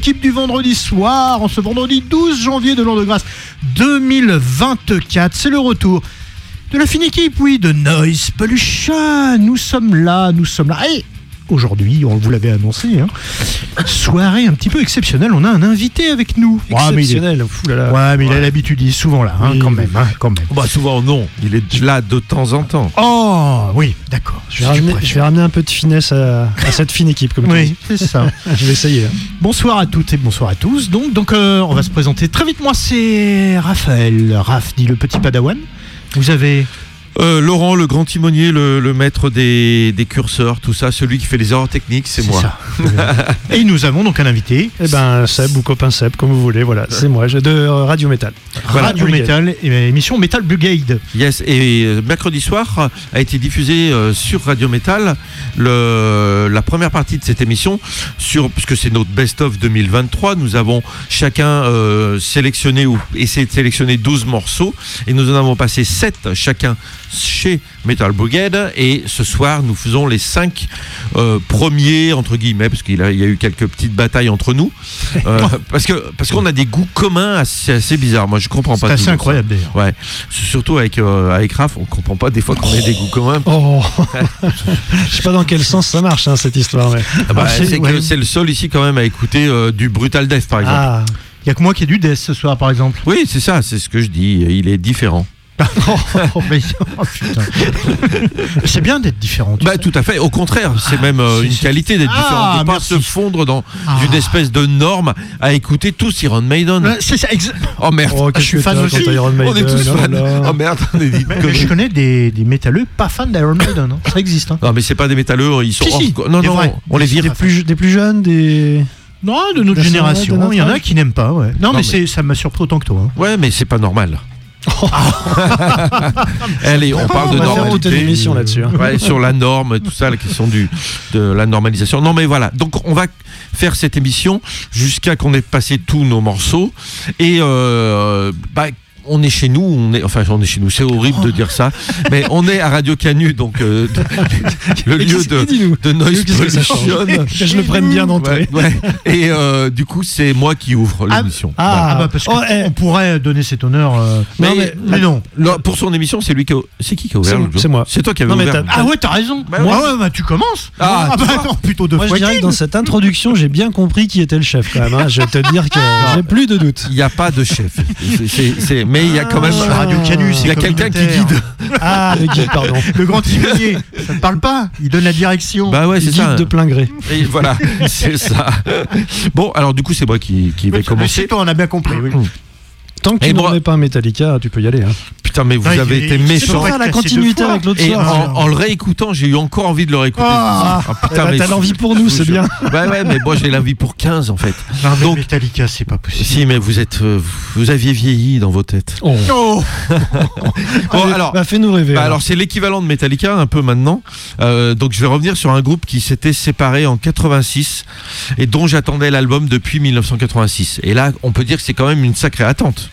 la fine équipe du vendredi soir, en ce vendredi 12 janvier de l'an de grâce 2024. C'est le retour de la fine équipe, oui, de Noise Pollution. Nous sommes là, nous sommes là. Et aujourd'hui, on vous l'avait annoncé, hein, soirée un petit peu exceptionnelle. On a un invité avec nous. Ah, mais il est- Exceptionnel. Fou là là. Ouais, mais il a l'habitude, il est souvent là, hein, Oui, quand oui. même, hein, quand même. Bah souvent non, il est là de temps en temps. Oh, oui, d'accord. Je vais, ramener, je vais ramener un peu de finesse à, à cette fine équipe, comme tu Oui, c'est ça. Je vais essayer. Bonsoir à toutes et bonsoir à tous. Donc, donc euh, on va se présenter très vite. Moi, c'est Raphaël. Raph dit le petit padawan. Vous avez. Euh, Laurent, le grand timonier, le, le maître des, des curseurs, tout ça, celui qui fait les erreurs techniques, c'est moi. ça. et nous avons donc un invité. Eh ben, Seb ou copain Seb, comme vous voulez, voilà, c'est moi, j'ai de euh, Radio Métal. Radio. Metal, et émission Metal Brigade. Yes, et euh, mercredi soir a été diffusé euh, sur Radio Metal le, la première partie de cette émission, sur, puisque c'est notre best-of 2023. Nous avons chacun euh, sélectionné ou essayé de sélectionner 12 morceaux et nous en avons passé 7 chacun chez Metal Brigade. Et ce soir, nous faisons les 5 premiers, entre guillemets, parce qu'il y a eu quelques petites batailles entre nous. Euh, parce que parce qu'on a des goûts communs assez, assez bizarres. Moi, je comprends C'est pas. assez toujours ça. incroyable d'ailleurs. Ouais, surtout avec, euh, avec Raph, on comprend pas des fois qu'on ait des goûts communs. Oh Je sais pas dans quel sens ça marche, hein, cette histoire. Ah bah, Ah, c'est- c'est ouais. c'est le seul ici quand même à écouter euh, du Brutal Death par exemple. Ah, Il n'y a que moi qui ai du death ce soir, par exemple. Oui, c'est ça, c'est ce que je dis. Il est différent. Oh, mais- oh, putain. c'est bien d'être différent. Bah, tout à fait. Au contraire, c'est même euh, une qualité d'être Ah, différent, de ne pas se fondre dans Ah. une espèce de norme à écouter tous Iron Maiden. C'est Oh merde. oh, je suis fan aussi. Iron on est Maiden, tous oh fans. là. Oh merde, on est Mais conneries. je connais des, des métalleux pas fans d'Iron Maiden. hein. Ça existe. hein. Non mais c'est pas des métalleux, ils sont Si, si, Non des non, vrais. on les vire. Des plus, des plus jeunes, des. Non, de notre génération. Il y en a qui n'aiment pas. Ouais. Non, mais, mais- ça m'a surpris autant que toi. hein. Ouais, mais c'est pas normal. Allez, on parle de on va faire toute une normalité. émission là-dessus. hein. Ouais, sur la norme, tout ça, la question du, de la normalisation. Non, mais voilà. Donc, on va faire cette émission jusqu'à qu'on ait passé tous nos morceaux. Et, euh, bah, on est chez nous, on est, enfin, on est chez nous, c'est horrible de dire ça, mais on est à Radio Canu, donc euh, le lieu de, de noise pollution. Que je le prenne bien dans Ouais, ouais. Et euh, du coup, c'est moi qui ouvre Ah, l'émission. ah, Ah, bah parce qu'on oh, eh. pourrait donner cet honneur. euh, Non, mais, non. Pour son émission, c'est lui qui a... C'est qui qui a ouvert C'est- le jeu c'est moi. C'est toi qui avais Non, ouvert. Ah ouais, t'as raison. Bah Moi, ouais. ouais, bah tu commences. Ah, bah non, plutôt deux Moi, je fois. dirais que dans cette introduction, j'ai bien compris qui était le chef quand même. hein. Je vais te dire que j'ai plus de doute. Il n'y a pas de chef. C'est- Mais il y a quand même. Ah, Radio Canu, Il y a quelqu'un qui guide. Ah, le guide, pardon. Le grand timonier, ça te parle pas Il donne la direction. Bah ouais, c'est guide ça. de plein gré. Et voilà, c'est ça. Bon, alors du coup, c'est moi qui, qui vais commencer. c'est toi, on a bien compris. oui. Tant que tu n'en mets pas un Metallica, tu peux y aller. Hein. Putain, mais vous Ah, avez il- été C'est méchant. la continuité avec l'autre Et soir. en, en le réécoutant, j'ai eu encore envie de le réécouter. Ah. Ah, Eh putain, ben, mais T'as l'envie pour nous, c'est bien. Ouais, ouais, mais moi j'ai l'envie pour 15 en fait. Non, mais Donc- Metallica, c'est pas possible. Si, mais vous êtes, euh, vous aviez vieilli dans vos têtes. Oh. Oh Bon, Allez, alors, bah, fais-nous rêver. Bah alors. alors c'est l'équivalent de Metallica un peu maintenant. Euh, donc je vais revenir sur un groupe qui s'était séparé en 86 et dont j'attendais l'album depuis 1986. Et là, on peut dire que c'est quand même une sacrée attente.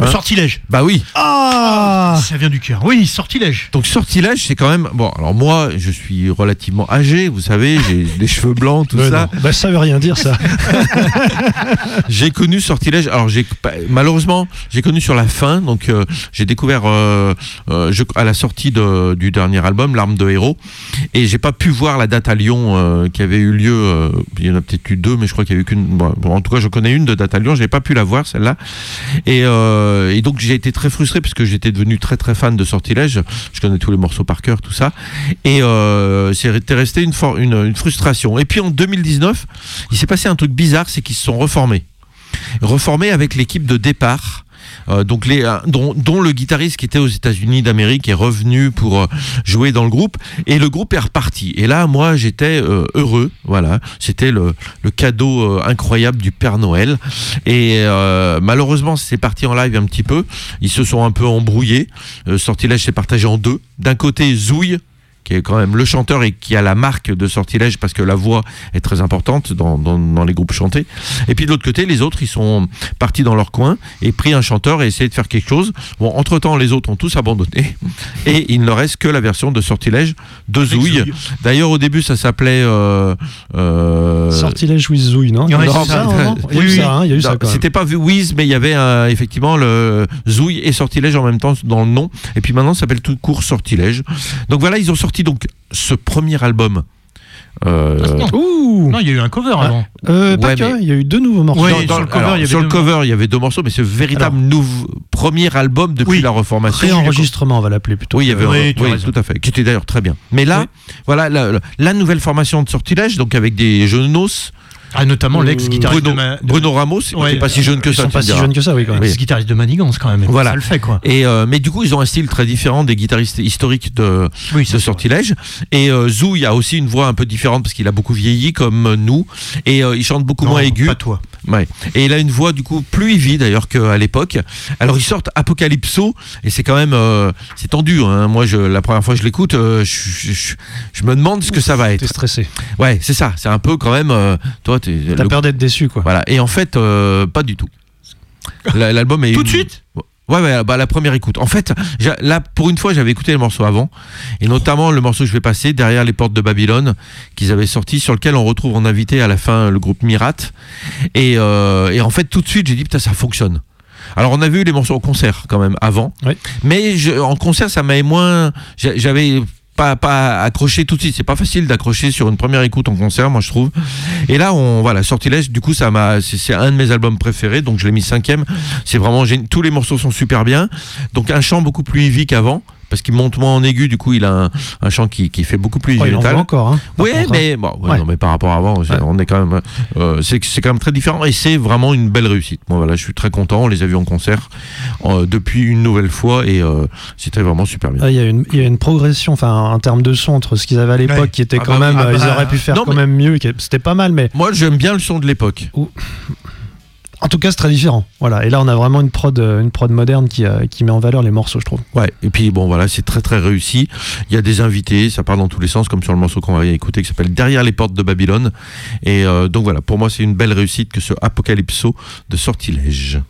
Hein sortilège. Bah oui. Ah Ça vient du cœur. Oui, sortilège. Donc sortilège, c'est quand même bon. Alors moi, je suis relativement âgé, vous savez, j'ai des cheveux blancs, tout ça. non. Bah, ça veut rien dire, ça. J'ai connu Sortilège. Alors j'ai malheureusement j'ai connu sur la fin. Donc euh, j'ai découvert euh, euh, je- à la sortie de- du dernier album L'arme de héros et j'ai pas pu voir la date à Lyon qui avait eu lieu. il y en a peut-être eu deux, mais je crois qu'il y a eu qu'une. bon, bon, en tout cas je connais une de date à Lyon. J'ai pas pu la voir celle-là. Et, euh, et donc j'ai été très frustré parce que j'étais devenu très très fan de Sortilège. Je connais tous les morceaux par cœur, tout ça. Et euh, c'était resté une frustration. Et puis en 2019, il s'est passé un truc bizarre, c'est qu'ils se sont reformés. Reformés avec l'équipe de départ. Euh, donc les, euh, dont, dont le guitariste qui était aux États-Unis d'Amérique est revenu pour euh, jouer dans le groupe et le groupe est reparti. Et là, moi, j'étais heureux. Voilà, c'était le, le cadeau incroyable du Père Noël. Et malheureusement, c'est parti en live un petit peu. Ils se sont un peu embrouillés. Sortilège s'est partagé en deux. D'un côté, Zouille qui est quand même le chanteur et qui a la marque de Sortilège parce que la voix est très importante dans, dans, dans les groupes chantés. Et puis de l'autre côté, les autres, ils sont partis dans leur coin et pris un chanteur et essayé de faire quelque chose. Bon, entre-temps, les autres ont tous abandonné et il ne reste que la version de Sortilège de Zouille. D'ailleurs, au début, ça s'appelait... Euh, euh, Sortilège with Zouille, non Il y a eu c'est ça, ça. vraiment Il y a eu Oui, ça, hein, il y a eu ça. C'était pas Wiz, mais il y avait euh, effectivement le Zouille et Sortilège en même temps dans le nom. Et puis maintenant, ça s'appelle tout court Sortilège. Donc voilà, ils ont sorti donc ce premier album. Euh, Ah, non. Ouh Non, il y a eu un cover avant. Euh, Ouais, que, mais- il y a eu deux nouveaux morceaux. Dans- sur le cover, alors, il y avait sur le deux cover, il y avait deux morceaux, mais ce véritable nouveau premier album depuis Oui. la reformation. Réenregistrement, on va l'appeler plutôt. Oui, il y avait Oui, oui, tout à fait, qui était d'ailleurs très bien. Mais là, Oui. voilà la, la- la nouvelle formation de Sortilège, donc avec des jeunos, Ah, notamment l'ex-guitariste Bruno, de, Ma- de- Bruno Ramos, qui Ouais, pas si jeune que Ils ça. sont pas si jeunes que ça, oui, quand même. l'ex-guitariste de Manigance quand même. Voilà. Ça le fait quoi. Et euh, mais du coup, ils ont un style très différent des guitaristes historiques de, Oui, de Sortilège. Et euh, Zou, il a aussi une voix un peu différente parce qu'il a beaucoup vieilli comme nous. Et euh, il chante beaucoup Non, moins aigu. Pas toi. Ouais. Et il a une voix du coup plus heavy d'ailleurs qu'à l'époque. Alors ils sortent Apocalypso et c'est quand même euh, c'est tendu. Hein. Moi, je, la première fois que je l'écoute, euh, je, je- je me demande ce que ça va T'es être. stressé. Ouais, c'est ça. C'est un peu quand même. euh, toi, t'es T'as le- peur d'être déçu, quoi. Voilà. Et en fait, euh, pas du tout. La- L'album est Tout de suite? Ouais, ouais, bah, la première écoute. En fait, là, pour une fois, j'avais écouté les morceaux avant, et notamment le morceau que je vais passer, Derrière les portes de Babylone, qu'ils avaient sorti, sur lequel on retrouve en invité à la fin le groupe Mirat. Et, euh, et en fait, tout de suite, j'ai dit, putain, ça fonctionne. Alors, on a vu les morceaux au concert quand même avant, Oui. mais je- en concert, ça m'avait moins. j'a- J'avais pas, pas accroché tout de suite. C'est pas facile d'accrocher sur une première écoute en concert, moi je trouve. Et là, on voilà, Sortilège. Du coup, ça m'a. C'est un de mes albums préférés, donc je l'ai mis cinquième. C'est vraiment. Tous les morceaux sont super bien. Donc un chant beaucoup plus heavy qu'avant. Parce qu'il monte moins en aigu, du coup il a un, un chant qui, qui fait beaucoup plus Oh, il en encore, hein. Oui, contre, hein. mais bon, ouais, Ouais. non, mais par rapport à avant, Ouais. on est quand même, euh, c'est c'est quand même très différent et c'est vraiment une belle réussite. Moi, voilà, je suis très content. On les a vus en concert euh, depuis une nouvelle fois et euh, c'était vraiment super bien. Ah, Il y, a une- il y a une progression, enfin, en termes de son entre ce qu'ils avaient à l'époque, qui était Ah quand bah même, Ah ils bah, auraient pu faire non, quand mais- même mieux. C'était pas mal, mais Moi, j'aime bien le son de l'époque. En tout cas, c'est très différent. Voilà. Et là, on a vraiment une prod, euh, moderne qui, euh, qui met en valeur les morceaux, je trouve. Ouais. Et puis bon, voilà, c'est très très réussi. Il y a des invités, ça part dans tous les sens, comme sur le morceau qu'on va écouter qui s'appelle Derrière les portes de Babylone. Et euh, donc voilà, pour moi, c'est une belle réussite que ce Apocalypso de Sortilège.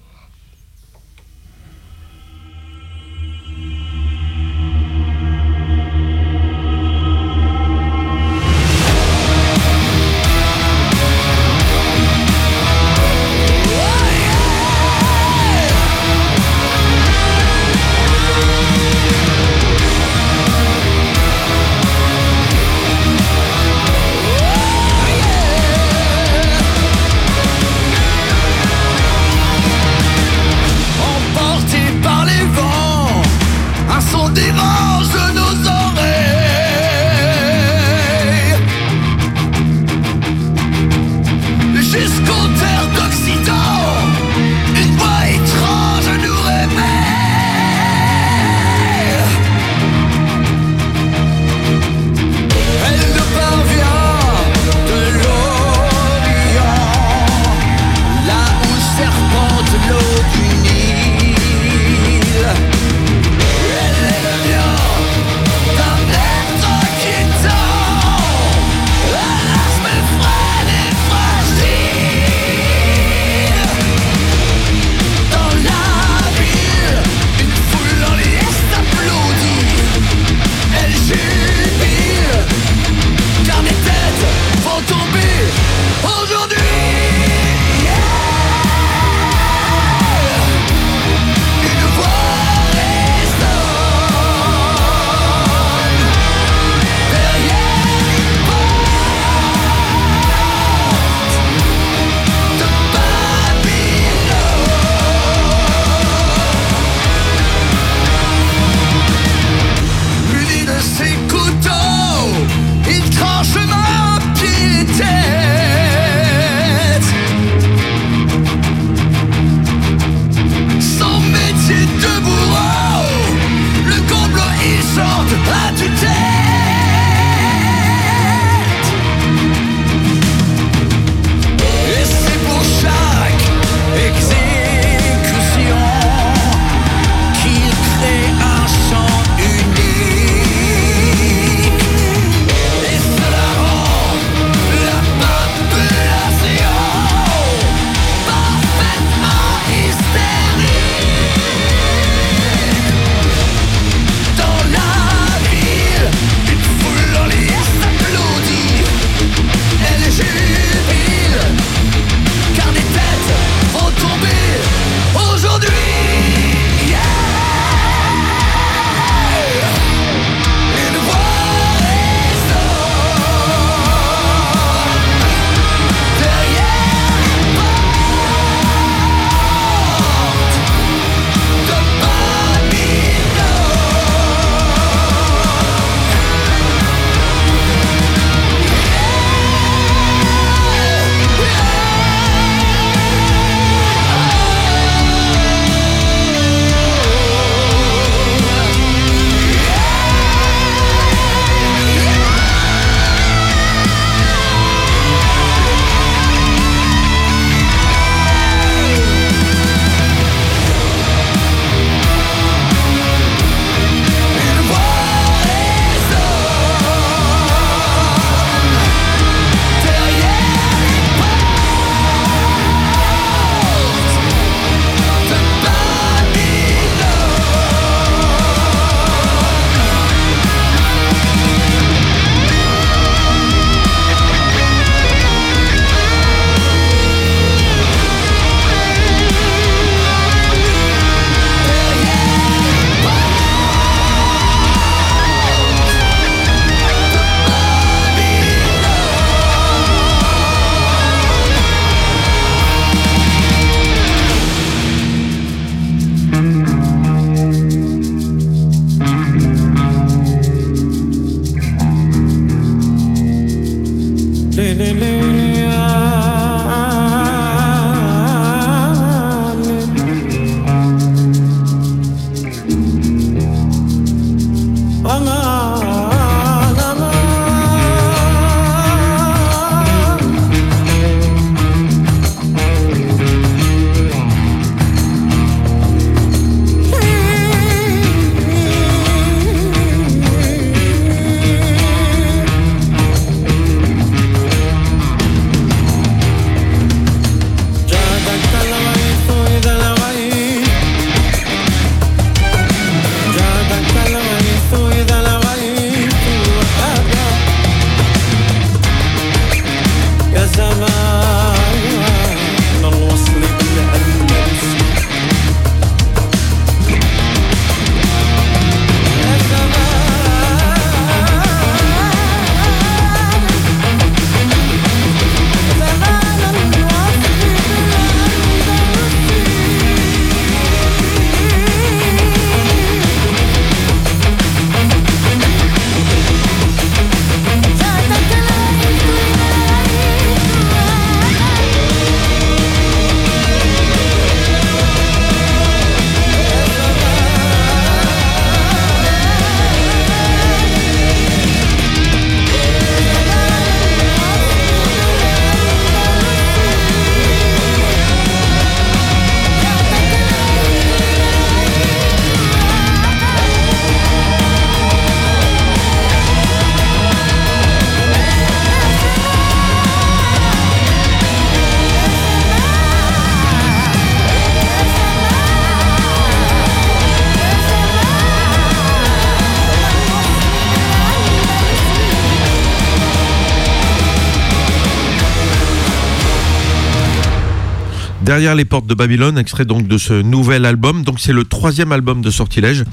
Derrière les portes de Babylone, extrait donc de ce nouvel album. Donc c'est le troisième album de Sortilège,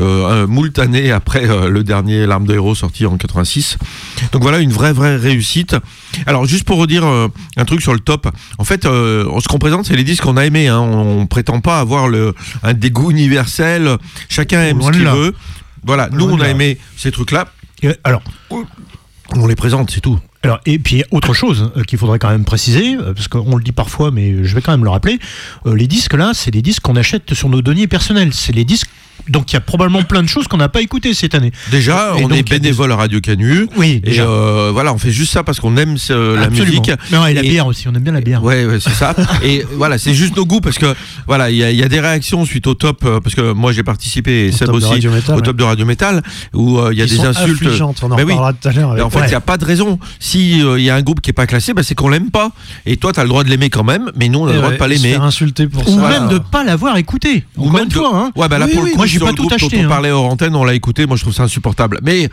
euh, un moult années après euh, le dernier L'arme de héros sorti en 86. Donc voilà une vraie vraie réussite. Alors juste pour redire euh, un truc sur le top, en fait, euh, ce qu'on présente c'est les disques qu'on a aimés. Hein. On, on prétend pas avoir le un dégoût universel. Chacun aime ce qu'il veut. Voilà, nous on a aimé ces trucs-là. Alors, On les présente, c'est tout. Alors, et puis autre chose euh, qu'il faudrait quand même préciser, euh, parce qu'on le dit parfois, mais je vais quand même le rappeler, euh, les disques là, c'est les disques qu'on achète sur nos deniers personnels. C'est les disques. Donc il y a probablement plein de choses qu'on n'a pas écoutées cette année. Déjà, Et on donc, est des- bénévole à Radio Canu. Oui, Et déjà. euh, voilà, on fait juste ça parce qu'on aime la musique. Non, et la Et- bière aussi, on aime bien la bière. Ouais, ouais, c'est ça. et voilà, c'est juste nos goûts parce que voilà, il y, a- il y a des réactions suite au top euh, parce que moi j'ai participé et Au Seb aussi Metal, au top de Radio Metal où euh, il y a Qui des sont insultes. on en Ben oui. tout à l'heure. Mais en fait, il Ouais. n'y a pas de raison. Si il y a un groupe qui est pas classé, bah, c'est qu'on l'aime pas. Et toi, tu as le droit de l'aimer quand même, mais nous, on a Et le droit de pas l'aimer. insulter pour Ou ça. même de pas l'avoir écouté. Ou même fois, hein. Ouais, bah là pour le coup, j'ai sur pas le tout groupe dont acheté. on hein. parlait hors antenne, on l'a écouté. Moi, je trouve ça insupportable. Mais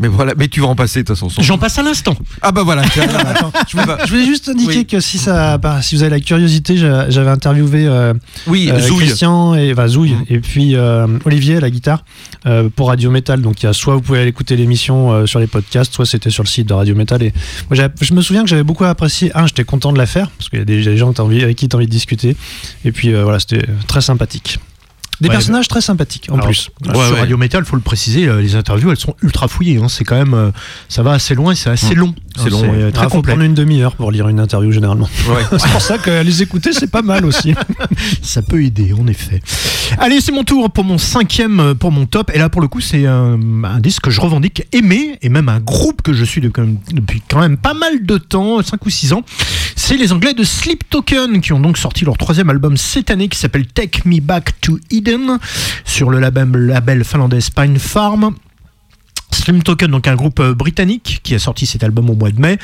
mais voilà, mais tu vas en passer de toute façon. J'en passe à l'instant. Ah bah voilà. tiens, Je voulais, je voulais juste indiquer Oui. que si ça, bah, si vous avez la curiosité, j'a- j'avais interviewé euh, oui, euh. Christian et enfin, Zouille Mm. et puis euh, Olivier à la guitare euh, pour Radio Metal. Donc il y a soit vous pouvez aller écouter l'émission euh, sur les podcasts, soit c'était sur le site de Radio Metal. Et moi, je me souviens que j'avais beaucoup apprécié. Un, j'étais content de la faire parce qu'il y a des, gens que t'as envie, avec qui tu as envie de discuter. Et puis euh, voilà, c'était très sympathique. Des Ouais, personnages très sympathiques en Alors, plus. Ouais, sur ouais. Radio Metal, faut le préciser, euh, les interviews elles sont ultra fouillées. hein. C'est quand même, euh, ça va assez loin et c'est assez Mm. long. C'est long, très faut complet. prendre une demi-heure pour lire une interview généralement. Ouais. c'est pour ça que les écouter c'est pas mal aussi. Ça peut aider, en effet. Allez, c'est mon tour pour mon cinquième, euh, pour mon top. Et là, pour le coup, c'est un, un disque que je revendique aimer, et même un groupe que je suis depuis quand même pas mal de temps, 5 ou 6 ans. C'est les Anglais de Sleep Token, qui ont donc sorti leur troisième album cette année, qui s'appelle Take Me Back to Eden, sur le label, label finlandais Spine Farm. Slim Token, donc un groupe euh, britannique qui a sorti cet album au mois de mai.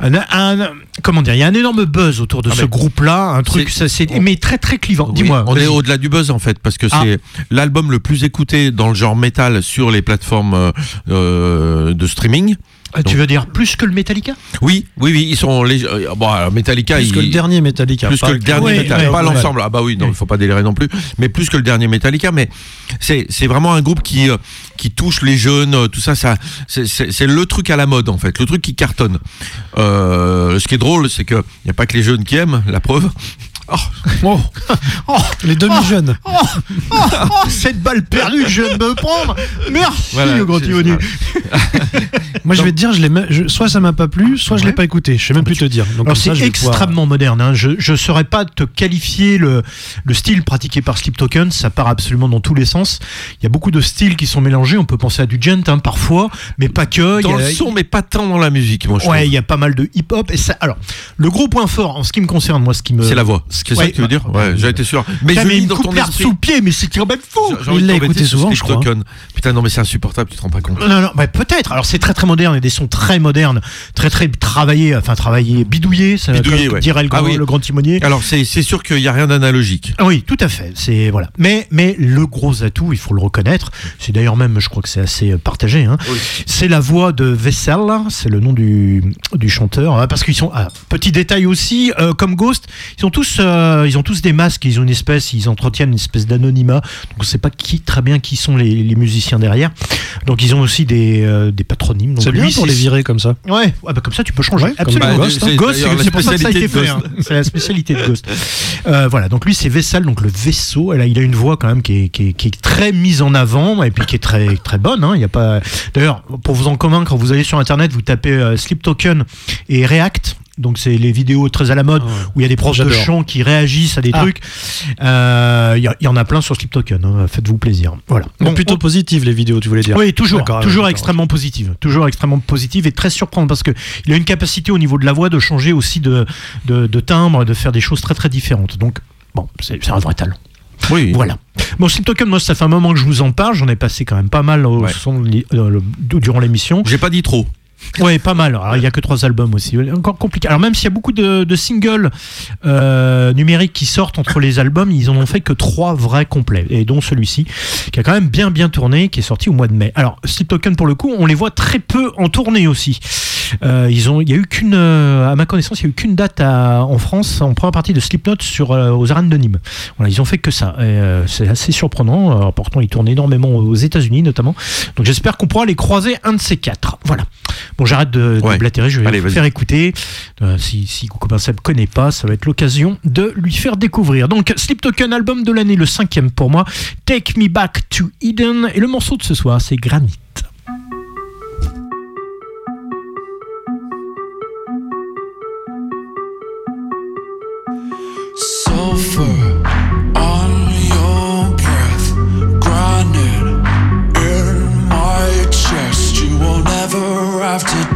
Un, un- comment dire, il y a un énorme buzz autour de Ah ce ben, groupe-là, un truc, c'est- ça, on- mais très très clivant. Oui, Dis-moi. on est au-delà du buzz en fait, parce que Ah. c'est l'album le plus écouté dans le genre métal sur les plateformes euh, euh, de streaming. Ah, tu veux dire plus que le Metallica? Oui, oui, oui, ils sont les, bon, alors, Metallica, Plus ils- que le dernier Metallica. plus pas- que le dernier Ouais, Metallica, ouais, pas ouais. l'ensemble. Ah bah oui, non, il faut pas délirer non plus, mais plus que le dernier Metallica. Mais c'est c'est vraiment un groupe qui euh, qui touche les jeunes, euh, tout ça, ça c'est- c'est c'est le truc à la mode en fait, le truc qui cartonne. Euh, ce qui est drôle, c'est que il y a pas que les jeunes qui aiment, la preuve. Oh, Oh, oh, les demi-jeunes. oh, oh, oh, cette balle perdue que je viens de me prendre Merci Voilà, le grand. Moi, je vais te dire, je je- soit ça m'a pas plu, soit je l'ai pas écouté. Je sais même plus te dire. Donc, c'est pouvoir- extrêmement moderne. hein. Je ne saurais pas te qualifier le, le style pratiqué par Sleep Token. Ça part absolument dans tous les sens. Il y a beaucoup de styles qui sont mélangés. On peut penser à du gent hein, parfois, mais pas que. Dans Il y a- le son, mais pas tant dans la musique, moi je Ouais, il y a pas mal de hip-hop. Et ça, alors, le gros point fort en ce qui me concerne, moi, ce qui me. C'est la voix. C'est ça Ouais, que tu veux dire Ouais, j'ai été sûr. Mais je mais me dans ton esprit. sous le pied, mais c'est quand même fou. Il l'a écouté souvent, je crois. Token. Putain, non, mais c'est insupportable, tu te rends pas compte. Non, non, bah, peut-être. Alors c'est très très moderne et des sons très modernes, très très travaillés, enfin travaillés, bidouillés, ça, Bidouillés, comme ouais. dirait le grand, Ah oui. le grand timonier. Alors, c'est c'est sûr qu'il n'y a rien d'analogique. Ah Oui, tout à fait. C'est voilà. Mais mais le gros atout, il faut le reconnaître. C'est d'ailleurs même, je crois que c'est assez euh, partagé. Hein. Oui. C'est la voix de Vessel. C'est le nom du, du chanteur. Ah, Parce qu'ils sont ah, petit détail aussi, euh, comme Ghost, ils sont tous euh, ils ont tous des masques. Ils ont une espèce, ils entretiennent une espèce d'anonymat. Donc on sait pas qui très bien qui sont les, les musiciens derrière. Donc ils ont aussi des, euh, des patronymes. C'est bien lui, pour les virer comme ça. Ouais, ouais, bah comme ça tu peux changer. Ouais, Absolument. bah, c'est pour ça que ça a été spécialité fait. de hein. C'est la spécialité de Ghost. Euh, voilà, donc lui c'est Vessel, donc le vaisseau. Elle a- il a une voix quand même qui est, qui est- qui est très mise en avant et puis qui est très très bonne. hein. Il y a pas. D'ailleurs, pour vous en convaincre, quand vous allez sur internet, vous tapez euh, Sleep Token et React. Donc c'est les vidéos très à la mode Ah où il y a des profs de chant qui réagissent à des Ah. trucs. Euh, Il y, il y en a plein sur Sleep Token. hein. Faites-vous plaisir. Voilà. Mais Bon, plutôt positive les vidéos, tu voulais dire. oui, toujours, toujours extrêmement positive, toujours extrêmement positive et très surprenante parce que il a une capacité au niveau de la voix de changer aussi de, de, de timbre, de faire des choses très très différentes. Donc bon, c'est un vrai talent. Oui. Voilà. Bon, Sleep Token, moi, ça fait un moment que je vous en parle. J'en ai passé quand même pas mal au Ouais. son euh, durant l'émission. J'ai pas dit trop. Ouais, pas mal. Alors, il y a que trois albums aussi. Encore compliqué. Alors même s'il y a beaucoup de, de singles euh, numériques qui sortent entre les albums, ils en ont fait que trois vrais complets, et dont celui-ci qui a quand même bien bien tourné, qui est sorti au mois de mai. Alors Sleep Token pour le coup, on les voit très peu en tournée aussi. Euh, ils ont, il y a eu qu'une, euh, à ma connaissance, il y a eu qu'une date à- en France en première partie de Slipknot sur euh, aux arènes de Nîmes. Voilà, ils ont fait que ça. C'est assez surprenant. Alors, pourtant, ils tournent énormément aux États-Unis notamment. Donc j'espère qu'on pourra les croiser un de ces quatre. Voilà. Bon, j'arrête de, de Ouais. blatérer, je vais Allez, vous faire écouter. Si, si copain Seb connaît pas, ça va être l'occasion de lui faire découvrir. Donc, Sleep Token, album de l'année, le cinquième pour moi. Take Me Back to Eden. Et le morceau de ce soir, c'est Granit. Have to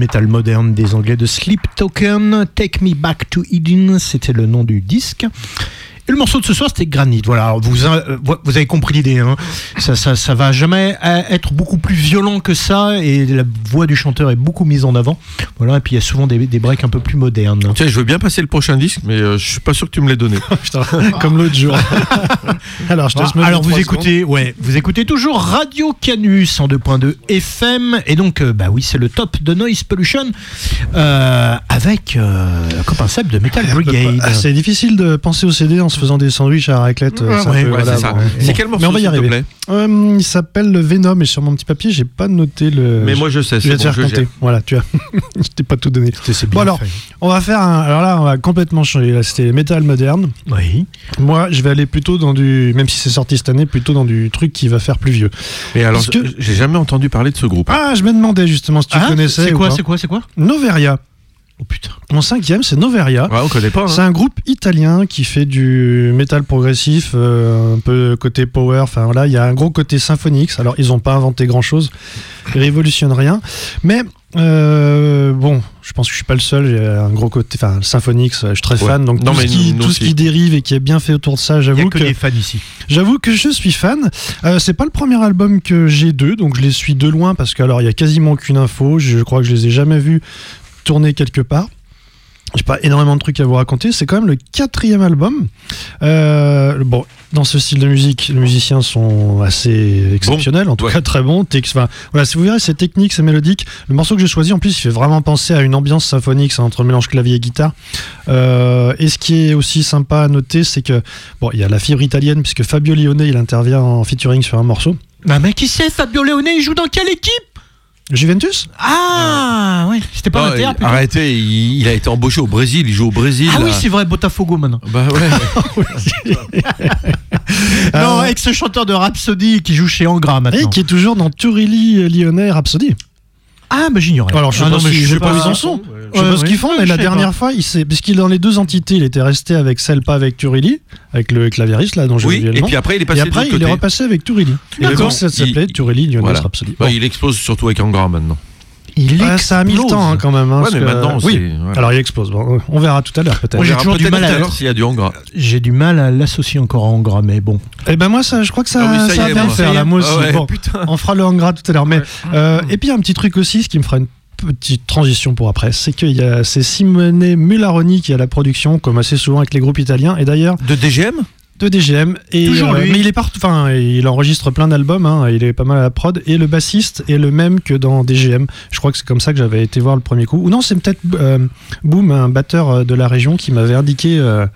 Métal moderne des Anglais de Sleep Token, Take Me Back to Eden, c'était le nom du disque. Et le morceau de ce soir, c'était Granite. Voilà, vous, euh, vous avez compris l'idée. Hein. Ça, ça, ça va jamais euh, être beaucoup plus violent que ça, et la voix du chanteur est beaucoup mise en avant. Voilà, et puis il y a souvent des, des breaks un peu plus modernes. Tiens, je veux bien passer le prochain disque, mais euh, je suis pas sûr que tu me l'aies donné. Comme l'autre jour. alors, je te alors vous écoutez, ouais, vous écoutez toujours Radio Canus en 2.2 FM, et donc, euh, bah oui, c'est le top de Noise Pollution euh, avec euh, copain Seb de Metal Brigade. Ah, C'est difficile de penser au CD en se faisant des sandwichs à raclette. euh, Ouais, voilà, c'est bon. Quel morceau s'il te plaît Euh, il s'appelle le Venom et sur mon petit papier, j'ai pas noté le. Mais moi je sais, je vais c'est te bon, faire je compter. Voilà, tu as. je t'ai pas tout donné. C'est Bon bien alors, fait. on va faire un. Alors là, on va complètement changer. Là, c'était métal moderne. Oui. Moi, je vais aller plutôt dans du. Même si c'est sorti cette année, plutôt dans du truc qui va faire plus vieux. Mais alors, que- j'ai jamais entendu parler de ce groupe. Ah, je me demandais justement si tu Ah, connaissais. C'est quoi, c'est quoi, c'est quoi? Noveria. Oh putain. Mon cinquième, c'est Noveria. Ouais, on connaît pas. hein. C'est un groupe italien qui fait du métal progressif, euh, un peu côté power. Enfin voilà, il y a un gros côté symphonix. Alors ils n'ont pas inventé grand chose, ils révolutionnent rien. Mais euh, bon, je pense que je suis pas le seul. J'ai un gros côté, enfin le symphonix, je suis très Ouais. fan. Donc Non, tout, ce qui, nous tout ce aussi. qui dérive et qui est bien fait autour de ça, j'avoue que, que les fans ici. J'avoue que je suis fan. Euh, c'est pas le premier album que j'ai d'eux, donc je les suis de loin parce qu'alors il y a quasiment aucune info. Je crois que je les ai jamais vus tourner quelque part. J'ai pas énormément de trucs à vous raconter. C'est quand même le quatrième album. Euh, bon, dans ce style de musique, les musiciens sont assez exceptionnels, en tout ouais. cas très bons. Enfin, voilà, si vous verrez, c'est technique, c'est mélodique. Le morceau que j'ai choisi, en plus, il fait vraiment penser à une ambiance symphonique, c'est entre mélange clavier et guitare. Euh, et ce qui est aussi sympa à noter, c'est que bon, il y a la fibre italienne puisque Fabio Lione, il intervient en featuring sur un morceau. Bah, mais qui c'est Fabio Leone? Il joue dans quelle équipe? Juventus Ah, ouais. C'était pas Non, l'Inter plutôt Arrêtez, il, il a été embauché au Brésil, il joue au Brésil. Ah oui, là. c'est vrai, Botafogo maintenant. Bah ouais. non, Euh, ex-chanteur de Rhapsody qui joue chez Angra et maintenant. qui est toujours dans Turilli Lyonnais Rhapsody. Ah, bah j'ignorais. Alors, je sais Ah, pas non, mais si- je je sais sais pas pas où ils en sont. Ouais. Je sais Ouais, pas ce qu'ils font, mais la sais dernière pas. fois, il s'est- parce qu'il est dans les deux entités, il était resté avec celle pas avec Turilli, avec le clavieriste là dont j'ai Oui, oublié le et puis après il est Et passé de après, il est repassé avec Turilli. Et D'accord. donc, ça s'appelait Il- Turilli Lyonnais Voilà. Rhapsody. Bah, Bon. il explose surtout avec Angra maintenant. Il Ouais, ça a mis le temps hein, quand même. hein, Ouais, mais que- maintenant, oui. c'est- voilà. Alors il explose. Bon, on verra tout à l'heure peut-être. Moi, j'ai toujours du mal à- s'il y a du Angra. J'ai du mal à l'associer encore à Angra, mais bon. Et ben moi ça, je crois que ça, Ah oui, ça bien faire là, moi aussi. Ah ouais, Bon, putain. on fera le hangra tout à l'heure. Mais euh, et puis un petit truc aussi, ce qui me fera une petite transition pour après, c'est qu'il y a c'est Simone Mularoni qui à la production, comme assez souvent avec les groupes italiens, et d'ailleurs De DGM de DGM. Et, Toujours lui. Mais il est partout. Enfin, il enregistre plein d'albums. hein, il est pas mal à la prod. Et le bassiste est le même que dans DGM. Je crois que c'est comme ça que j'avais été voir le premier coup. Ou non, c'est peut-être euh, Boom, un batteur euh, de la région, qui m'avait indiqué, euh,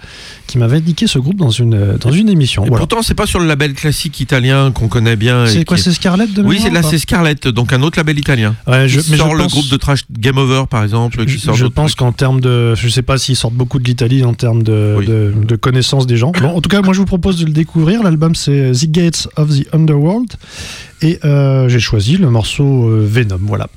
qui m'avait indiqué ce groupe dans une euh, dans une émission. Et Voilà. pourtant, c'est pas sur le label classique italien qu'on connaît bien. C'est quoi C'est Scarlett de Oui, c'est là, c'est Scarlett, donc un autre label italien. Ouais, je, sort le pense- groupe de trash Game Over, par exemple. qui Je, sort je d'autres pense qu'en termes de, je sais pas s'ils sortent beaucoup de l'Italie en termes de, Oui. de, de connaissance des gens. Bon, en tout cas, moi je vous propose de le découvrir. L'album c'est The Gates of the Underworld et euh, j'ai choisi le morceau euh, Venom. Voilà.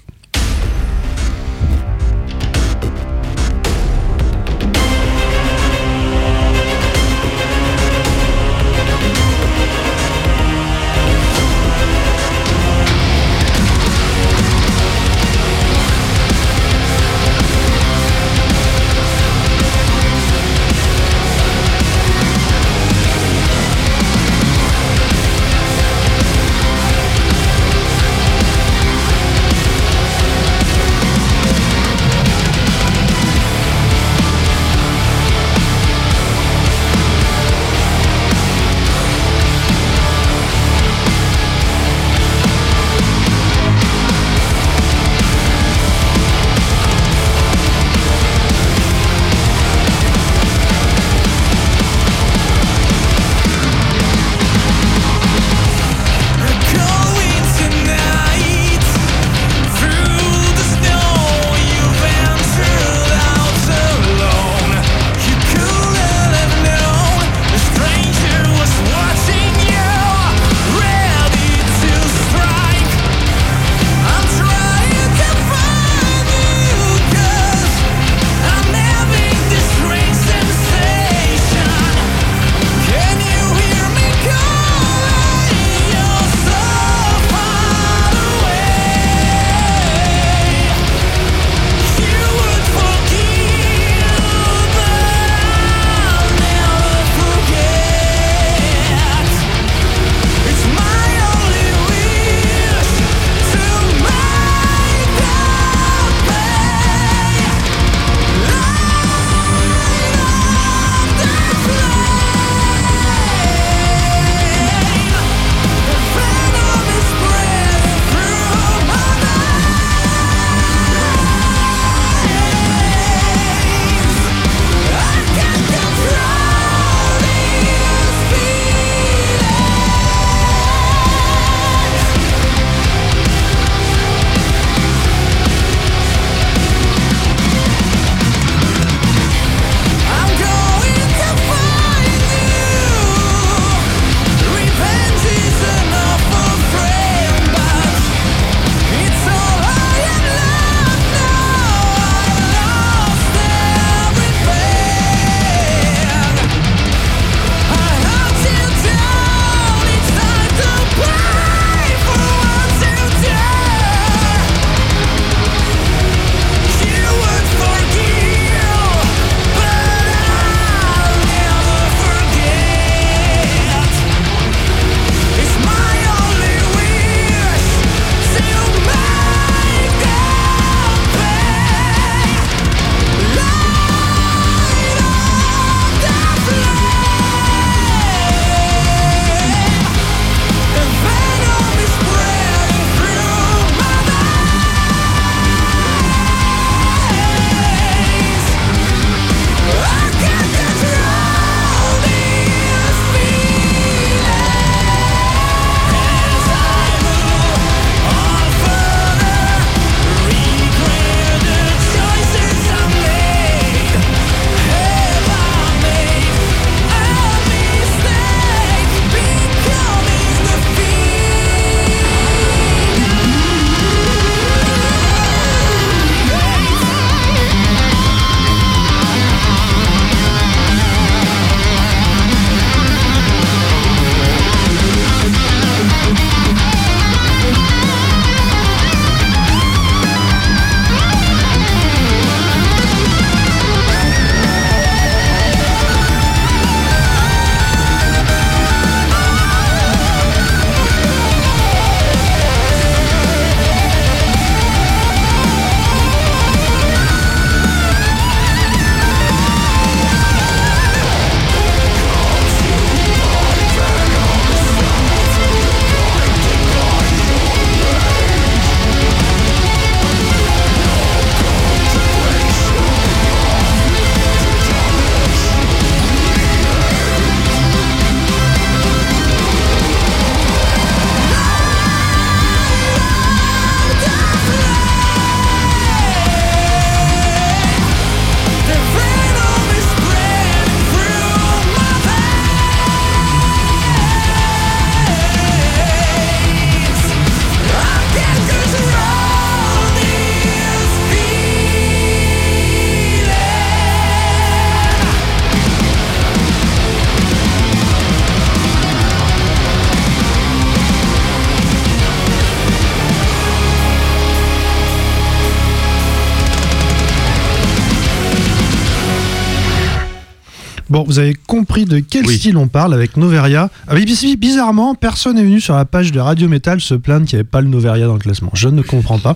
Vous avez compris de quel Oui. style on parle avec Noveria. Ah bizarrement, personne n'est venu sur la page de Radio Metal se plaindre qu'il n'y avait pas le Noveria dans le classement. Je ne comprends pas.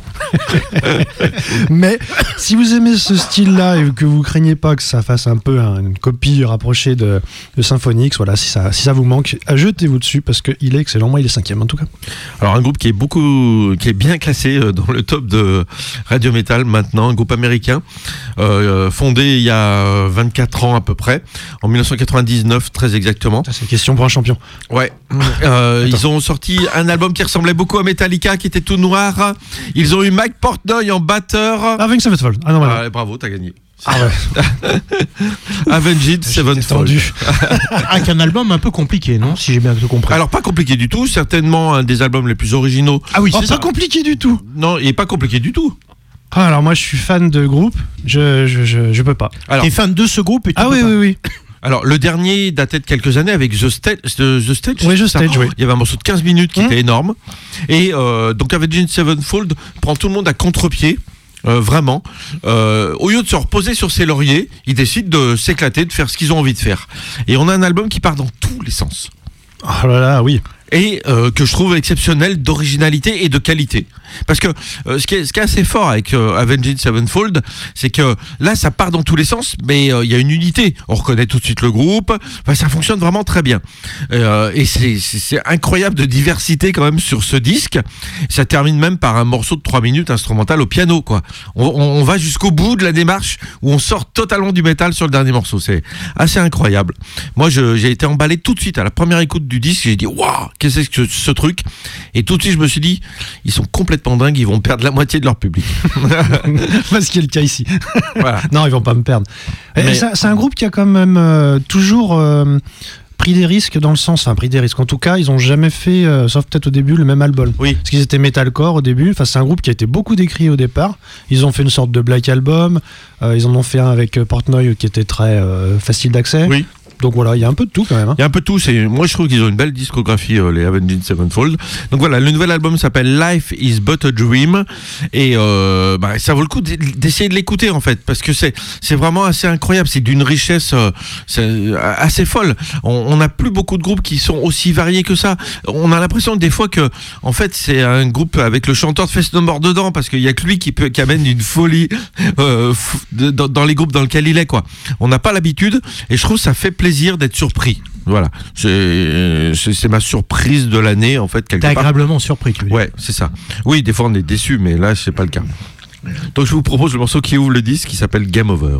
Mais si vous aimez ce style-là et que vous craignez pas que ça fasse un peu un- une copie rapprochée de, de Symphonix, voilà, si ça, si ça vous manque, jetez-vous dessus parce qu'il est excellent. Moi, il est cinquième en tout cas. Alors un groupe qui est beaucoup, qui est bien classé euh, dans le top de Radio Metal maintenant, un groupe américain euh, fondé il y a euh, 24 ans à peu près, en 1999 très exactement. C'est une question pour un champion. Ouais. Euh, ils ont sorti un album qui ressemblait beaucoup à Metallica, qui était tout noir. Ils ont eu Mike Portnoy en batteur. Ah, Avenged Sevenfold. Ah non, voilà. Ah, bravo, t'as gagné. Ah ouais, Avenged Sevenfold. Avec un album un peu compliqué, non Si j'ai bien compris. Alors pas compliqué du tout, certainement un des albums les plus originaux. ah oui, Oh, c'est pas compliqué du tout. Non, il est pas compliqué du tout. Ah, alors moi, je suis fan de groupe. Je, je, je, je peux pas. T'es fan de ce groupe et tu Ah peux oui, pas. oui, oui. Alors le dernier datait de quelques années avec The Stage. The, The Stage Oui, The c'est ça Stage, oui. Il y avait un morceau de 15 minutes qui Hum. était énorme. Et euh, donc Avenged Sevenfold prend tout le monde à contre-pied. euh, vraiment, Euh, au lieu de se reposer sur ses lauriers, ils décident de s'éclater, de faire ce qu'ils ont envie de faire. Et on a un album qui part dans tous les sens. Oh là là, oui. Et euh, que je trouve exceptionnel d'originalité et de qualité. Parce que euh, ce, qui est, ce qui est assez fort avec euh, Avenged Sevenfold, c'est que là, ça part dans tous les sens, mais euh, il y a une unité. On reconnaît tout de suite le groupe. Enfin, ça fonctionne vraiment très bien. Euh, et c'est- incroyable de diversité quand même sur ce disque. Ça termine même par un morceau de 3 minutes instrumental au piano. Quoi. On, on- on va jusqu'au bout de la démarche où on sort totalement du métal sur le dernier morceau. C'est assez incroyable. Moi, j'ai été emballé tout de suite à la première écoute du disque. J'ai dit, waouh, qu'est-ce que c'est que ce, truc Et tout de suite, je me suis dit, ils sont complètement dingues, ils vont perdre la moitié de leur public. Parce qu'il y a le cas ici. voilà. Non, ils vont pas me perdre. Mais- C'est un groupe qui a quand même euh, toujours euh, pris des risques dans le sens, enfin pris des risques. En tout cas, ils ont jamais fait, euh, sauf peut-être au début, le même album. Oui. Parce qu'ils étaient metalcore au début. Enfin, c'est un groupe qui a été beaucoup décrit au départ. Ils ont fait une sorte de black album. Euh, ils en ont fait un avec Portnoy qui était très euh, facile d'accès. Oui. Donc voilà, il y a un peu de tout quand même. hein. Il y a un peu de tout. Moi, je trouve qu'ils ont une belle discographie, euh, les Avenged Sevenfold. Donc voilà, le nouvel album s'appelle Life is but a Dream. Et euh, bah, ça vaut le coup d'essayer de l'écouter, en fait, parce que c'est, vraiment assez incroyable. C'est d'une richesse euh, assez folle. On n'a plus beaucoup de groupes qui sont aussi variés que ça. On a l'impression des fois que, en fait, c'est un groupe avec le chanteur de Fest No More dedans, parce qu'il y a que lui qui, amène une folie dans, les groupes dans lesquels il est. On n'a pas l'habitude, et je trouve que ça fait plaisir d'être surpris. Voilà, c'est c'est- ma surprise de l'année en fait T'es agréablement surpris, tu veux. Ouais, c'est ça. Oui, des fois on est déçu, mais là c'est pas le cas. Donc je vous propose le morceau qui ouvre le disque, qui s'appelle Game Over.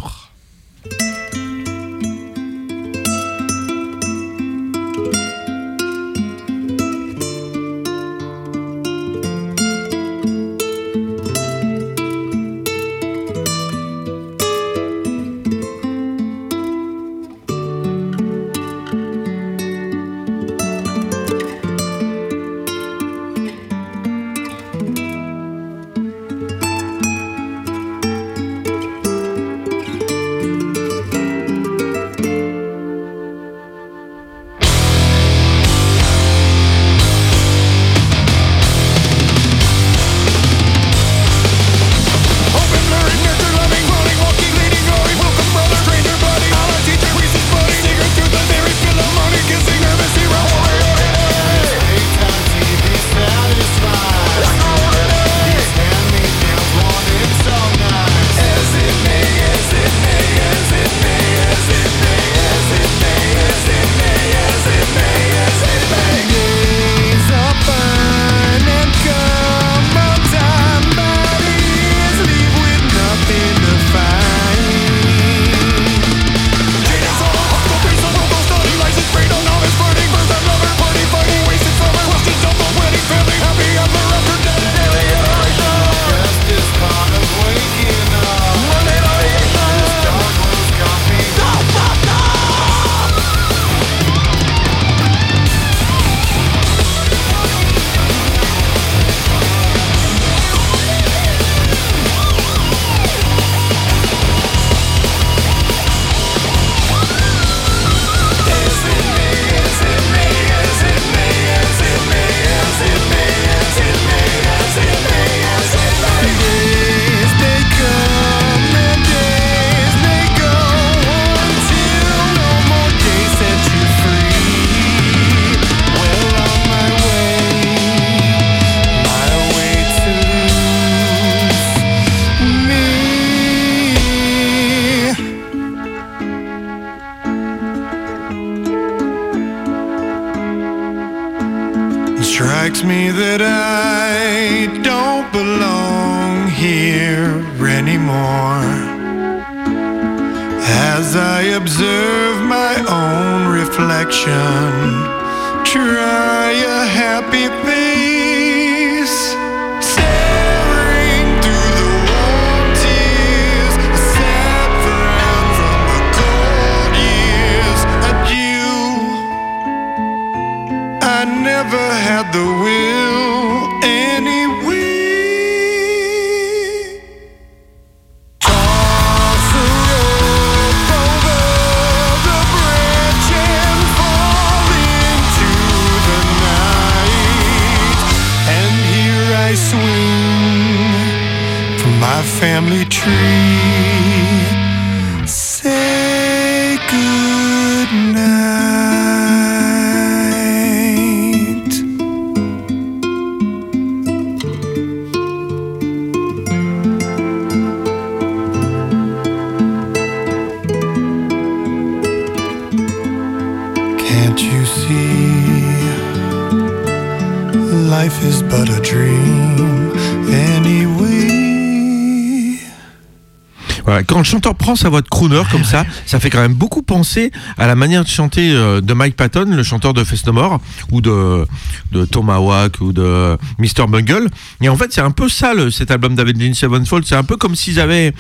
Chanteur prend sa voix de crooner comme ça, ça fait quand même beaucoup penser à la manière de chanter euh, de Mike Patton, le chanteur de More, ou de, de Tomahawk, ou de Mr. Bungle. Et en fait, c'est un peu ça, le- cet album d'Avenging Sevenfold. C'est un peu comme s'ils avaient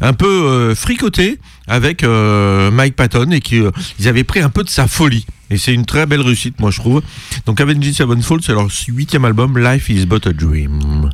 un peu euh, fricoté avec euh, Mike Patton et qu'ils avaient pris un peu de sa folie. Et c'est une très belle réussite, moi, je trouve. Donc, Avenging Sevenfold, c'est leur huitième album, Life is but a Dream.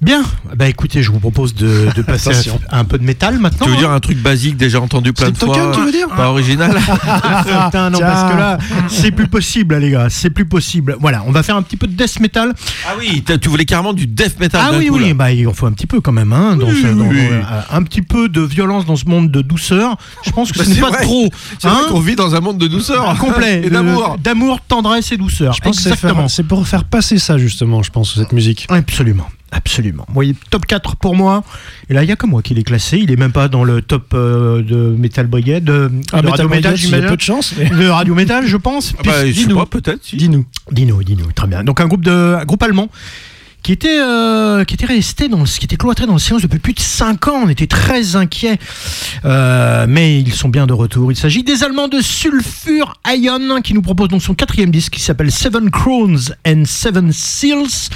Bien. Bah écoutez, je vous propose de, de passer à un peu de métal maintenant. tu veux dire un truc basique déjà entendu plein de Slip fois Token, tu veux dire Pas original Ah, putain, non, Tiens. parce que là, c'est plus possible, les gars. C'est plus possible. Voilà, on va faire un petit peu de death metal. Ah oui, tu voulais carrément du death metal Ah oui, coup, oui, là. bah, il en faut un petit peu quand même. Hein, dans Oui, ce- dans- oui. dans- euh, un petit peu de violence dans ce monde de douceur. Je pense que Bah, ce n'est pas vrai. trop. C'est vrai hein. qu'on vit dans un monde de douceur. complet d'amour. d'amour, tendresse et douceur. Je pense Exactement. c'est pour faire passer ça, justement, je pense, cette musique. Absolument, absolument. Top 4 pour moi. Et là, il y a que moi qui l'ai classé. Il est même pas dans le top euh, de Metal Brigade, de, Ah, de Metal Radio Metal, Brigade, il y a j'imagine. peu de chance. mais- De Radio Metal, je pense. Ah bah, Dis-nous. peut-être. si. Dis-nous. Dino, Dino, très bien. Donc un groupe de, un groupe allemand qui était, euh, qui était resté dans, le- qui était cloîtré dans le silence depuis plus de 5 ans. On était très inquiets, Euh, mais ils sont bien de retour. Il s'agit des Allemands de Sulfur Ion qui nous proposent donc son quatrième disque qui s'appelle Seven Crowns and Seven Seals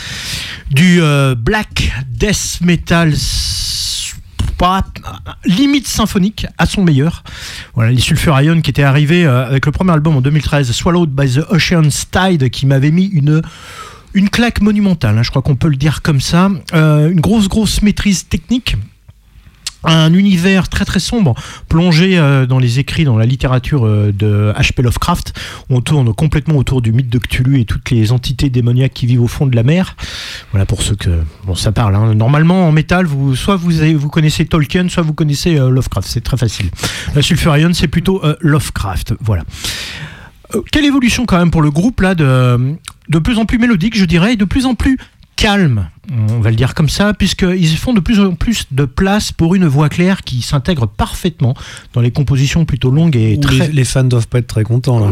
du euh, black death metal. limite symphonique à son meilleur. Voilà, les Sulfur Ion qui étaient arrivés avec le premier album en 2013, Swallowed by the Ocean's Tide, qui m'avait mis une une claque monumentale, hein, je crois qu'on peut le dire comme ça. Euh, une grosse, grosse maîtrise technique. Un univers très très sombre, plongé euh, dans les écrits, dans la littérature euh, de H.P. Lovecraft. On tourne complètement autour du mythe de Cthulhu et toutes les entités démoniaques qui vivent au fond de la mer. Voilà pour ceux que bon ça parle. hein. Normalement en métal, vous soit vous vous connaissez Tolkien, soit vous connaissez Lovecraft. C'est très facile. La Sulfurion, c'est plutôt Lovecraft. Voilà. Quelle évolution quand même pour le groupe là de, de plus en plus mélodique, je dirais, et de plus en plus calme, on va le dire comme ça, puisqu'ils font de plus en plus de place pour une voix claire qui s'intègre parfaitement dans les compositions plutôt longues et très... Les, les fans doivent pas être très contents, là.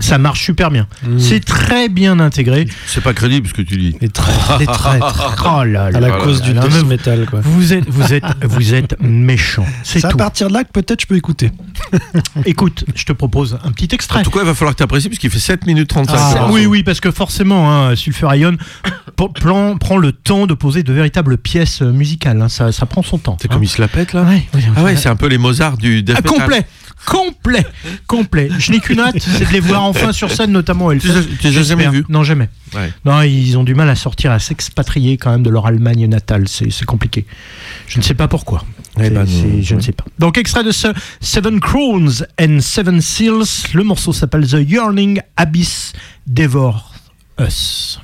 Ça marche super bien. Mm. C'est très bien intégré. C'est pas crédible ce que tu dis. Les traîtres. Les traîtres. Oh là À là. la Voilà. cause du là, death metal, quoi. Vous êtes, vous êtes, vous êtes méchant. C'est à partir de là que peut-être je peux écouter. Écoute, je te propose un petit En extrait. tout cas, il va falloir que tu apprécies parce qu'il fait 7 minutes 35. Ah, secondes. oui, oui, parce que forcément, hein, Sulfur Ion prend le temps de poser de véritables pièces euh, musicales. hein. Ça, ça prend son temps. C'est hein. comme il se la pète là Ouais, Ah ouais, c'est un peu les Mozart du Ah, complet, complet, complet. Je n'ai qu'une hâte, c'est de les voir enfin sur scène, notamment. Les as- tu les as jamais vus Non, jamais. Ouais. Non, ils ont du mal à sortir, à s'expatrier quand même de leur Allemagne natale. C'est compliqué. Je ne sais pas pourquoi. Eh ben, je ne sais pas. Donc, extrait de ce Seven Crowns and Seven Seals. Le morceau s'appelle The Yearning Abyss Devour Us.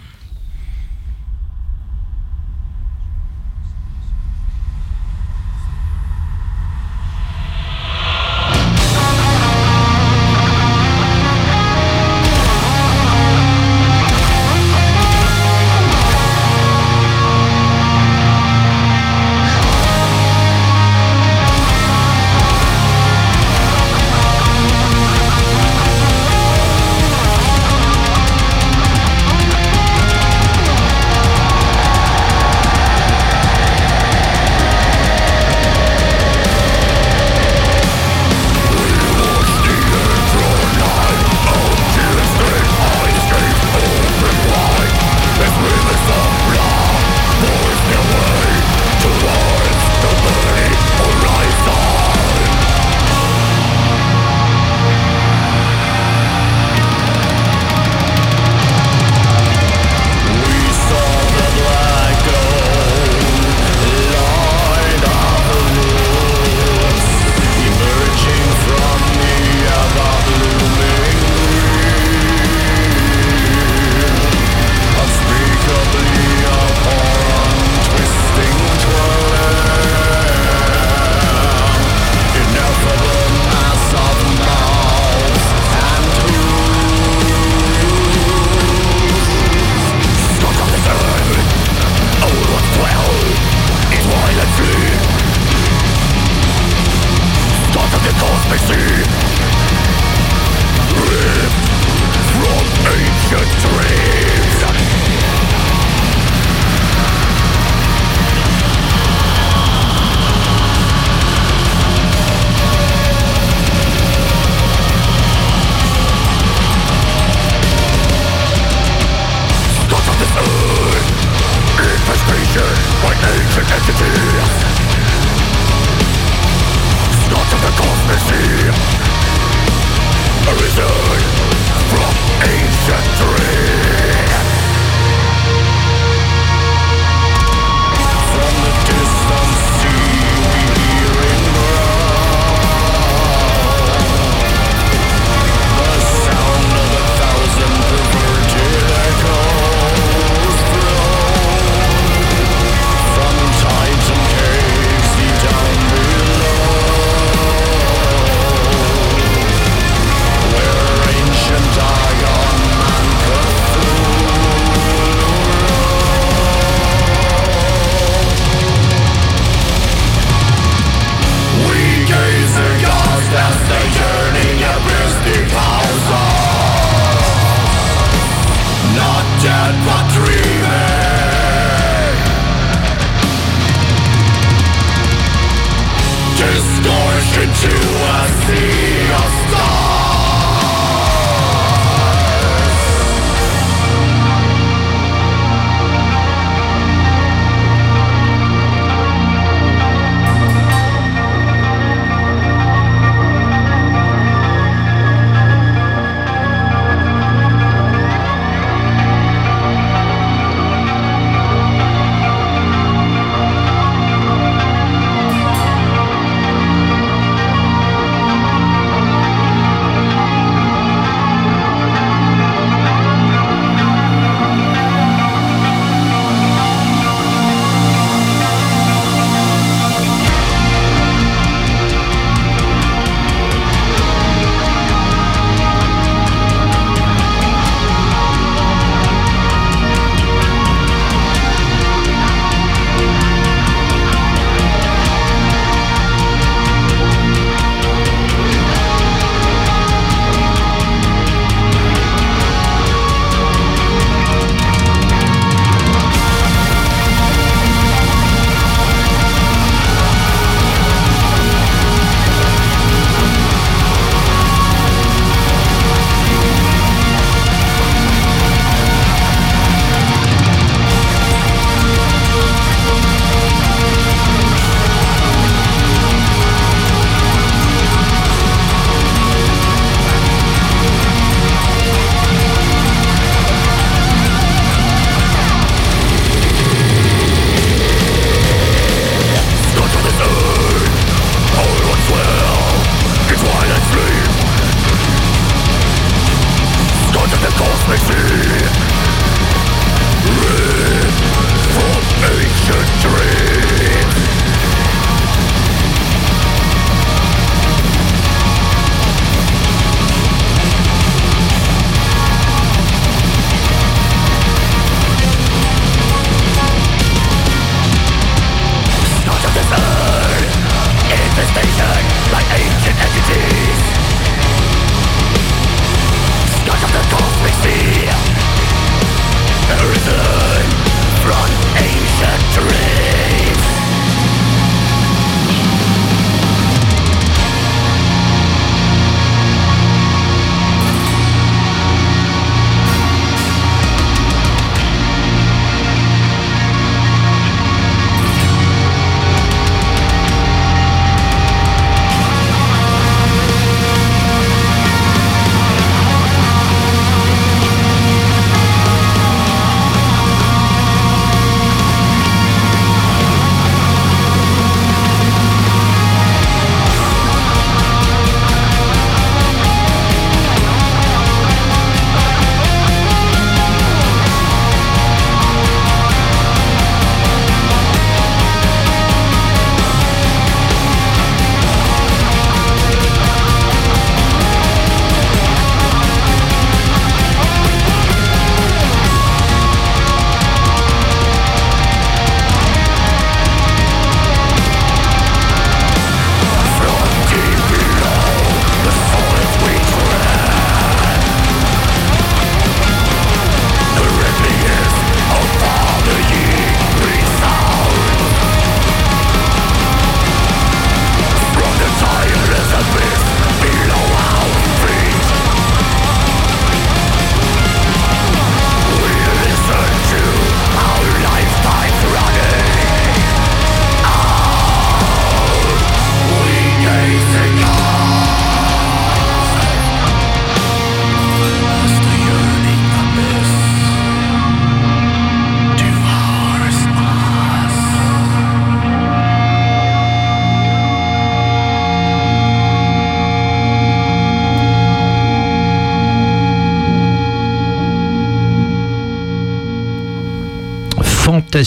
Scorched into a sea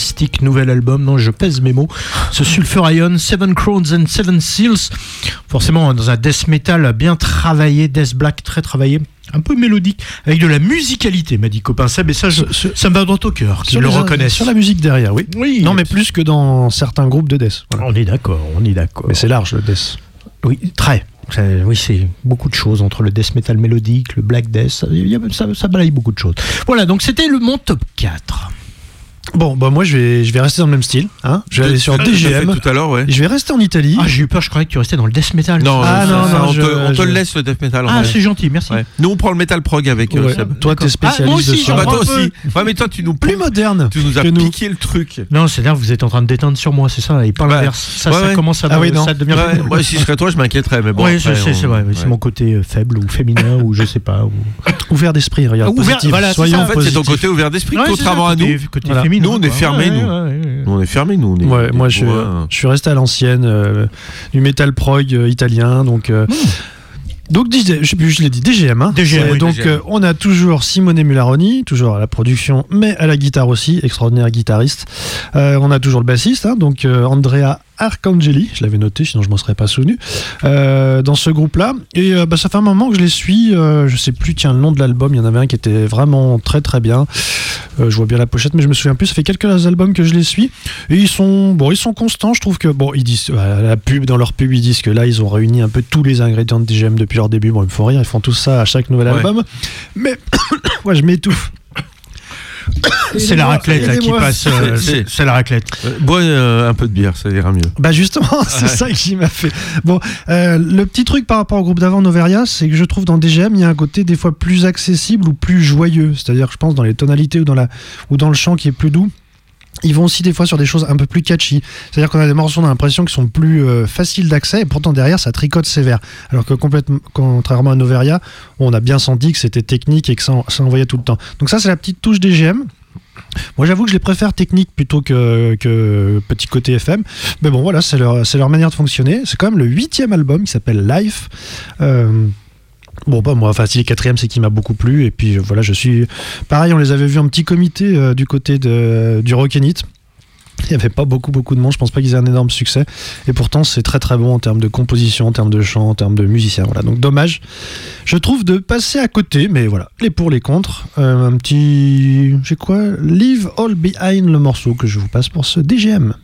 fantastique nouvel album. Non, je pèse mes mots. Ce Sulfur Ion, Seven Crowns and Seven Seals. Forcément, dans un death metal bien travaillé, death black très travaillé. Un peu mélodique, avec de la musicalité, m'a dit copain Seb, et ça, je- Sur- ça me va droit au cœur, qu'ils le reconnaissent. Sur la musique derrière, oui. Oui, Non, mais plus que dans certains groupes de death. voilà. on est d'accord, on est d'accord. Mais c'est large le death. Oui, très. Ça- oui, c'est beaucoup de choses entre le death metal mélodique, le black death, ça, ça balaye beaucoup de choses. Voilà, donc c'était le mon top 4. Bon, bah moi je vais, je vais rester dans le même style. Hein. Je vais aller sur fait DGM. tout à l'heure, ouais. Je vais rester en Italie. Ah, j'ai eu peur, je croyais que tu restais dans le death metal. Non, Ah, non, non, on, je- te, on te je- le laisse le death metal. Ah, ouais. c'est gentil, merci. Ouais. Nous, on prend le metal prog avec euh, Ouais. Seb. Toi, t'es Ah, spécialiste moi aussi, de j'en. Bah, prends peu. aussi. Ouais, mais toi, tu nous, Plus moderne. tu nous as nous. piqué le truc. Non, c'est-à-dire que vous êtes en train de déteindre sur moi, c'est ça, et pas Ouais. l'inverse. Ça, Ouais, ça ouais. commence à, Ah oui, non. ça devient Ouais, moi, si je serais toi, je m'inquiéterais, mais bon. oui, après, je sais, on- c'est vrai. C'est mon côté euh, faible ou féminin ou je sais pas. Ou... Ouvert d'esprit, regarde. Ouvert- voilà, c'est. En fait, c'est ton côté ouvert d'esprit, c'est contrairement à nous. Nous, on est fermés, nous. on est fermés, nous. On est, Ouais, des moi je, je suis resté à l'ancienne, euh, du metal prog euh, italien, donc. euh, Donc, DJ je sais plus, je l'ai dit, DGM. Hein. DGM, oui, donc, DGM. euh, on a toujours Simone Mularoni, toujours à la production, mais à la guitare aussi, extraordinaire guitariste. Euh, on a toujours le bassiste, hein, donc euh, Andrea Arcangeli, je l'avais noté, sinon je m'en serais pas souvenu, euh, dans ce groupe-là. Et euh, bah, ça fait un moment que je les suis, euh, je sais plus, tiens, le nom de l'album, il y en avait un qui était vraiment très très bien. Euh, je vois bien la pochette, mais je me souviens plus. Ça fait quelques albums que je les suis. Et ils sont, bon, ils sont constants. Je trouve que, bon, ils disent, à la pub, dans leur pub, ils disent que là, ils ont réuni un peu tous les ingrédients de DGM depuis leur début. Bon, ils me font rire, ils font tout ça à chaque nouvel Ouais. album. Mais, moi, je m'étouffe. C'est la raclette là, qui passe. euh, C'est- la raclette. Euh, Bois euh, un peu de bière, ça ira mieux. Bah justement, c'est Ouais. ça qui m'a fait. Bon, euh, le petit truc par rapport au groupe d'avant Noveria, c'est que je trouve dans DGM, il y a un côté des fois plus accessible ou plus joyeux. C'est-à-dire, que je pense dans les tonalités ou dans la ou dans le chant qui est plus doux. Ils vont aussi des fois sur des choses un peu plus catchy. C'est-à-dire qu'on a des morceaux, on a l'impression qui sont plus euh, faciles d'accès et pourtant derrière ça tricote sévère. Alors que complètement, contrairement à Noveria, on a bien senti que c'était technique et que ça, en- ça envoyait tout le temps. Donc ça c'est la petite touche DGM. Moi j'avoue que je les préfère technique plutôt que, petit côté FM. Mais bon voilà, c'est leur, leur manière de fonctionner. C'est quand même le huitième album qui s'appelle Life. Euh, Bon, bah moi, enfin, si le quatrième, c'est qui m'a beaucoup plu. Et puis euh, voilà, je suis. Pareil, on les avait vus en petit comité euh, du côté de, du Rockenit. Il n'y avait pas beaucoup, beaucoup de monde. Je pense pas qu'ils aient un énorme succès. Et pourtant, c'est très, très bon en termes de composition, en termes de chant, en termes de musiciens. Voilà. Donc, dommage, je trouve, de passer à côté. Mais voilà, les pour, les contre. Euh, un petit. J'ai quoi? Leave All Behind, le morceau que je vous passe pour ce DGM.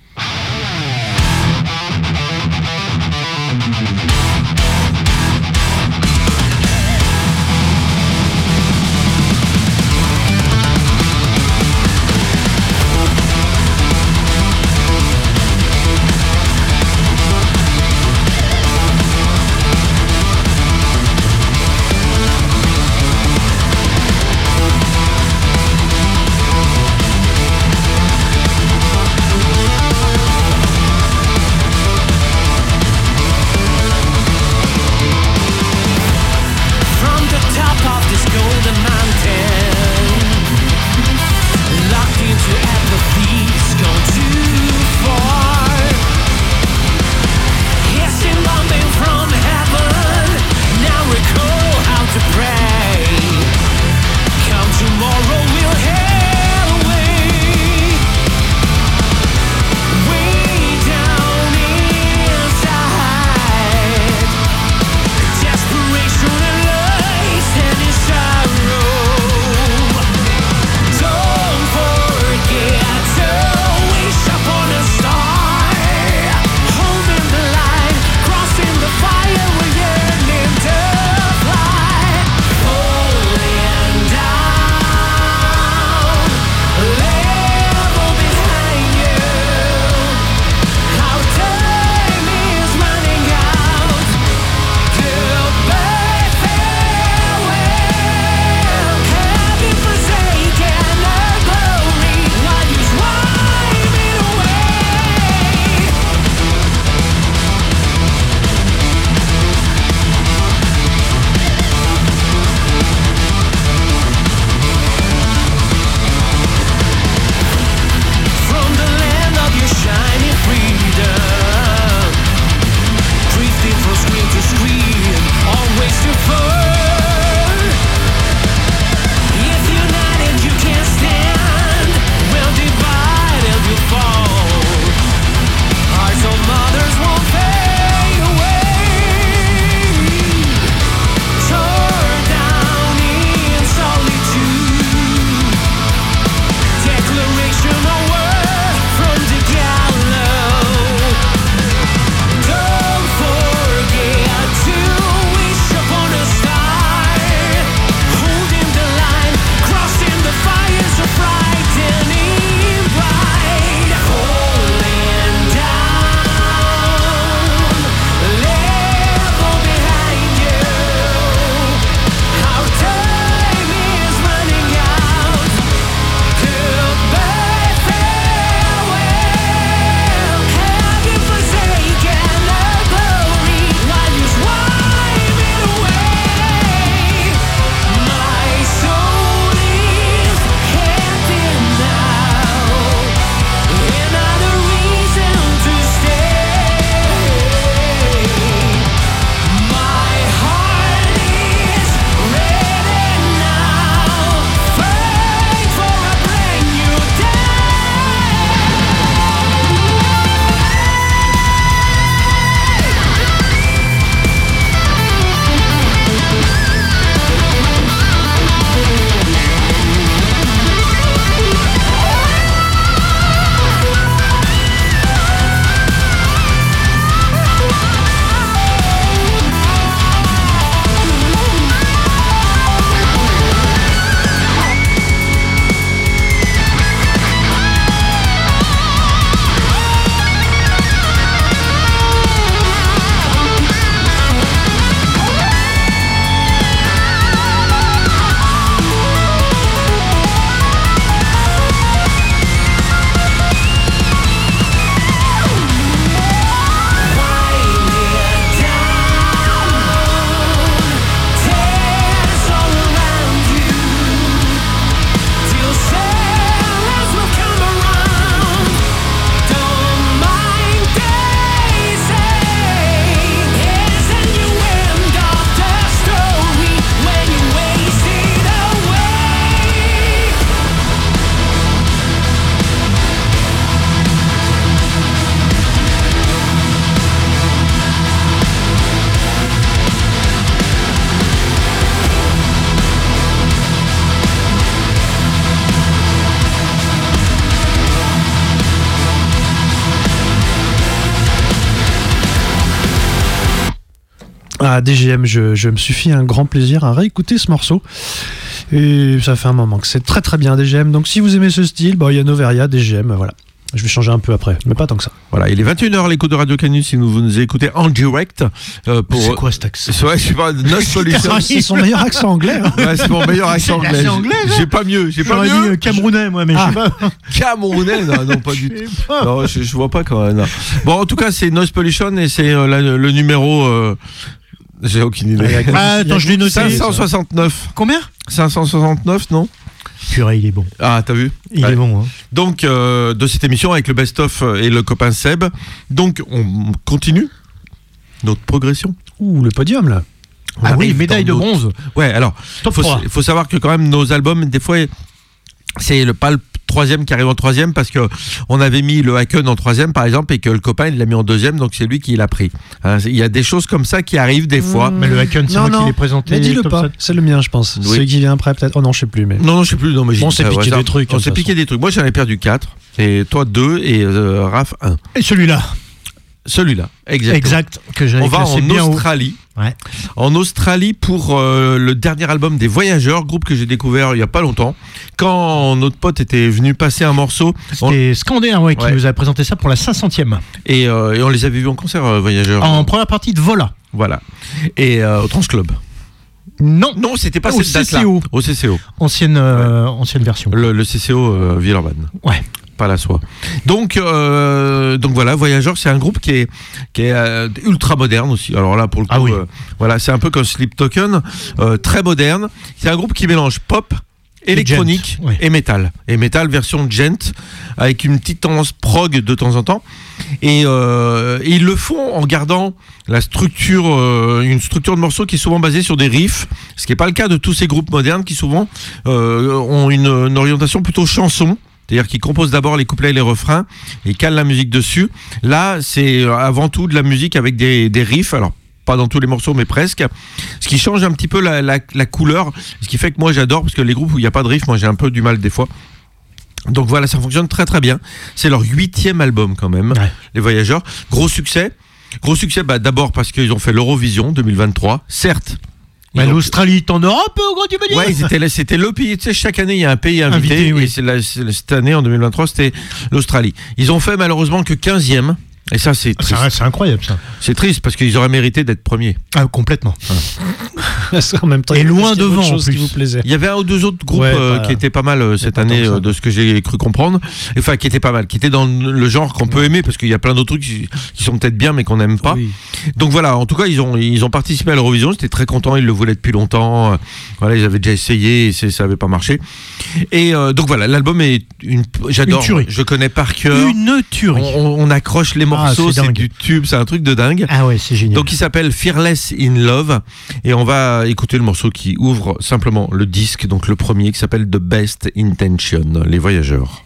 Ah, DGM, je, je me suis fait un grand plaisir à réécouter ce morceau. Et ça fait un moment que c'est très très bien DGM. Donc si vous aimez ce style, bah, il y a Noveria, DGM, voilà. Je vais changer un peu après, mais pas tant que ça. Voilà, il est 21h l'écho de Radio Canus si vous vous nous écoutez en direct. euh, pour... C'est quoi cet accent vrai, je sais pas, Nos Solutions. C'est son meilleur accent anglais. hein. Ouais, c'est mon meilleur accent C'est anglais. J'ai pas mieux, j'ai pas J'aurais dit mieux. euh, Camerounais, moi, mais je sais pas. Camerounais, non, non, pas du tout. Non, je, je vois pas quand même. non. Bon, en tout cas, c'est Noise Pollution et c'est euh, le numéro. euh, J'ai aucune idée. Ah, attends, je l'ai noté. 569. Combien 569, non Purée, il est bon. Ah, t'as vu Il Ouais. est bon. Hein. Donc, euh, de cette émission avec le best-of et le copain Seb. Donc, on continue notre progression. Ouh, le podium là. On Ah oui, médaille de bronze. Ouais, alors, faut, 3. faut savoir que quand même nos albums, des fois, c'est le, pas le troisième qui arrive en troisième parce que on avait mis le Haken en troisième par exemple et que le copain il l'a mis en deuxième donc c'est lui qui l'a pris. Hein, Il y a des choses comme ça qui arrivent des fois. Mais le Haken, c'est Non, moi qui non. l'ai présenté. Mais dis-le pas, c'est le mien, je pense. Oui. Celui qui vient après, peut-être. Oh non, je sais plus, mais. Non, non, je sais plus. Non, mais j'ai On s'est au piqué des trucs, On de s'est piqué des trucs. Moi, j'en ai perdu 4. Et toi, 2. Et euh, Raph, 1. Et celui-là. Celui-là. Exactement. Exact. Que j'avais On va en. Australie. Ouais. En Australie pour euh, le dernier album des Voyageurs, groupe que j'ai découvert il y a pas longtemps. Quand notre pote était venu passer un morceau on- C'était ouais, qui Ouais. nous a présenté ça pour la 500e. et, euh, et on les avait vus en concert, euh, Voyageurs. En première partie de Vola. Voilà. Et euh, au Trans Club. Non, Non, c'était pas Au cette date-là. CCO. Au CCO. ancienne, ancienne version. Le, le CCO Villeurbanne. Ouais. Pas la soie. Donc, euh, donc voilà, Voyageurs, c'est un groupe qui est, qui est euh, ultra moderne aussi. Alors là, pour le coup, Ah oui. euh, voilà, c'est un peu comme Sleep Token, très moderne. C'est un groupe qui mélange pop, électronique gent, ouais. et métal. Et métal version gent, avec une petite tendance prog de temps en temps. Et, euh, et ils le font en gardant la structure, euh, une structure de morceaux qui est souvent basée sur des riffs, ce qui n'est pas le cas de tous ces groupes modernes qui souvent euh, ont une, une orientation plutôt chanson. C'est-à-dire qu'ils composent d'abord les couplets et les refrains et calent la musique dessus. Là, c'est euh, avant tout de la musique avec des, des riffs. Alors, pas dans tous les morceaux, mais presque. Ce qui change un petit peu la, la- la couleur. Ce qui fait que moi, j'adore, parce que les groupes où il n'y a pas de riff, moi, j'ai un peu du mal des fois. Donc voilà, ça fonctionne très très bien. C'est leur huitième album quand même, Ouais. Les Voyageurs. Gros succès. Gros succès, bah, d'abord parce qu'ils ont fait l'Eurovision 2023. Certes. Mais l'Australie est en Europe, au grand dis Ouais, là, c'était le pays. Tu sais, chaque année, il y a un pays invité. Invité, oui. Et c'est la- cette année, en 2023, c'était l'Australie. Ils ont fait malheureusement que 15e. Et ça, c'est triste. c'est incroyable ça. C'est triste parce qu'ils auraient mérité d'être premiers. Ah, complètement. en même temps, Et loin devant, en qui plus. vous plaisait. Il y avait un ou deux autres groupes Ouais, euh, qui étaient pas mal euh, cette pas année, euh, de ce que j'ai cru comprendre. Enfin, qui étaient pas mal, qui étaient dans le genre qu'on peut aimer parce qu'il y a plein d'autres trucs qui, qui sont peut-être bien mais qu'on n'aime pas. Oui. Donc voilà, en tout cas, ils ont, ils ont participé à l'Eurovision. J'étais très content. Ils le voulaient depuis longtemps. Voilà, ils avaient déjà essayé et ça n'avait pas marché. Et euh, donc voilà, l'album est une. J'adore. Une tuerie. Je connais par cœur. Une tuerie. On, on accroche les morceaux, c'est du tube, c'est un truc de dingue. Ah ouais, c'est génial. Donc il s'appelle Fearless in Love et on va écouter le morceau qui ouvre simplement le disque, donc le premier qui s'appelle The Best Intention, les voyageurs.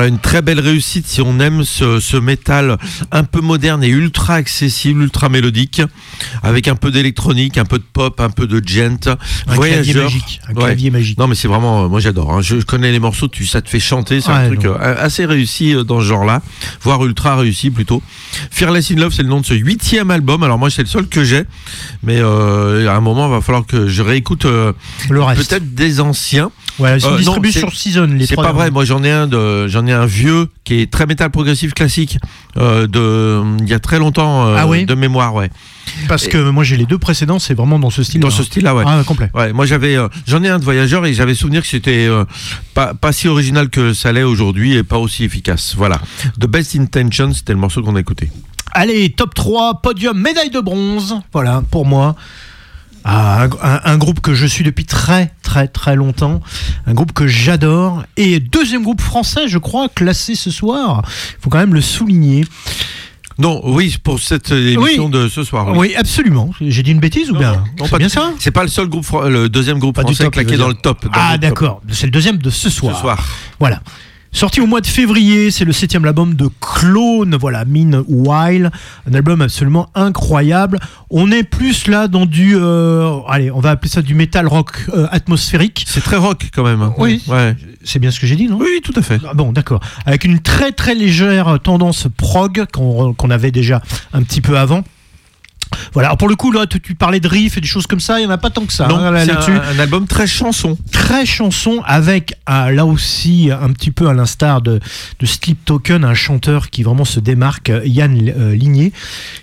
Voilà, une très belle réussite si on aime ce, ce métal un peu moderne et ultra accessible, ultra mélodique, avec un peu d'électronique, un peu de pop, un peu de gent. Un clavier Voyageur. magique. Un Ouais. clavier magique. Non mais c'est vraiment, euh, moi j'adore. hein. Je connais les morceaux, tu, ça te fait chanter, c'est un truc euh, assez réussi euh, dans ce genre-là, voire ultra réussi plutôt. Fearless in Love, c'est le nom de ce huitième album. Alors moi c'est le seul que j'ai, mais euh, à un moment il va falloir que je réécoute euh, peut-être des anciens. Sont Euh, non, c'est- sur Season. les C'est pas vrai. Moi, j'en ai un de, j'en ai un vieux qui est très métal progressif classique euh, de, il y a très longtemps euh, Ah oui de mémoire, ouais. Parce que moi j'ai les deux précédents, c'est vraiment dans ce style. Dans ce style-là, ouais. Ah, complet. Ouais, moi j'avais, euh, j'en ai un de voyageur et j'avais souvenir que c'était euh, pas, pas si original que ça l'est aujourd'hui et pas aussi efficace. Voilà. The Best Intention, c'était le morceau qu'on a écouté. Allez, top 3, podium, médaille de bronze. Voilà, pour moi. Ah, un, groupe que je suis depuis très très très longtemps, un groupe que j'adore, et deuxième groupe français, je crois, classé ce soir. Il faut quand même le souligner. Non, oui, pour cette émission de ce soir. Oui, Oui. absolument. J'ai dit une bêtise ou bien non, pas bien ça C'est pas le seul groupe, le deuxième groupe Pas du français top, claqué dans le top. dans Ah d'accord, c'est le deuxième de ce Ce soir. soir. Voilà. Sorti au mois de février, c'est le septième album de Clone, voilà, Mean Wild, un album absolument incroyable. On est plus là dans du, euh, allez, on va appeler ça du metal rock euh, atmosphérique. C'est très rock quand même. Oui. Ouais. C'est bien ce que j'ai dit, non? Oui, tout à fait. Ah Bon, d'accord. Avec une très très légère tendance prog qu'on qu'on avait déjà un petit peu avant. Voilà. Alors pour le coup, là, tu, tu parlais de riff et des choses comme ça, il n'y en a pas tant que ça hein, c'est un, un album très chanson. très chanson avec là aussi un petit peu à l'instar de, de Sleep Token un chanteur qui vraiment se démarque euh, Yann euh, Ligné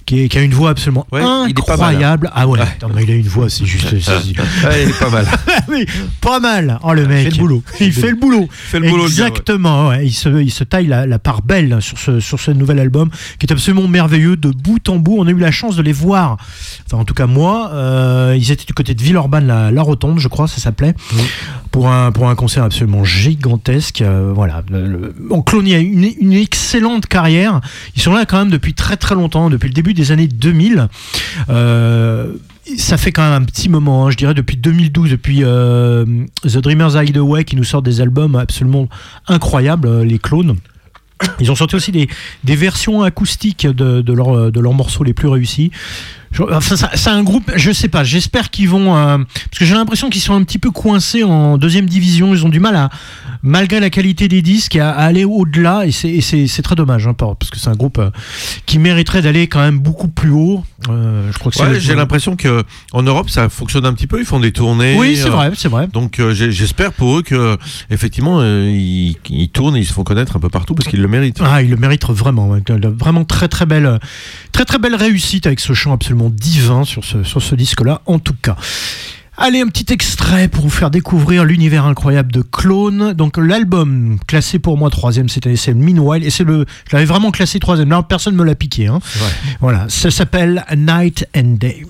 qui, est- qui a une voix absolument Ouais, il est pas mal, hein. incroyable ah ouais, Ouais. attends, mais il a une voix c'est juste Ouais, il est pas mal. Pas mal oh le mec fait le boulot. il fait le boulot Fait le boulot, le gars, ouais. exactement il, se, il se taille la, la part belle sur ce, sur ce nouvel album qui est absolument merveilleux de bout en bout on a eu la chance de les voir enfin en tout cas moi euh, ils étaient du côté de Villeurbanne la, la Rotonde je crois ça s'appelait pour un, pour un concert absolument gigantesque. euh, voilà. Le- le- bon, Clone a une, une excellente carrière. Ils sont là quand même depuis très très longtemps, depuis le début des années 2000. Euh, ça fait quand même un petit moment, hein, je dirais depuis 2012, depuis euh, The Dreamers Hideaway qui nous sort des albums absolument incroyables, les clones. Ils ont sorti aussi des, versions acoustiques de leurs morceaux les plus réussis. Enfin, c'est un groupe, je sais pas, j'espère qu'ils vont. euh, parce que j'ai l'impression qu'ils sont un petit peu coincés en deuxième division. Ils ont du mal à, malgré la qualité des disques, à, à aller au-delà. Et c'est- très dommage, hein, par- parce que c'est un groupe euh, qui mériterait d'aller quand même beaucoup plus haut. Euh, je crois que. Ouais, j'ai l'impression que en Europe ça fonctionne un petit peu. Ils font des tournées. Oui, c'est vrai, c'est vrai. Donc j'espère pour eux que effectivement ils, ils tournent et ils se font connaître un peu partout parce qu'ils le méritent. Ah, il le mérite vraiment. Vraiment très très belle, très très belle réussite avec ce chant absolument divin sur ce, sur ce disque-là, en tout cas. Allez, un petit extrait pour vous faire découvrir l'univers incroyable de Clone. Donc l'album classé pour moi troisième cette année, c'est Meanwhile, et c'est le, je l'avais vraiment classé troisième. Là, personne ne me l'a piqué. Hein. Voilà, ça s'appelle Night and Day.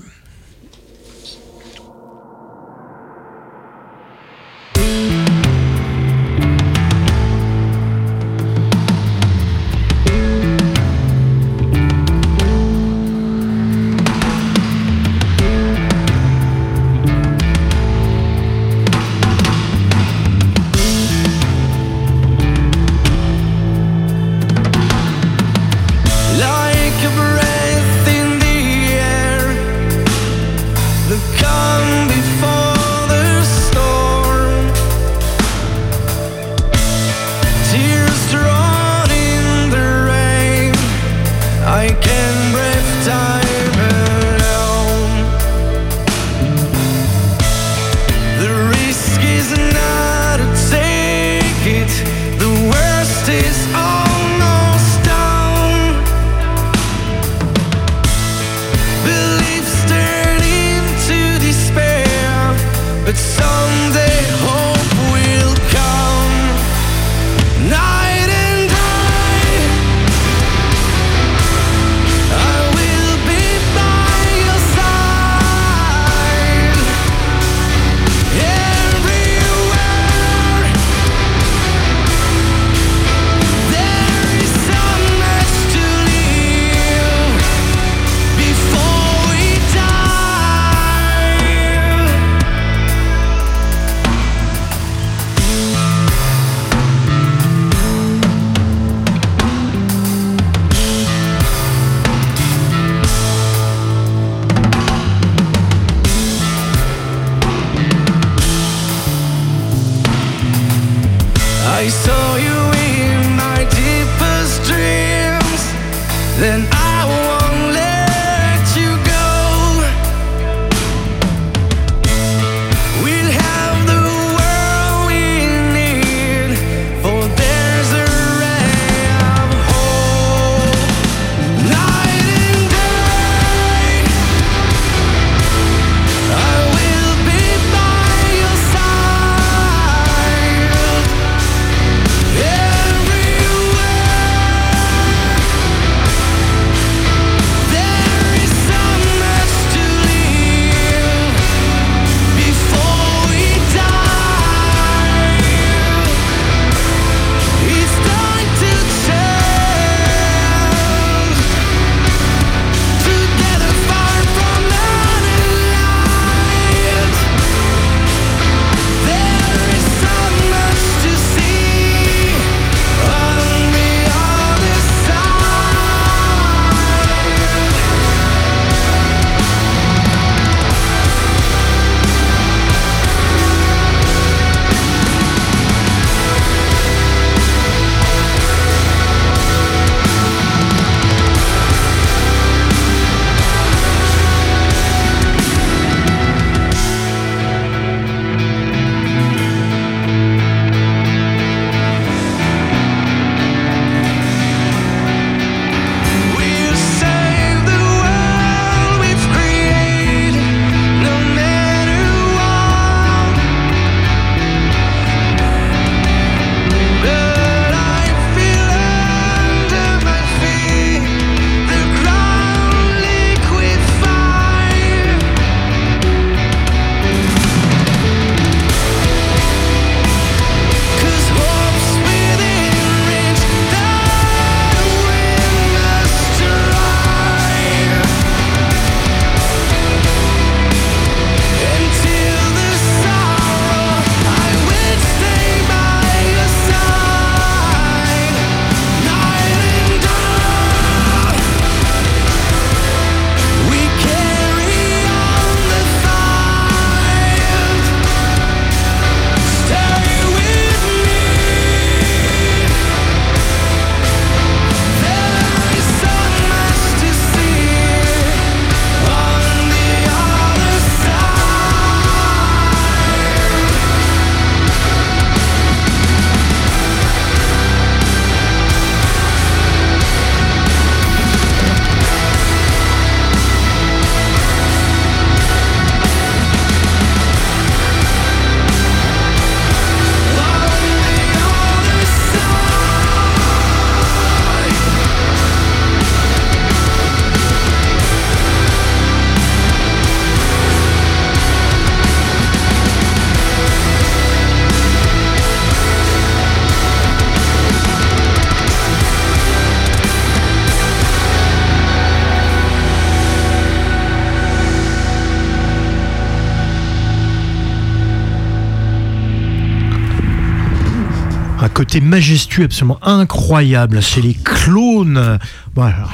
Côté majestueux absolument incroyable chez les clones. Voilà.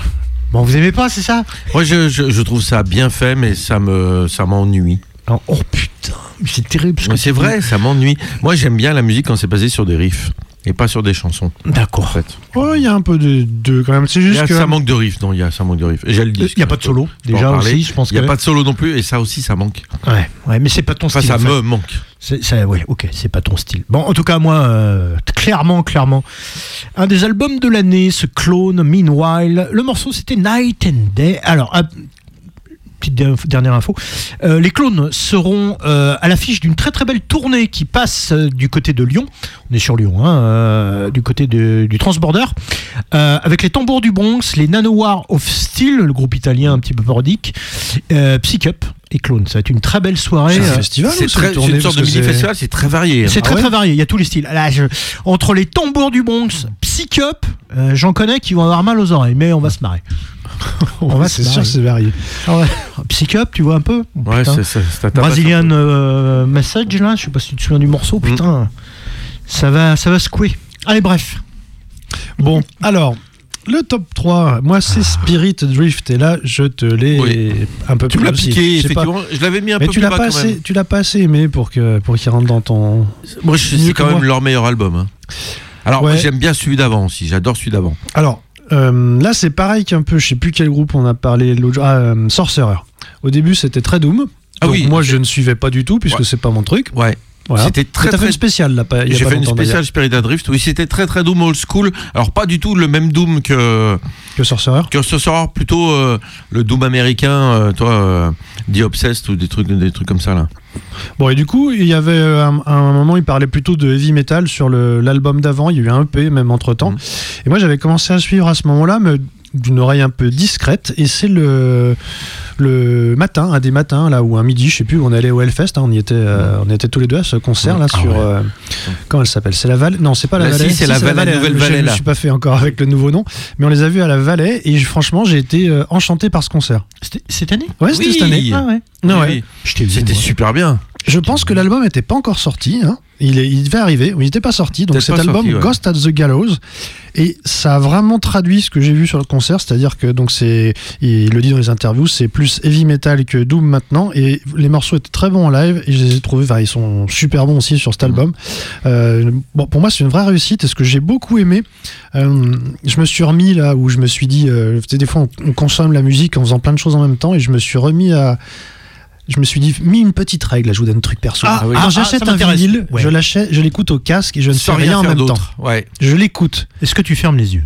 Bon, vous aimez pas, c'est ça? Moi, je, je- je trouve ça bien fait, mais ça me, ça m'ennuie. Alors, Oh putain, c'est terrible. C'est vrai, ça m'ennuie. Moi, j'aime bien la musique quand c'est basé sur des riffs et pas sur des chansons. En D'accord. fait, Oh, il y a un peu de, de quand même. C'est juste a- que. ça manque de riffs. Non, il y a ça manque de le Il n'y a pas de solo, peux en déjà aussi, je pense Il n'y a que- pas de solo non plus, et ça aussi, ça manque. Ouais, ouais, mais c'est pas ton Enfin, style. ça en fait. me manque. C'est, ça, ouais, ok, c'est pas ton style. Bon, en tout cas, moi, euh, clairement, clairement, un des albums de l'année, ce clone, Meanwhile. Le morceau, c'était Night and Day. Alors, petite der- dernière info. Euh, les clones seront euh, à l'affiche d'une très très belle tournée qui passe euh, du côté de Lyon. On est sur Lyon, hein, euh, du côté de- du Transborder, euh, avec les tambours du Bronx, les Nanowar of Steel, le groupe italien un petit peu parodique, euh, Psycup et Clone. Ça va être une très belle soirée. C'est un Euh, festival C'est une c'est tournée une sorte de Parce que mini c'est- festival, c'est très varié. hein. c'est Ah très ouais très varié, il y a tous les styles. Là, je- entre les tambours du Bronx, Psycup, euh, j'en connais qui vont avoir mal aux oreilles, mais on va se marrer. on va se C'est sûr, marrer. c'est varié. Ah ouais. Psycup, tu vois un peu? Oh, Ouais, putain. c'est Brazilian euh, Message, là, je sais pas si tu te souviens du morceau, Mm. Ça va, ça va secouer. Allez, bref. Bon, alors, le top 3, moi c'est Spirit Drift, et là je te l'ai Oui. un peu Tu plus l'as aussi. piqué, pas. effectivement. Je l'avais mis un Mais peu tu plus l'as bas pas quand assez, même. tu l'as pas assez aimé pour que pour qu'il rentre dans ton. Moi, c'est quand même leur meilleur album. hein. Alors, Ouais. j'aime bien celui d'avant aussi. J'adore celui d'avant. Alors, euh, là, c'est pareil qu'un peu, je sais plus quel groupe on a parlé l'autre jour. Ah, euh, Sorcerer. Au début, c'était très Doom. Ah Donc, oui, moi, je ne suivais pas du tout, puisque Ouais. c'est pas mon truc. Ouais. Voilà. C'était très, T'as fait très- une spéciale, là, J'ai fait une spéciale Spirit Adrift. Oui, c'était très très Doom old school. Alors pas du tout le même Doom que Que Sorcerer. que ce soir, plutôt euh, le Doom américain, euh, toi, euh, The Obsessed ou des trucs des trucs comme ça là. Bon, et du coup, il y avait euh, un, un moment, il parlait plutôt de heavy metal sur l'album d'avant. Il y a eu un EP même entre temps. Mhm. Et moi, j'avais commencé à suivre à ce moment-là, mais d'une oreille un peu discrète. Et c'est le, le matin, un des matins, là, ou un midi, je sais plus, on allait au Hellfest. hein, on, y était, euh, on était tous les deux à ce concert, là, Ah sur. ouais. euh, comment elle s'appelle C'est la Vallée Non, c'est pas la Là, Vallée. si, c'est la Vallée, la Nouvelle Je- Vallée, Je ne suis pas fait encore avec le nouveau nom. Mais on les a vus à la Vallée. Et franchement, j'ai été euh, enchanté par ce concert. C'était cette année? Ouais, c'était Oui. cette année. Ah ouais. Non, Oui, ouais. oui. Je t'ai vu, C'était super bien. Je pense que l'album n'était pas encore sorti. hein. Il, est- il devait arriver, mais il n'était pas sorti. Donc cet album, sorti, ouais. Ghost at the Gallows, et ça a vraiment traduit ce que j'ai vu sur le concert, c'est-à-dire que donc c'est, il le dit dans les interviews, c'est plus heavy metal que doom maintenant, et les morceaux étaient très bons en live, et je les ai trouvés, enfin, ils sont super bons aussi sur cet album. Euh, bon, pour moi, c'est une vraie réussite, et ce que j'ai beaucoup aimé, euh, je me suis remis là où je me suis dit, euh, des fois on, on consomme la musique en faisant plein de choses en même temps, et je me suis remis à je me suis dit, mis une petite règle, là, je vous donne un truc perso. Ah, oui. Quand ah, j'achète un vinyle, Ouais. je l'achète, je l'écoute au casque et je ne Sans fais rien en même temps. Ouais. Je l'écoute. Est-ce que tu fermes les yeux?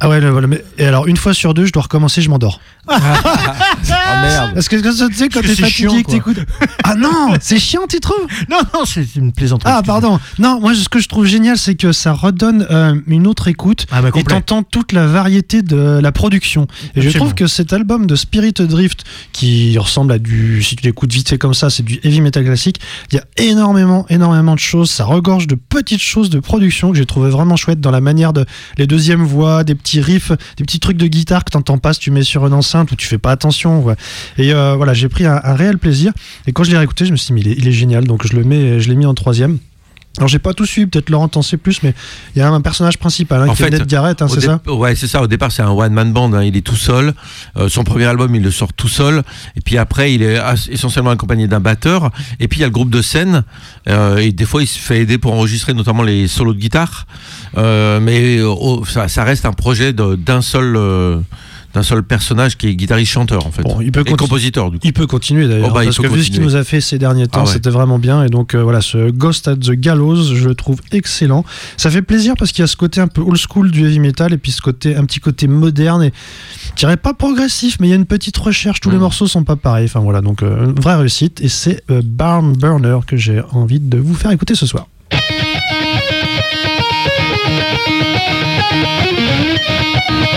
Ah ouais, voilà. mais- Et alors, une fois sur deux, je dois recommencer, je m'endors. Ah merde. Parce que quand Parce que t'es c'est fatigué chiant, et que t'écoutes. Ah non, c'est chiant, tu trouves? Non, non, c'est une plaisanterie. Ah, pardon. Non, moi, ce que je trouve génial, c'est que ça redonne euh, une autre écoute. Ah bah et t'entends toute la variété de la production. Et je trouve que cet album de Spirit Drift, qui ressemble à du, si tu l'écoutes vite fait comme ça, c'est du heavy metal classique. Il y a énormément, énormément de choses. Ça regorge de petites choses de production que j'ai trouvé vraiment chouette dans la manière de les deuxièmes voix, des petits riffs, des petits trucs de guitare que t'entends pas si tu mets sur une ou tu fais pas attention. ouais. Et euh, voilà, j'ai pris un, un réel plaisir. Et quand je l'ai réécouté, je me suis dit, mais il est, il est génial. Donc je le mets, je l'ai mis en troisième. Alors j'ai pas tout suivi, peut-être Laurent t'en sait plus, mais il y a un personnage principal hein, En qui est fait, Ned Garrett, hein, c'est ça Ouais, c'est ça. Au départ, c'est un one man band. hein. Il est tout seul. Euh, son premier album, il le sort tout seul. Et puis après, il est essentiellement accompagné d'un batteur. Et puis il y a le groupe de scène. Euh, et des fois, il se fait aider pour enregistrer notamment les solos de guitare. Euh, mais oh, ça, ça reste un projet d'un seul. D'un seul personnage qui est guitariste-chanteur en fait Bon, il peut et continu- compositeur du coup. Il peut continuer d'ailleurs, Oh bah, parce que vu ce qu'il nous a fait ces derniers temps, Ah ouais. c'était vraiment bien. Et donc euh, voilà, ce Ghost at the Gallows, je le trouve excellent. Ça fait plaisir parce qu'il y a ce côté un peu old school du heavy metal et puis ce côté, un petit côté moderne et je dirais pas progressif, mais il y a une petite recherche. Tous les Mhm. morceaux sont pas pareils. Enfin voilà, donc euh, une vraie réussite. Et c'est euh, Barn Burner que j'ai envie de vous faire écouter ce soir.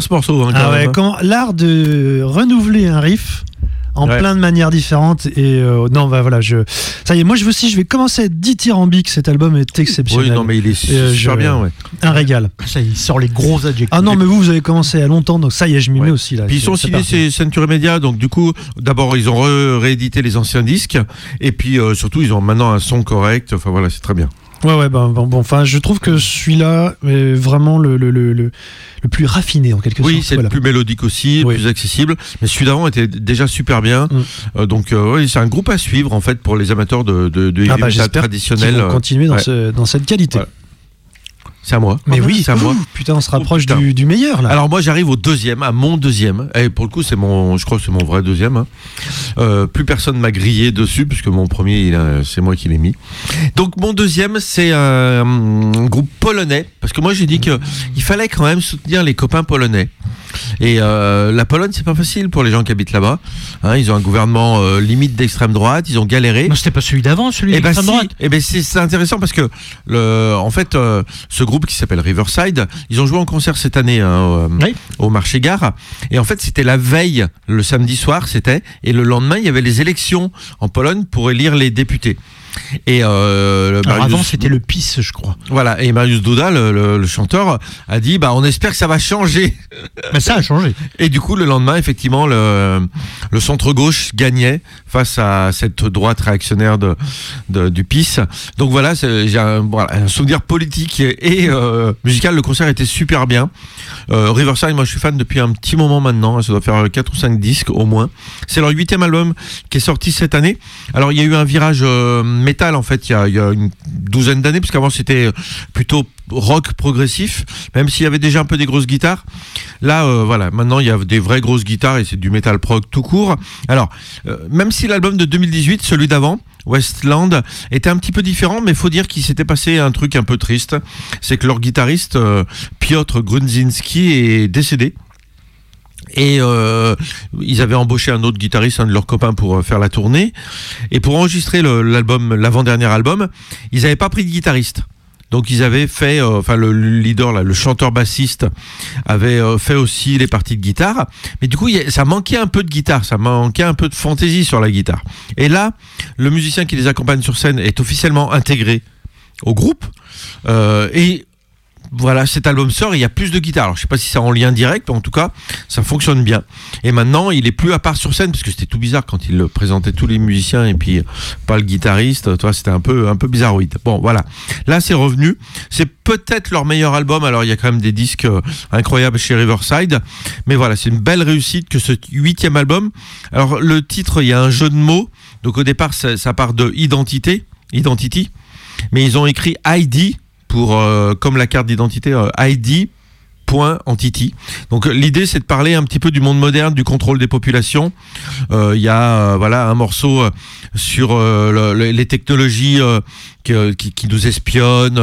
Est ce morceau. hein, quand Ah ouais, l'art de renouveler un riff en Ouais. plein de manières différentes et euh, non bah voilà je ça y est moi je veux aussi je vais commencer à être dithyrambique cet album est exceptionnel Oui, non, mais il est euh, super je- bien, ouais. un régal Ça, il sort les gros adjectifs. ah non mais vous vous avez commencé y a longtemps donc ça y est je m'y Ouais. mets aussi là Puis ils sont signés chez Century Media, donc du coup, d'abord ils ont réédité les anciens disques, et puis euh, surtout ils ont maintenant un son correct. Enfin voilà, c'est très bien. Ouais ouais bah, bon, enfin je trouve que celui-là est vraiment le le, le, le, plus raffiné en quelque Oui, sorte c'est voilà. le plus mélodique aussi, Oui. le plus accessible. Mais celui d'avant était déjà super bien. Mm. Euh, donc euh, oui, c'est un groupe à suivre en fait pour les amateurs de, de, de ah bah vont continuer dans ouais. ce dans cette qualité. C'est à moi. mais oui c'est à moi. ouh, putain on se rapproche putain. du, du meilleur là Alors moi j'arrive au deuxième, à mon deuxième. Et pour le coup c'est mon, je crois que c'est mon vrai deuxième. hein. Euh, plus personne m'a grillé dessus puisque mon premier c'est moi qui l'ai mis. Donc mon deuxième c'est un, hum, groupe polonais parce que moi j'ai dit que il fallait quand même soutenir les copains polonais. Et euh, la Pologne c'est pas facile pour les gens qui habitent là-bas. Hein, ils ont un gouvernement euh, limite d'extrême droite, ils ont galéré. Non, c'était pas celui d'avant, celui Eh ben d'extrême si. droite. Eh ben c'est c'est intéressant parce que le, en fait, euh, ce groupe qui s'appelle Riverside, ils ont joué en concert cette année hein, au, Oui. au marché gare. Et en fait, c'était la veille, le samedi soir, c'était, et le lendemain, il y avait les élections en Pologne pour élire les députés. Et euh, avant, c'était le PIS, je crois. voilà. Et Marius Duda, le, le- le chanteur, a dit, bah, on espère que ça va changer. Mais ça a changé. Et du coup, le lendemain, effectivement, le, le centre-gauche gagnait face à cette droite réactionnaire de, de- du PIS. Donc voilà, j'ai un, voilà, un souvenir politique et, et, euh, musical. Le concert était super bien. Euh, Riverside, moi je suis fan depuis un petit moment maintenant. Ça doit faire 4 ou 5 disques au moins. C'est leur huitième album qui est sorti cette année. Alors il y a eu un virage euh, métal en fait il y a, il y a une douzaine d'années, parce qu'avant c'était plutôt rock progressif, même s'il y avait déjà un peu des grosses guitares. Là, euh, voilà, maintenant il y a des vraies grosses guitares et c'est du metal prog tout court. Alors, euh, même si l'album de 2018, celui d'avant, Westland, était un petit peu différent, mais faut dire qu'il s'était passé un truc un peu triste. C'est que leur guitariste, euh, Piotr Grunzinski, est décédé. Et euh, ils avaient embauché un autre guitariste, un de leurs copains, pour euh, faire la tournée. Et pour enregistrer l'album, l'avant-dernier album, ils n'avaient pas pris de guitariste. Donc ils avaient fait, euh, enfin le, le leader, là, le chanteur bassiste, avait euh, fait aussi les parties de guitare. Mais du coup, ça manquait un peu de guitare, ça manquait un peu de fantaisie sur la guitare. Et là, le musicien qui les accompagne sur scène est officiellement intégré au groupe. Et voilà, cet album sort, il y a plus de guitare. Alors, je sais pas si c'est en lien direct, mais en tout cas, ça fonctionne bien. Et maintenant, il est plus à part sur scène, parce que c'était tout bizarre quand il présentait tous les musiciens et puis pas le guitariste. Toi, c'était un peu, un peu bizarroïde. Bon, voilà. Là, c'est revenu. C'est peut-être leur meilleur album. Alors, il y a quand même des disques euh, incroyables chez Riverside. Mais voilà, c'est une belle réussite que ce huitième album. Alors, le titre, il y a un jeu de mots. Donc, au départ, ça, ça part de identité, identity. Mais ils ont écrit ID pour, euh, comme la carte d'identité, euh, ID. Entity. Donc euh, l'idée c'est de parler un petit peu du monde moderne, du contrôle des populations. Il y a voilà un morceau sur le- le- les technologies qui, qui nous espionnent.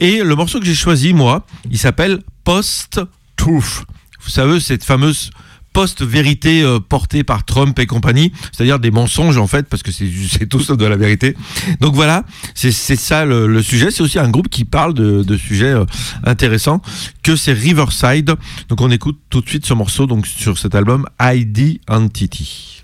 et le morceau que j'ai choisi moi, il s'appelle Post Truth. Vous savez cette fameuse post-vérité euh, portée par Trump et compagnie, c'est-à-dire des mensonges en fait, parce que c'est tout sauf de la vérité. Donc voilà, c'est ça le, sujet. C'est aussi un groupe qui parle de, de sujets euh, intéressants, que c'est Riverside. Donc on écoute tout de suite ce morceau donc sur cet album ID Entity.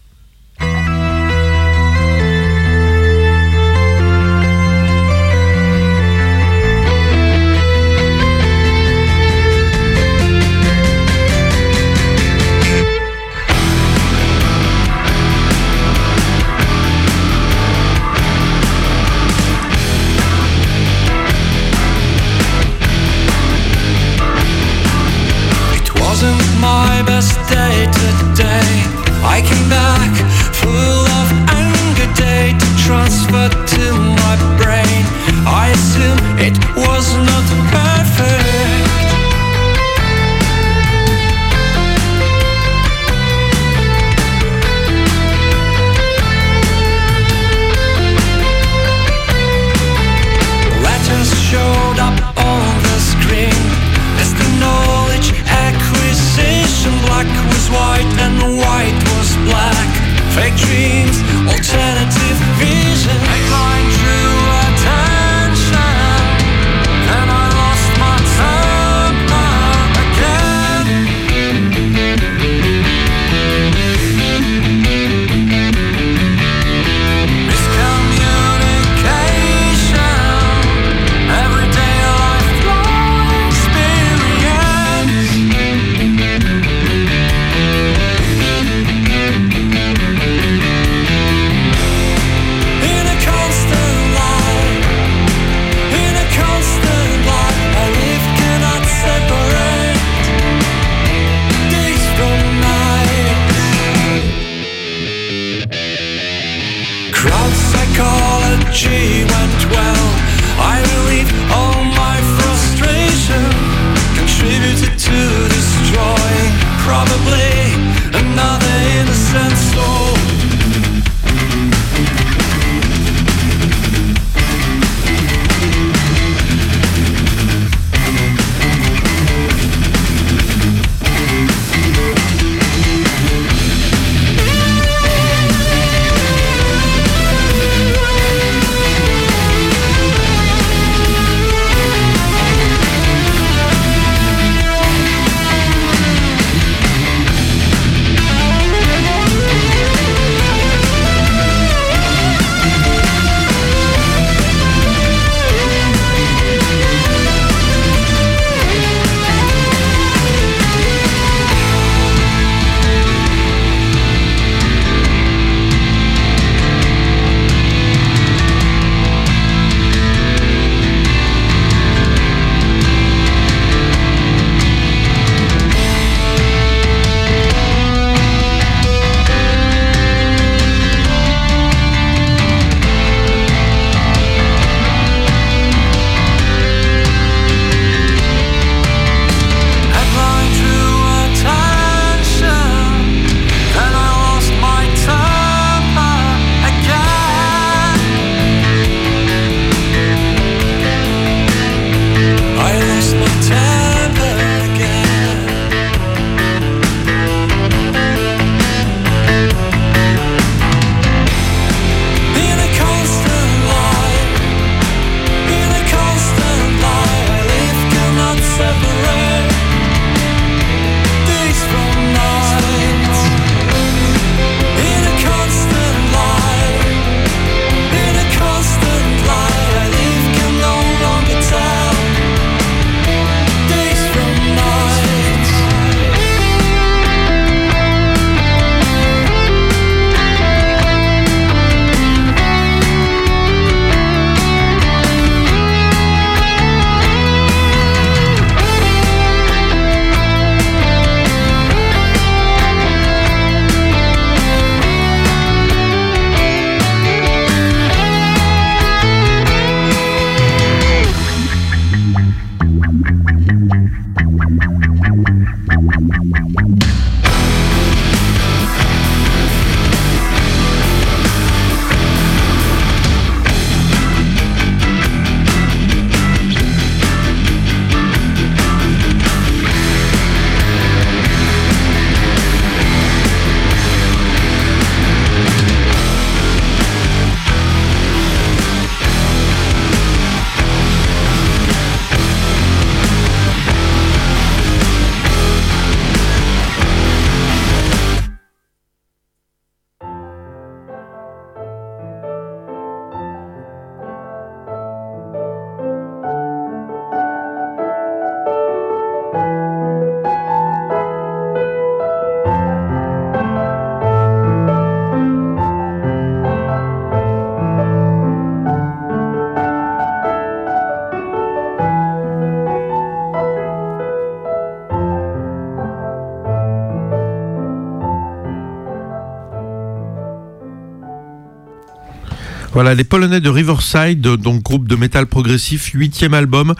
Voilà, les Polonais de Riverside, donc groupe de métal progressif, huitième album,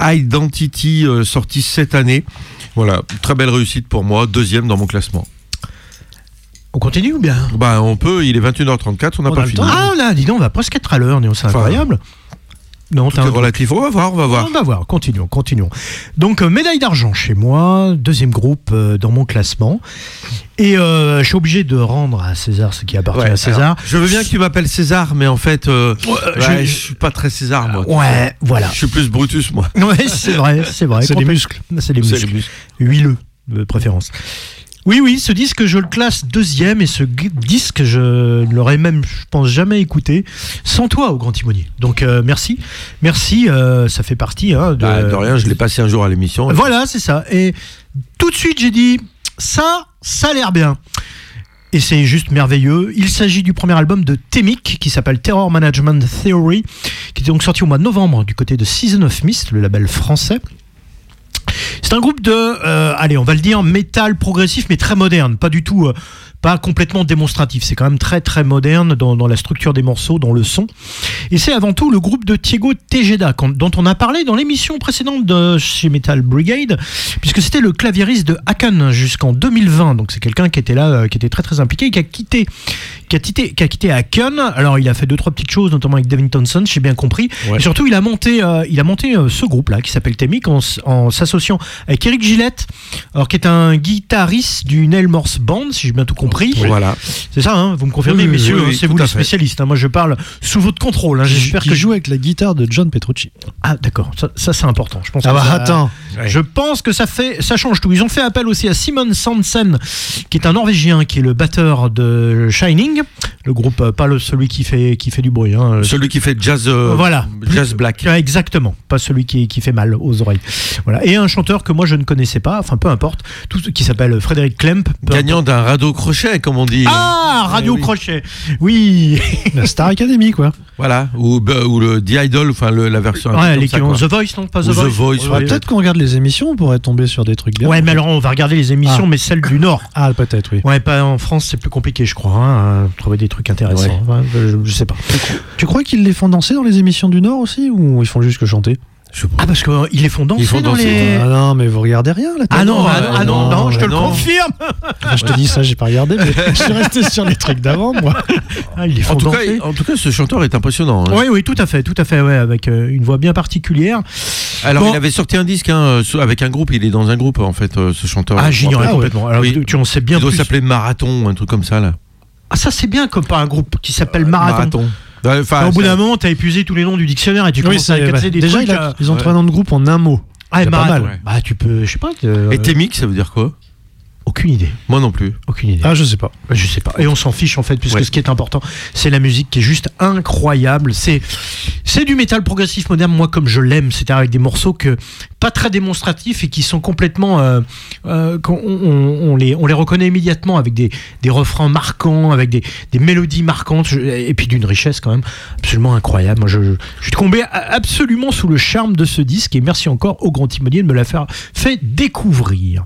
Identity, euh, sorti cette année. Voilà, très belle réussite pour moi, deuxième dans mon classement. On continue ou bien? Bah, on peut, il est 21h34, on n'a pas fini. Ah là, dis donc, on va presque être à l'heure, c'est incroyable. Non, Tout t'as est un relatif, on va voir, on va voir. On va voir, continuons, continuons. Donc, euh, médaille d'argent chez moi, deuxième groupe euh, dans mon classement. Et euh, je suis obligé de rendre à César ce qui appartient Ouais, à César. alors, je veux bien que tu m'appelles César, mais en fait, euh, Ouais, ouais, je- je suis pas très César, moi. Ouais, voilà. Je suis plus Brutus, moi. Ouais, c'est vrai, c'est vrai. C'est les Complè- muscles. C'est C'est les muscles. Huileux, de préférence. Oui, oui, ce disque, je le classe deuxième et ce disque, je ne l'aurais même, je pense, jamais écouté sans toi au Grand Timonier. Donc, euh, merci. Merci, euh, ça fait partie hein, de, Bah, de rien, je l'ai passé un jour à l'émission. Voilà, c'est ça. Et tout de suite, j'ai dit, ça, ça a l'air bien. Et c'est juste merveilleux. Il s'agit du premier album de Temic qui s'appelle Terror Management Theory, qui était donc sorti au mois de novembre du côté de Season of Mist, le label français. C'est un groupe de, euh, allez, on va le dire, métal progressif, mais très moderne, pas du tout, euh, pas complètement démonstratif. C'est quand même très très moderne dans, la structure des morceaux, dans le son. Et c'est avant tout le groupe de Diego Tejeda, dont on a parlé dans l'émission précédente de chez Metal Brigade, puisque c'était le claviériste de Haken jusqu'en 2020. Donc c'est quelqu'un qui était là, euh, qui était très très impliqué, et qui a quitté, qui a quitté, qui a quitté Haken. Alors il a fait deux trois petites choses, notamment avec Devin Townsend, j'ai bien compris. Ouais. Et surtout il a monté, euh, il a monté euh, ce groupe-là qui s'appelle Temic en, s'associant avec Eric Gillette, alors qui est un guitariste du Nail Morse Band, si j'ai bien tout compris. Voilà. C'est ça, hein, vous me confirmez, Oui, oui, messieurs, hein, c'est vous les spécialistes. hein. moi je parle sous votre contrôle. hein. J'espère que joue avec la guitare de John Petrucci. Ah d'accord, ça, ça, c'est important. Je pense. Ah que bah ça- attends. je pense que ça fait, ça change tout. Ils ont fait appel aussi à Simon Sansen, qui est un Norvégien, qui est le batteur de Shining, le groupe, euh, pas le, celui qui fait, qui fait du bruit. hein. Celui qui fait jazz, euh, Voilà. jazz black. Exactement, pas celui qui, qui fait mal aux oreilles. Voilà. Et un chanteur que moi je ne connaissais pas, enfin peu importe, tout ce qui s'appelle Frédéric Klemp. Gagnant d'un radeau crochet, comme on dit. Ah, Radio Eh oui. Crochet. Oui. La Star Academy, quoi. Voilà. Ou, bah, ou le The Idol, enfin le- la version. Ouais. The Voice, non Pas The Ou Voice. Voice, Ouais, ouais, ouais. Peut-être qu'on regarde les émissions, on pourrait tomber sur des trucs bien. Ouais, mais alors on va regarder les émissions, Ah. mais celles du Nord. Ah, peut-être, oui. Ouais, pas en France, c'est plus compliqué, je crois, hein, trouver des trucs intéressants. Ouais, je, je sais pas. Tu crois qu'ils les font danser dans les émissions du Nord aussi ou ils font juste que chanter? Je- Ah, parce qu'ils les font danser Ils font dans danser, les. Ah non, mais vous regardez rien là Ah non, ah, non, ah non, non, non, je te le non. confirme. Enfin, Je te dis ça, j'ai pas regardé, mais je suis resté sur les trucs d'avant, moi. Ah, ils les font En tout, cas, danser. en tout cas, ce chanteur est impressionnant. hein. Oui, oui, tout à fait, tout à fait, ouais, avec euh, une voix bien particulière. Alors, Bon. il avait sorti un disque hein, euh, avec un groupe. Il est dans un groupe, en fait, euh, ce chanteur. Ah, j'ignorais complètement. Alors, Oui. tu, en sais bien Il doit s'appeler Marathon, un truc comme ça, là. Ah, ça, c'est bien comme pas un groupe qui s'appelle Marathon. Ouais, enfin, au bout d'un moment, t'as épuisé tous les noms du dictionnaire et tu commences à casser ouais. des Déjà, trucs. il a- euh, ils ont ouais. trouvé un nom de groupe en un mot. Ah, pas Marathon. mal, ouais. Bah, tu peux, je sais pas. euh, Et Témic, ça veut dire quoi? Aucune idée. Moi non plus. Aucune idée. Ah, je sais pas. Je sais pas. Et on s'en fiche en fait, puisque Ouais. ce qui est important, c'est la musique qui est juste incroyable. C'est c'est du métal progressif moderne, moi comme je l'aime, c'est-à-dire avec des morceaux que pas très démonstratifs et qui sont complètement, euh, euh, on, on- on les on les reconnaît immédiatement avec des, des refrains marquants, avec des, des mélodies marquantes et puis d'une richesse quand même absolument incroyable. Moi, je, je, je suis tombé absolument sous le charme de ce disque et merci encore au Grand Timonier de me l'avoir fait découvrir.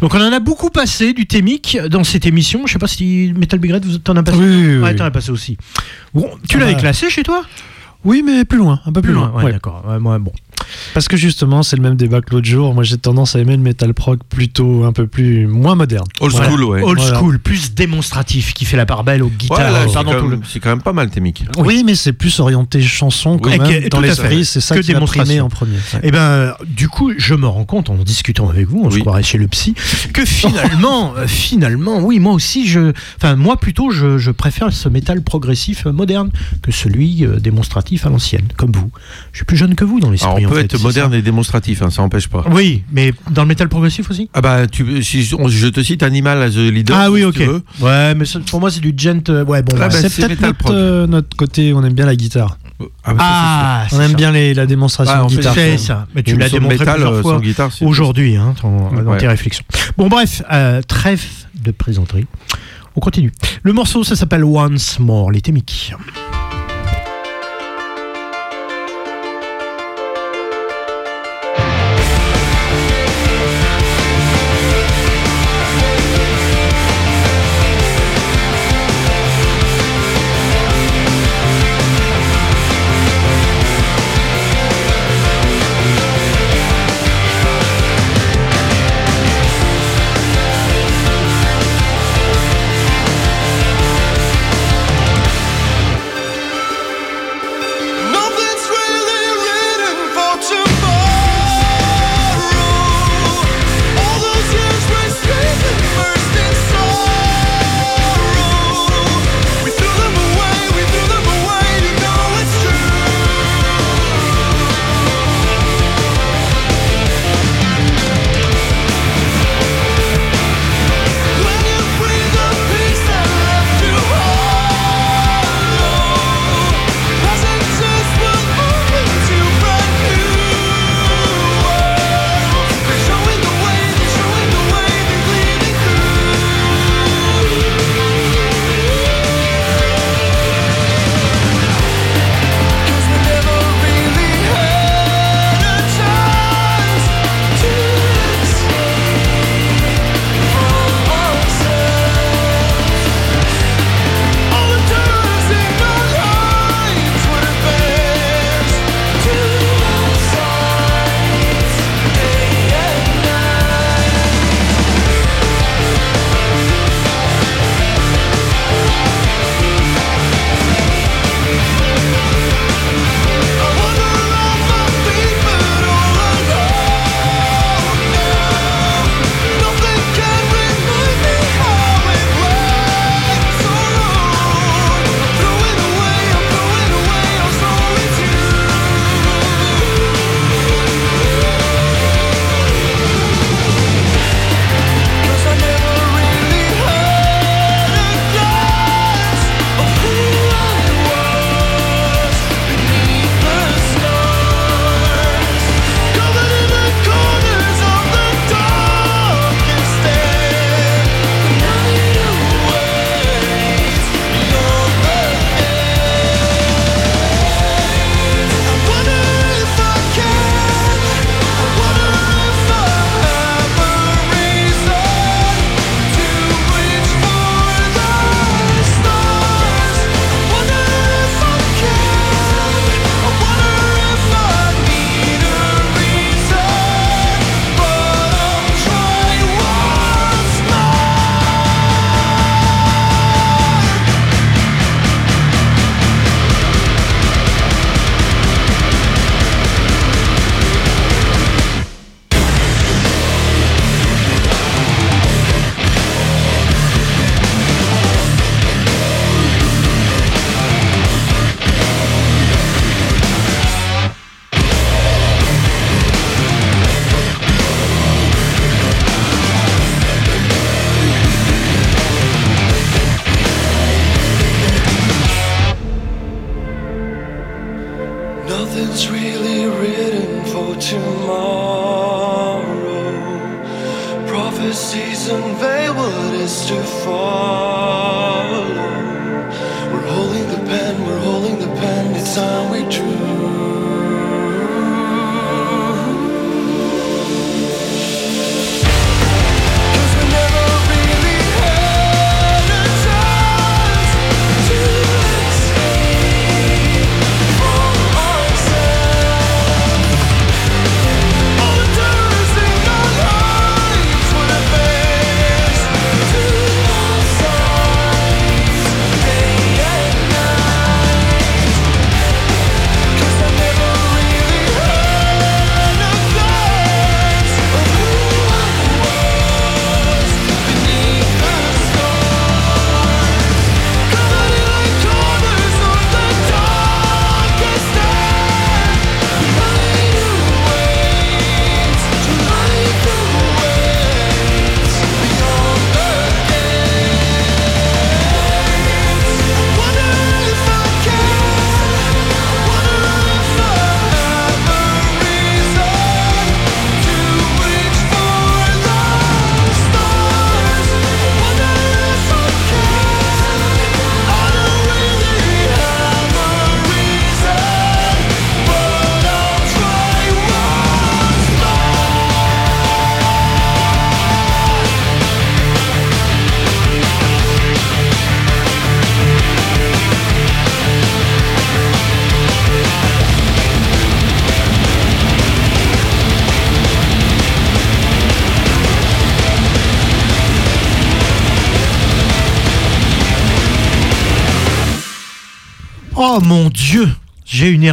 Donc on en a beaucoup passé du thémique dans cette émission. Je sais pas si Metal Big Red, vous t'en as passé. Oui, oui, Ouais, oui. t'en as passé aussi. Bon, tu l'avais classé chez toi? Oui, mais plus loin, un peu plus, loin. Ouais, ouais. d'accord. Ouais, moi, bon. Parce que justement, c'est le même débat que l'autre jour. Moi, j'ai tendance à aimer le metal prog plutôt un peu plus moins moderne. Old Voilà. school, ouais. Old Voilà. school, plus démonstratif, qui fait la part belle aux guitares. euh, c'est quand, le- même- c'est quand même pas mal, Témic. Oui, mais c'est plus orienté chanson quand Oui, même. dans l'esprit, c'est ça Que qui primer en premier. Ouais. Eh ben, du coup, je me rends compte en discutant avec vous, on se Oui. croirait chez le psy, que finalement, euh, finalement, oui, moi aussi, je, enfin, moi plutôt, je, je préfère ce métal progressif euh, moderne que celui démonstratif à l'ancienne, comme vous. Je suis plus jeune que vous dans l'esprit. On en peut fait, être moderne et démonstratif, hein, ça n'empêche pas. Oui, mais dans le métal progressif aussi? Ah bah, tu, si on- je te cite Animal as the leader. ah oui, si ok. tu veux. Ouais, mais ça, pour moi, c'est du gent. euh, ouais, bon. Ah ouais. bah, c'est peut-être notre, euh, notre côté, on aime bien la guitare. Ah, bah, ça, Ah, On c'est aime ça. bien les, la démonstration de fait guitare. C'est ça. Mais tu l'as démontré métal, plusieurs euh, fois sans guitare, c'est- aujourd'hui, hein, ton- dans tes réflexions. Bon, bref, euh, trêve de plaisanterie. On continue. Le morceau, ça s'appelle Once More, les Témiques.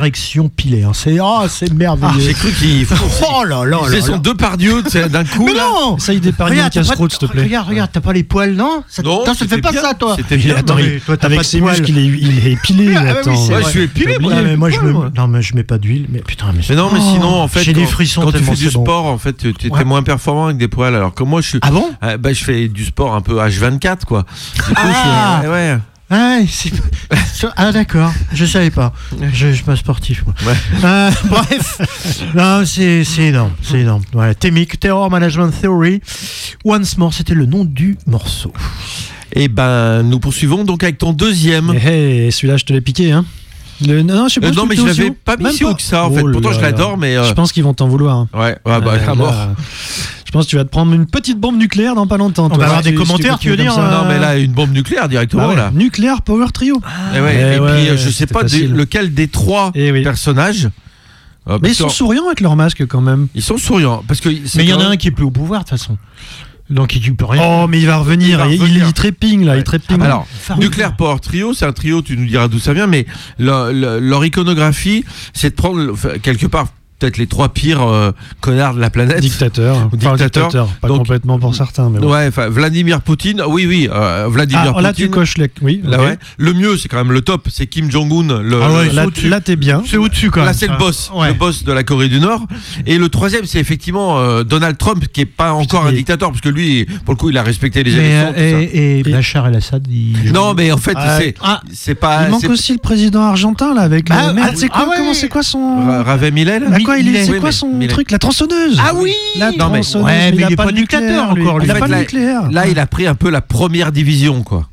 Érection pilaire. C'est oh, c'est Ah, merveilleux. j'ai cru qu'il oh là là il là son deux par Dieu d'un coup. Mais là. non Essaye d'épargner une Regarde, t'as pas casse-croûte, s'il te plaît. Regarde, regarde, t'as pas les poils, non ça, Non, ça te c'était fait pas bien, ça, toi c'était Il- bien. attends, il- toi, avec pas de ses muscles, il est, il épilé. Ah, vrai. je suis épilé, moi. Moi, je me... moi. Non, mais je mets pas d'huile. Mais putain, mais, Mais non, mais Oh, sinon, en fait, des quand- frissons quand tu fais du sport, en fait, tu étais moins performant avec des poils. Alors que moi, je suis. Ah bon Ah, bah, je fais du sport un peu H24, quoi. Du coup, Ah. je-. Ah, ouais, c'est- ah d'accord, je savais pas. Je, je suis pas sportif. Moi. Ouais. Euh, bref, non, c'est c'est énorme, c'est énorme. Terror Management Theory. Once more, c'était le nom du morceau. Et ben, nous poursuivons donc avec ton deuxième. Eh, hey, celui-là, je te l'ai piqué, hein. Le- non, je sais pas Euh, si non, tu mais le je aussi l'avais haut. pas mis Même si haut que ça, en fait. Oh Pourtant, là je là. l'adore, mais. euh, Je pense qu'ils vont t'en vouloir. hein. Ouais, ouais, bah, Euh, à mort. Je pense que tu vas te prendre une petite bombe nucléaire dans pas longtemps. On va avoir des tu commentaires, tu veux dire, euh, Non, mais là, une bombe nucléaire directement, Bah ouais, là. Nucléaire Power Trio. Et, ouais, Eh et ouais, puis, euh, je sais pas lequel des trois Eh oui. personnages. euh, Mais ils sont souriants avec leur masque quand même. ils sont souriants. Parce que Mais il y en a même- un qui est plus au pouvoir de toute façon. Donc il peut rien. Oh, mais il va revenir. Il va Il, revenir. il trépigne là, Ouais. il trépigne. Alors, Nuclear Power Trio, c'est un trio, tu nous diras d'où ça vient, mais le- le- leur iconographie, c'est de prendre quelque part peut-être les trois pires euh, connards de la planète. dictateur. Enfin, Dictateur. dictateur. Pas Donc- complètement pour certains, mais. Ouais, Vladimir Poutine, oui, oui, euh, Vladimir Ah, là, tu coches les. Oui, Là, ouais. Le mieux, c'est quand même le top, c'est Kim Jong-un. Le, Ah ouais, le- ils Là, là, t'es bien. C'est au-dessus quand même. Là, c'est le ça. boss, Ouais. le boss de la Corée du Nord. Et le troisième, c'est effectivement euh, Donald Trump, qui est pas encore un mais- dictateur, parce que lui, pour le coup, il a respecté les élections. euh, et, et Bachar el-Assad, il... Non, mais en fait, Ah, c'est ah, c'est pas. Il manque aussi le président argentin là avec. Bah, ah, c'est quoi ah. Comment c'est quoi son. Ra- Ravet Millet Bah quoi, il est, Millet. c'est quoi son truc La tronçonneuse Ah oui La Non, mais- tronçonneuse, ouais, mais il a il est pas de nucléaire, encore, lui. Il a En pas de nucléaire. Là, il a pris un peu la première division, quoi.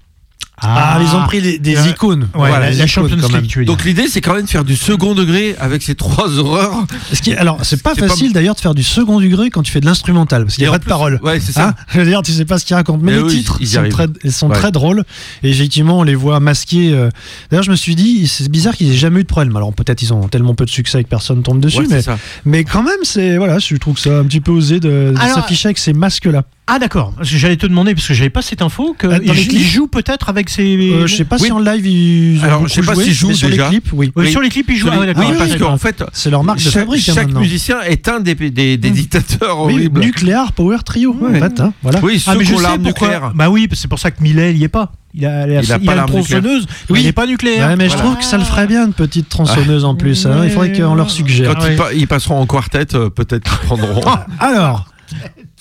Ah, ils ont pris les- des Euh, icônes. Ouais, Voilà, la, Champions. League, tu veux dire. Donc l'idée, c'est quand même de faire du second degré avec ces trois horreurs. Ce qui est- alors, c'est pas C'est pas- facile d'ailleurs de faire du second degré quand tu fais de l'instrumental, parce qu'il n'y a pas de parole. Ouais, c'est ça. Hein je veux dire, tu sais pas ce qu'ils racontent. Mais, Mais les eux, ils- titres ils sont, très, ils sont Ouais. très drôles. Et effectivement, on les voit masqués. euh. D'ailleurs, je me suis dit, c'est bizarre qu'ils aient jamais eu de problème. Alors, peut-être ils ont tellement peu de succès que personne tombe dessus, Ouais, c'est mais, ça. mais quand même, c'est voilà, je trouve ça un petit peu osé de, de s'afficher avec ces masques-là. Ah d'accord, Parce que j'allais te demander, parce que j'avais pas cette info, que Ah, dans les il, clips il joue peut-être avec ses... Euh, je sais pas Oui. si en live ils ont Alors, beaucoup je sais pas joué, s'ils jouent sur déjà. les clips, oui. Oui, Oui. Sur les clips, il joue. Celui- Ah, oui, Ah, parce qu'en fait, C'est leur marque de chaque, fabrique. hein, chaque maintenant. musicien est un des, des, des dictateurs Oui, horribles. nucléaire Power Trio, Ouais. en fait. hein, voilà. Oui, Ah, mais je sais pourquoi. Bah oui, c'est pour ça que Millet, il y est pas. Il a, il a, Il a il pas a nucléaire. tronçonneuse, Oui. il n'est pas nucléaire. Ouais, mais je trouve que ça le ferait bien une petite tronçonneuse en plus. hein. Il faudrait qu'on leur suggère. Quand Ah ils, ouais. pa- ils passeront en quartet, euh, peut-être qu'ils prendront. Alors,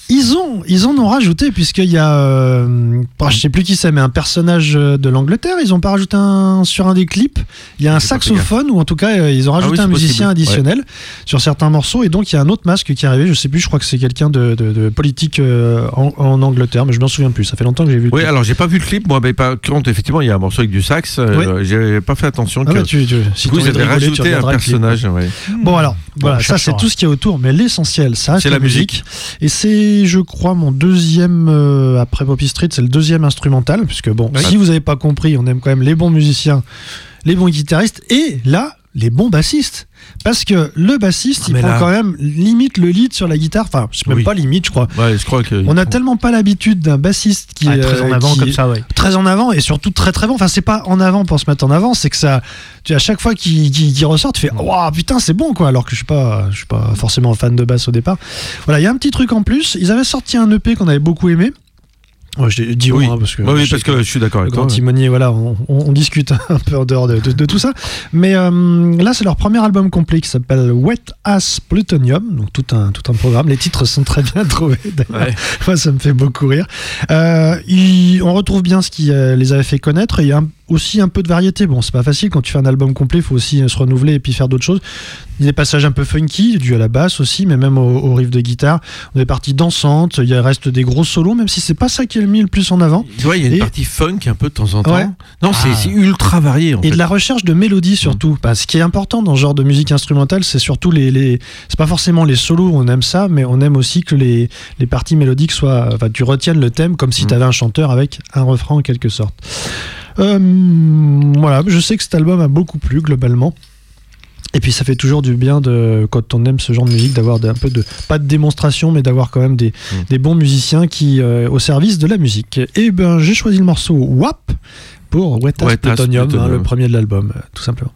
Ils ont, ils en ont rajouté puisqu'il y a, euh, bah, je sais plus qui c'est, mais un personnage euh, de l'Angleterre. Ils ont pas rajouté un sur un des clips. Il y a un saxophone ou en tout cas euh, ils ont rajouté oui, un musicien possible. additionnel sur certains morceaux et donc il y a un autre masque qui est arrivé. Je sais plus. Je crois que c'est quelqu'un de, de- de politique euh, en, en Angleterre, mais je m'en souviens plus. Ça fait longtemps que j'ai vu. le Oui, clip. alors j'ai pas vu le clip, moi, mais par contre, effectivement, il y a un morceau avec du sax. euh, J'ai pas fait attention Ah que. tu, tu, si rigoler, tu rajouté un personnage. ouais. Bon alors, voilà, ça c'est tout ce qu'il y a autour, mais l'essentiel, ça C'est la musique. Et c'est, je crois, mon deuxième euh, après Poppy Street, c'est le deuxième instrumental, puisque bon, Oui. si vous n'avez pas compris, on aime quand même les bons musiciens, les bons guitaristes, et là, les bons bassistes. Parce que le bassiste, Ah, il prend là- quand même limite le lead sur la guitare. Enfin, c'est même Oui. pas limite, je crois. Ouais, je crois que. On a tellement pas l'habitude d'un bassiste qui Ah, est très en euh, avant qui- comme ça, ouais. très en avant et surtout très très bon. Enfin, c'est pas en avant pour se mettre en avant, c'est que ça, tu à chaque fois qu'il qu'il ressort, tu fais waouh putain c'est bon quoi. Alors que je suis pas, je suis pas forcément fan de basse au départ. Voilà, il y a un petit truc en plus. Ils avaient sorti un EP qu'on avait beaucoup aimé. Ouais, je dis Oui, hein, parce que Oui, oui, je parce sais que je suis d'accord avec grand toi. timonier, voilà, on, on- on discute un peu en dehors de, de- de tout ça. Mais euh, là, c'est leur premier album complet qui s'appelle Wet Ass Plutonium, donc tout un, tout un programme. Les titres sont très bien trouvés, d'ailleurs. Ouais. Moi, ça me fait beaucoup rire. Euh, il- on retrouve bien ce qui euh, les avait fait connaître. Il y a un- aussi un peu de variété. Bon, c'est pas facile quand tu fais un album complet, il faut aussi euh, se renouveler et puis faire d'autres choses. Il y a des passages un peu funky, dû à la basse aussi, mais même au, au riff de guitare. On est parties dansantes, il reste des gros solos, même si c'est pas ça qui est le mis le plus en avant. Tu vois, il y a une Et- partie funk un peu de temps en temps. Ouais. Non, c'est Ah. c'est ultra varié en Et fait. de la recherche de mélodie surtout. Bah, ce qui est important dans ce genre de musique instrumentale, c'est surtout les, les- c'est pas forcément les solos, on aime ça, mais on aime aussi que les, les parties mélodiques soient, enfin, tu retiennes le thème comme si Mm. tu avais un chanteur avec un refrain en quelque sorte. Euh, voilà, je sais que cet album a beaucoup plu globalement. Et puis ça fait toujours du bien de quand on aime ce genre de musique d'avoir un peu de pas de démonstration mais d'avoir quand même des, Mm. des bons musiciens qui euh, au service de la musique. Et ben j'ai choisi le morceau WAP pour Wet Wet Plutonium, hein, Plutonium. le premier de l'album, euh, tout simplement.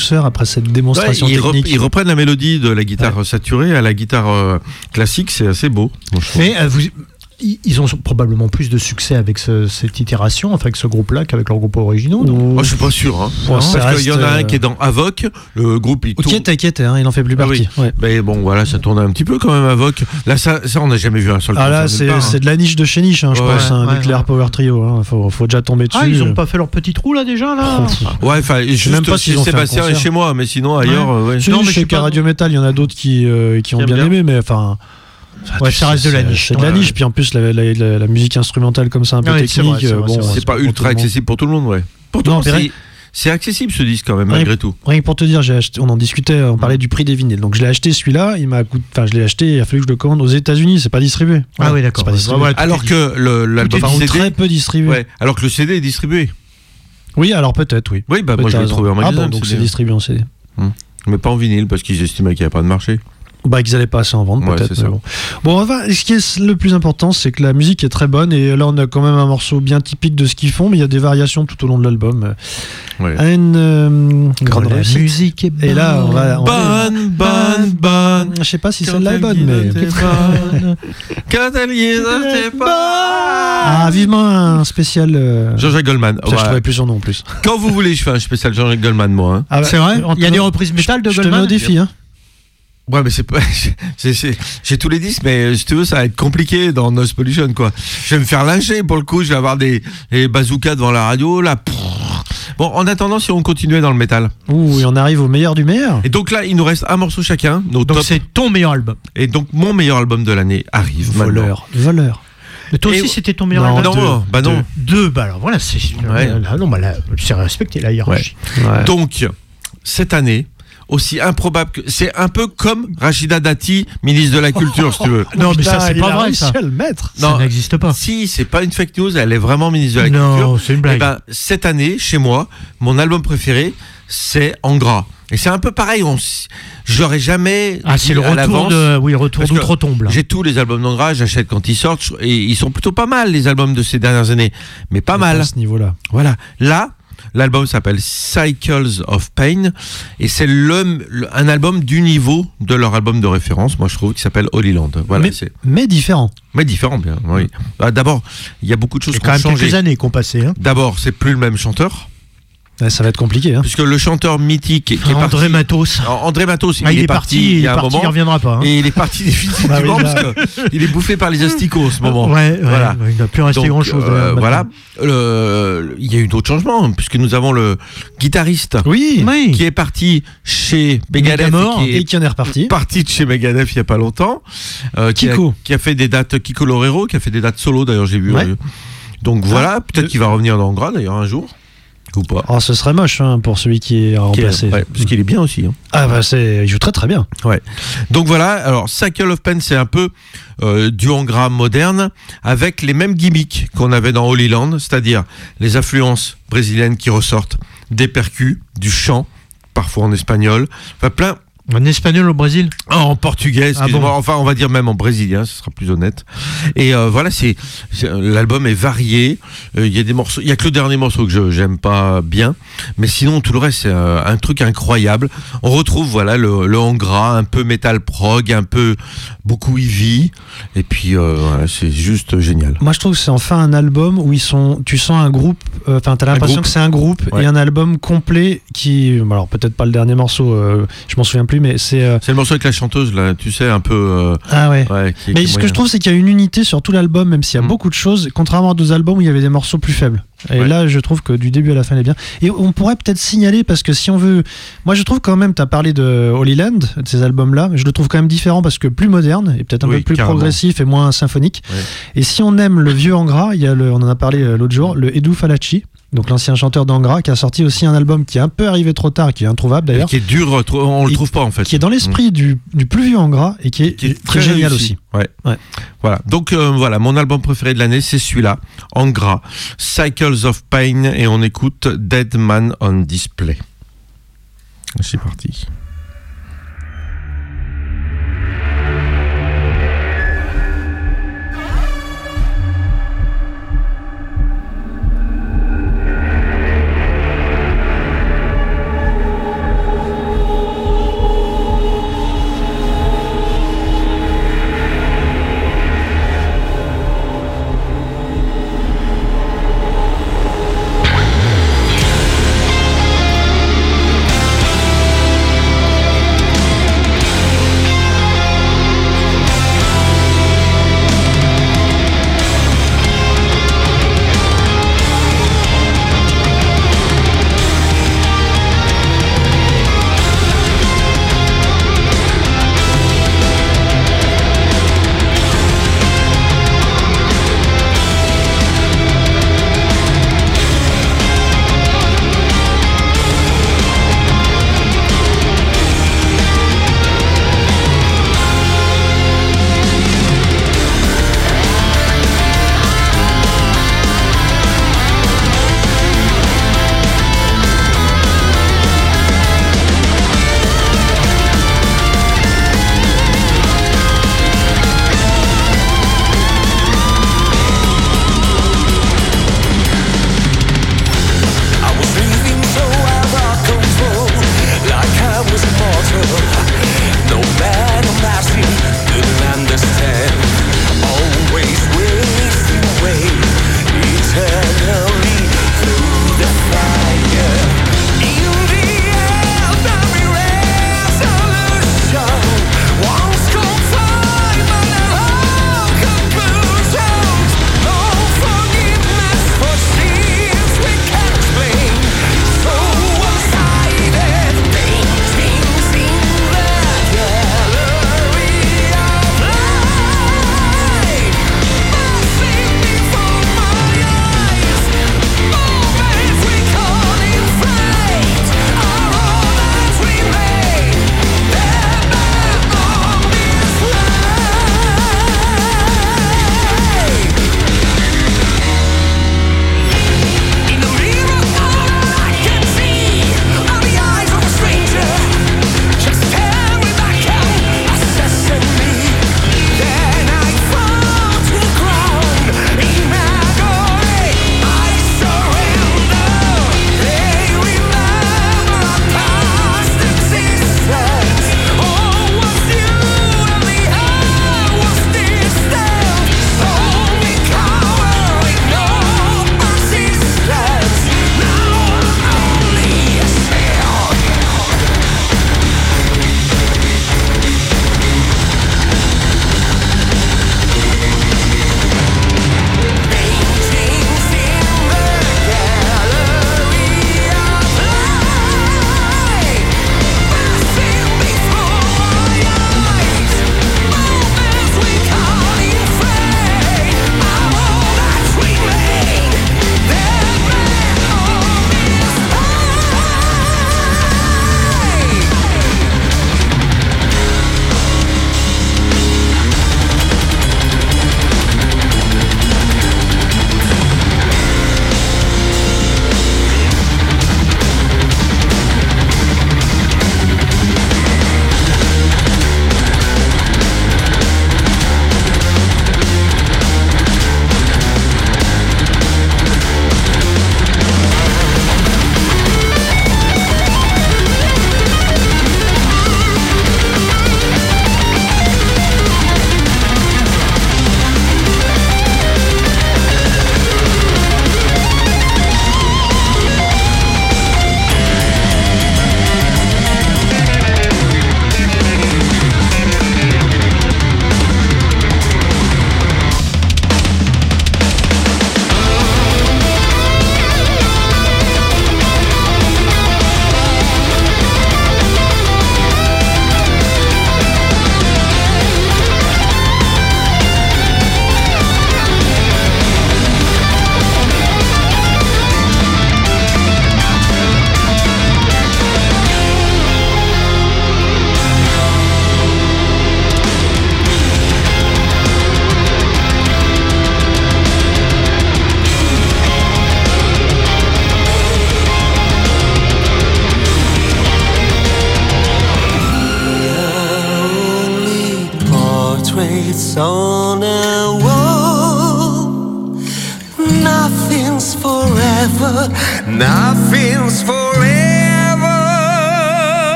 Douceur après cette Ouais, démonstration ils, rep- technique. ils reprennent la mélodie de la guitare saturée à la guitare euh, classique, c'est assez beau. Mais euh, vous- ils ont probablement plus de succès avec ce- cette itération, enfin avec ce groupe-là, qu'avec leurs groupes originaux. non Moi, je suis pas sûr. Hein. Parce qu'il y en a un qui est dans Avoc, le groupe il Ou tourne. qui hein, il en fait plus Ah partie. Ouais. Mais bon, voilà, ça tourne un petit peu quand même Avoc. Là, ça, ça on n'a jamais vu un seul Ah là, c'est hein. c'est de la niche de chez niche, hein, je Ouais, pense, un ouais, nucléaire ouais. power trio. Hein. Faut, faut déjà tomber dessus. Ah, ils ont pas fait leur petit trou là déjà là Ouais, enfin, même pas si Sébastien est chez moi, mais sinon ailleurs, euh, Non, mais je je sais sais qu'à pas. Radio Metal, il y en a d'autres qui, euh, ont bien aimé, mais enfin. Ouais, tu ça sais, reste de la niche, C'est de la ouais. niche, puis en plus, la, la- la- la musique instrumentale comme ça, un peu Ouais, technique, c'est euh, bon, c'est pas pour tout ultra le monde. accessible pour tout le monde, ouais. Mais c'est- accessible ce disque quand même, Rien- malgré tout. Rien que pour te dire, acheté, on en discutait, on parlait du prix des vinyles. Donc je l'ai acheté celui-là, il m'a coûté, enfin je l'ai acheté, il a fallu que je le commande aux États-Unis, c'est pas distribué. Ah oui, d'accord. Ouais, ouais, Alors que le- l'album Enfin, CD, très peu distribué. ouais, alors que le CD est distribué. Oui, alors peut-être, oui. Oui, bah moi je l'ai trouvé en Ah magasin. bon, le donc c'est distribué en CD. mais pas en vinyle parce qu'ils estimaient qu'il n'y avait pas de marché. Bah qu'ils allaient pas assez en vendre Ouais, peut-être. Bon. bon, enfin, ce qui est le plus important, c'est que la musique est très bonne et là on a quand même un morceau bien typique de ce qu'ils font, mais il y a des variations tout au long de l'album. Ouais. Une euh, grande la réussite. musique est Et là, on va. on va- Bonne, bonne, bonne. Je sais pas si celle-là est bonne, mais. bonne. Quand elle y était pas. Ah, vivement un spécial. euh, Jean-Jacques Goldman. ça, je Ouais. trouvais plus son nom en plus. Quand vous voulez, je fais un spécial Jean-Jacques Goldman, moi. hein. Ah, C'est vrai Il y a des reprises métal de Je te mets Goldman au défi, hein. Ouais, mais c'est pas. J'ai tous les disques, mais si tu veux, ça va être compliqué dans Noise Pollution, quoi. Je vais me faire lyncher pour le coup. Je vais avoir des, des bazookas devant la radio, là. Bon, en attendant, si on continuait dans le métal. Ouh, et on arrive au meilleur du meilleur. Et donc là, il nous reste un morceau chacun. Nos Donc c'est ton meilleur album. Et donc, mon meilleur album de l'année arrive. maintenant. Voleur. Voleur. Mais toi aussi c'était ton meilleur Non, album Non, Deux. bah non. Deux, bah alors voilà, c'est. Ouais. Là, non, bah là, c'est respecté la hiérarchie. Ouais. Donc, cette année, aussi improbable que. C'est un peu comme Rachida Dati, ministre de la Culture, si tu veux. Non, mais ça, c'est pas a vrai, ça. le mettre. Ça Non. n'existe pas. Si, c'est pas une fake news, elle est vraiment ministre de la Non, Culture. c'est une Eh blague. ben, cette année, chez moi, mon album préféré, c'est En gras. Et c'est un peu pareil, on s- je l'aurais jamais ah, c'est le retour de. Oui, retour d'outre-tombe. là. J'ai tous les albums d'Angra, j'achète quand ils sortent, et ils sont plutôt pas mal, les albums de ces dernières années. Mais pas mal. À ce niveau-là. Voilà. Là, l'album s'appelle Cycles of Pain, et c'est le, le- un album du niveau de leur album de référence, moi je trouve, qui s'appelle Holy Land. Voilà, mais, différent. Mais différent, bien, oui. Ah, D'abord, il y a beaucoup de choses C'est qui quand ont même changé. quelques années qu'on passait. Hein. D'abord, c'est plus le même chanteur, ça va être compliqué. Hein. puisque le chanteur mythique qui est André parti. Matos. Alors, André Matos, Ah, il, est parti, il il y a un parti, il moment. reviendra pas. hein. Et il est parti définitivement Bah oui, parce est bouffé par les asticots en ce moment. Ouais, Voilà. ouais, il n'a plus resté Donc, grand chose. euh, voilà. Le- Il y a eu d'autres changements, hein, puisque nous avons le guitariste Oui. Oui. qui est parti chez Megadeth et qui est Et qui en est reparti. parti de chez Megadeth il y a pas longtemps. euh, qui, a, Kiko. qui a fait des dates Kiko Lorero, qui a fait des dates solo d'ailleurs j'ai vu. Ouais. euh, Donc voilà, peut-être qu'il va revenir dans Gras d'ailleurs un jour. Ou pas. Oh, ce serait moche hein, pour celui qui est remplacé. ouais, parce qu'il est bien aussi. hein. Ah bah c'est, il joue très très bien. Donc voilà, alors Cycle of Pen, c'est un peu euh, du en gras moderne, avec les mêmes gimmicks qu'on avait dans Holy Land, c'est-à-dire les influences brésiliennes qui ressortent, des percus, du chant, parfois en espagnol, enfin plein, En espagnol au Brésil Ah, en portugais, excusez-moi, Ah bon enfin on va dire même en brésilien, ce sera plus honnête. Et euh, voilà, c'est l'album est varié. Euh, Il y a des morceaux, il y a que le dernier morceau que je j'aime pas bien, mais sinon tout le reste c'est euh, un truc incroyable. On retrouve voilà le, le un peu metal prog, un peu beaucoup heavy, et puis euh, voilà, c'est juste génial. Moi je trouve que c'est enfin un album où ils sont, tu sens un groupe, euh, enfin t'as l'impression que c'est un groupe Ouais. et un album complet qui, alors peut-être pas le dernier morceau, euh, je m'en souviens plus, mais c'est euh, C'est le morceau avec la chanteuse là, tu sais un peu. euh, ah ouais. ouais, qui- Mais qui ce que je trouve, c'est qu'il y a une unité sur tout l'album, même s'il y a Mm. beaucoup de choses, contrairement à d'autres albums où il y avait des morceaux plus faibles. Et Ouais. là, je trouve que du début à la fin, elle est bien. Et on pourrait peut-être signaler, parce que si on veut. Moi, je trouve quand même, tu as parlé de Holy Land, de ces albums-là, je le trouve quand même différent parce que plus moderne et peut-être un Oui, peu plus carrément. progressif et moins symphonique. Ouais. Et si on aime le vieux Angra, il y a le, on en a parlé euh, l'autre jour, le Edu Falachi. Donc l'ancien chanteur d'Angra qui a sorti aussi un album qui est un peu arrivé trop tard, qui est introuvable d'ailleurs, Qui est dur, on le trouve pas en fait. qui est dans l'esprit du, du plus vieux Angra et qui est, qui est très très génial réussi. aussi. Ouais. Ouais. Voilà. Donc euh, voilà, mon album préféré de l'année, c'est celui-là, en gras, Cycles of Pain, et on écoute Dead Man on Display. C'est parti.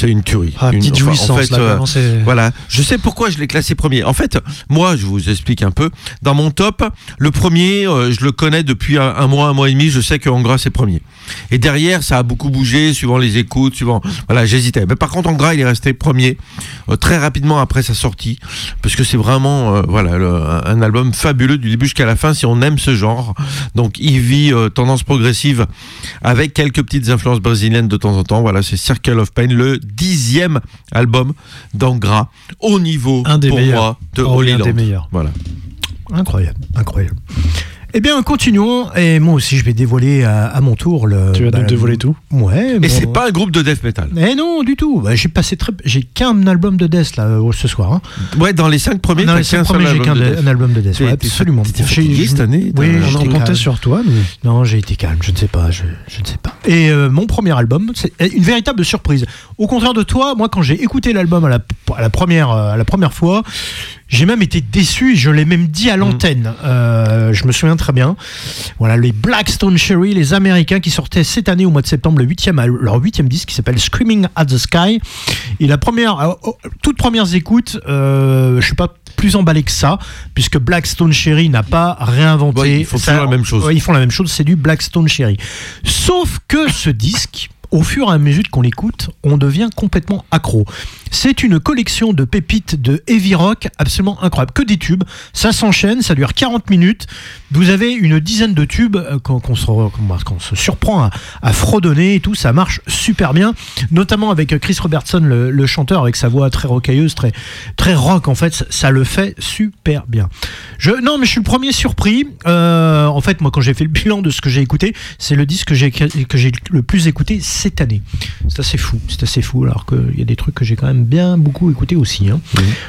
C'est une tuerie. Ah, Une- petite enfin, jouissance, en fait, là, euh, Voilà, je sais pourquoi je l'ai classé premier. En fait, moi, je vous explique un peu. Dans mon top, le premier, euh, je le connais depuis un, un mois, un mois et demi. Je sais que Angra c'est premier. Et derrière, ça a beaucoup bougé, suivant les écoutes, suivant. Voilà, j'hésitais. Mais par contre, Angra, il est resté premier euh, très rapidement après sa sortie, parce que c'est vraiment, euh, voilà, le- un album fabuleux du début jusqu'à la fin. Si on aime ce genre, donc il vit euh, tendance progressive avec quelques petites influences brésiliennes de temps en temps. Voilà, c'est Circle of Pain, le dixième album d'Angra au niveau Un des pour meilleurs. moi de Oh Holy un Land. des meilleurs. Voilà. Incroyable, incroyable. Eh bien, continuons. Et moi aussi, je vais dévoiler à, à mon tour le. Tu vas donc bah, dévoiler tout Ouais. Et bon. c'est pas un groupe de death metal. Eh non, du tout. Bah, j'ai passé très. J'ai qu'un album de Death là euh, ce soir. Hein. Ouais, dans les cinq premiers, Dans les cinq premiers, j'ai qu'un de album de Death. Ouais, absolument. t'étais J'ai- fatigué cette année Oui, On en comptait sur toi, mais Non, j'ai été calme, je ne sais pas, je, je ne sais pas. Et euh, mon premier album, c'est une véritable surprise. Au contraire de toi, moi, quand j'ai écouté l'album à la, à la première, euh, à la première fois, j'ai même été déçu. Je l'ai même dit à l'antenne. Euh, je me souviens très bien. Voilà, les Blackstone Cherry, les Américains qui sortaient cette année au mois de septembre le huitième, al- leur huitième disque qui s'appelle Screaming at the Sky. Et la première, euh, oh, toutes premières écoutes, euh, je suis pas plus emballé que ça, puisque Blackstone Cherry n'a pas réinventé. Ouais, ils font toujours la même chose. Ouais, ils font la même chose, c'est du Blackstone Cherry. Sauf que ce disque, au fur et à mesure qu'on l'écoute, on devient complètement accro. C'est une collection de pépites de heavy rock absolument incroyable. Que des tubes, ça s'enchaîne, ça dure 40 minutes. Vous avez une dizaine de tubes euh, qu'on qu'on se, surprend à, fredonner et tout, ça marche super bien. Notamment avec Chris Robertson, le, chanteur, avec sa voix très rocailleuse, très, très rock en fait, ça, le fait super bien. Je, non, mais je suis le premier surpris. Euh, en fait, moi, quand j'ai fait le bilan de ce que j'ai écouté, c'est le disque que j'ai le plus écouté cette année. C'est assez fou, c'est assez fou. Alors qu'il y a des trucs que j'ai quand même bien beaucoup écouté aussi. hein.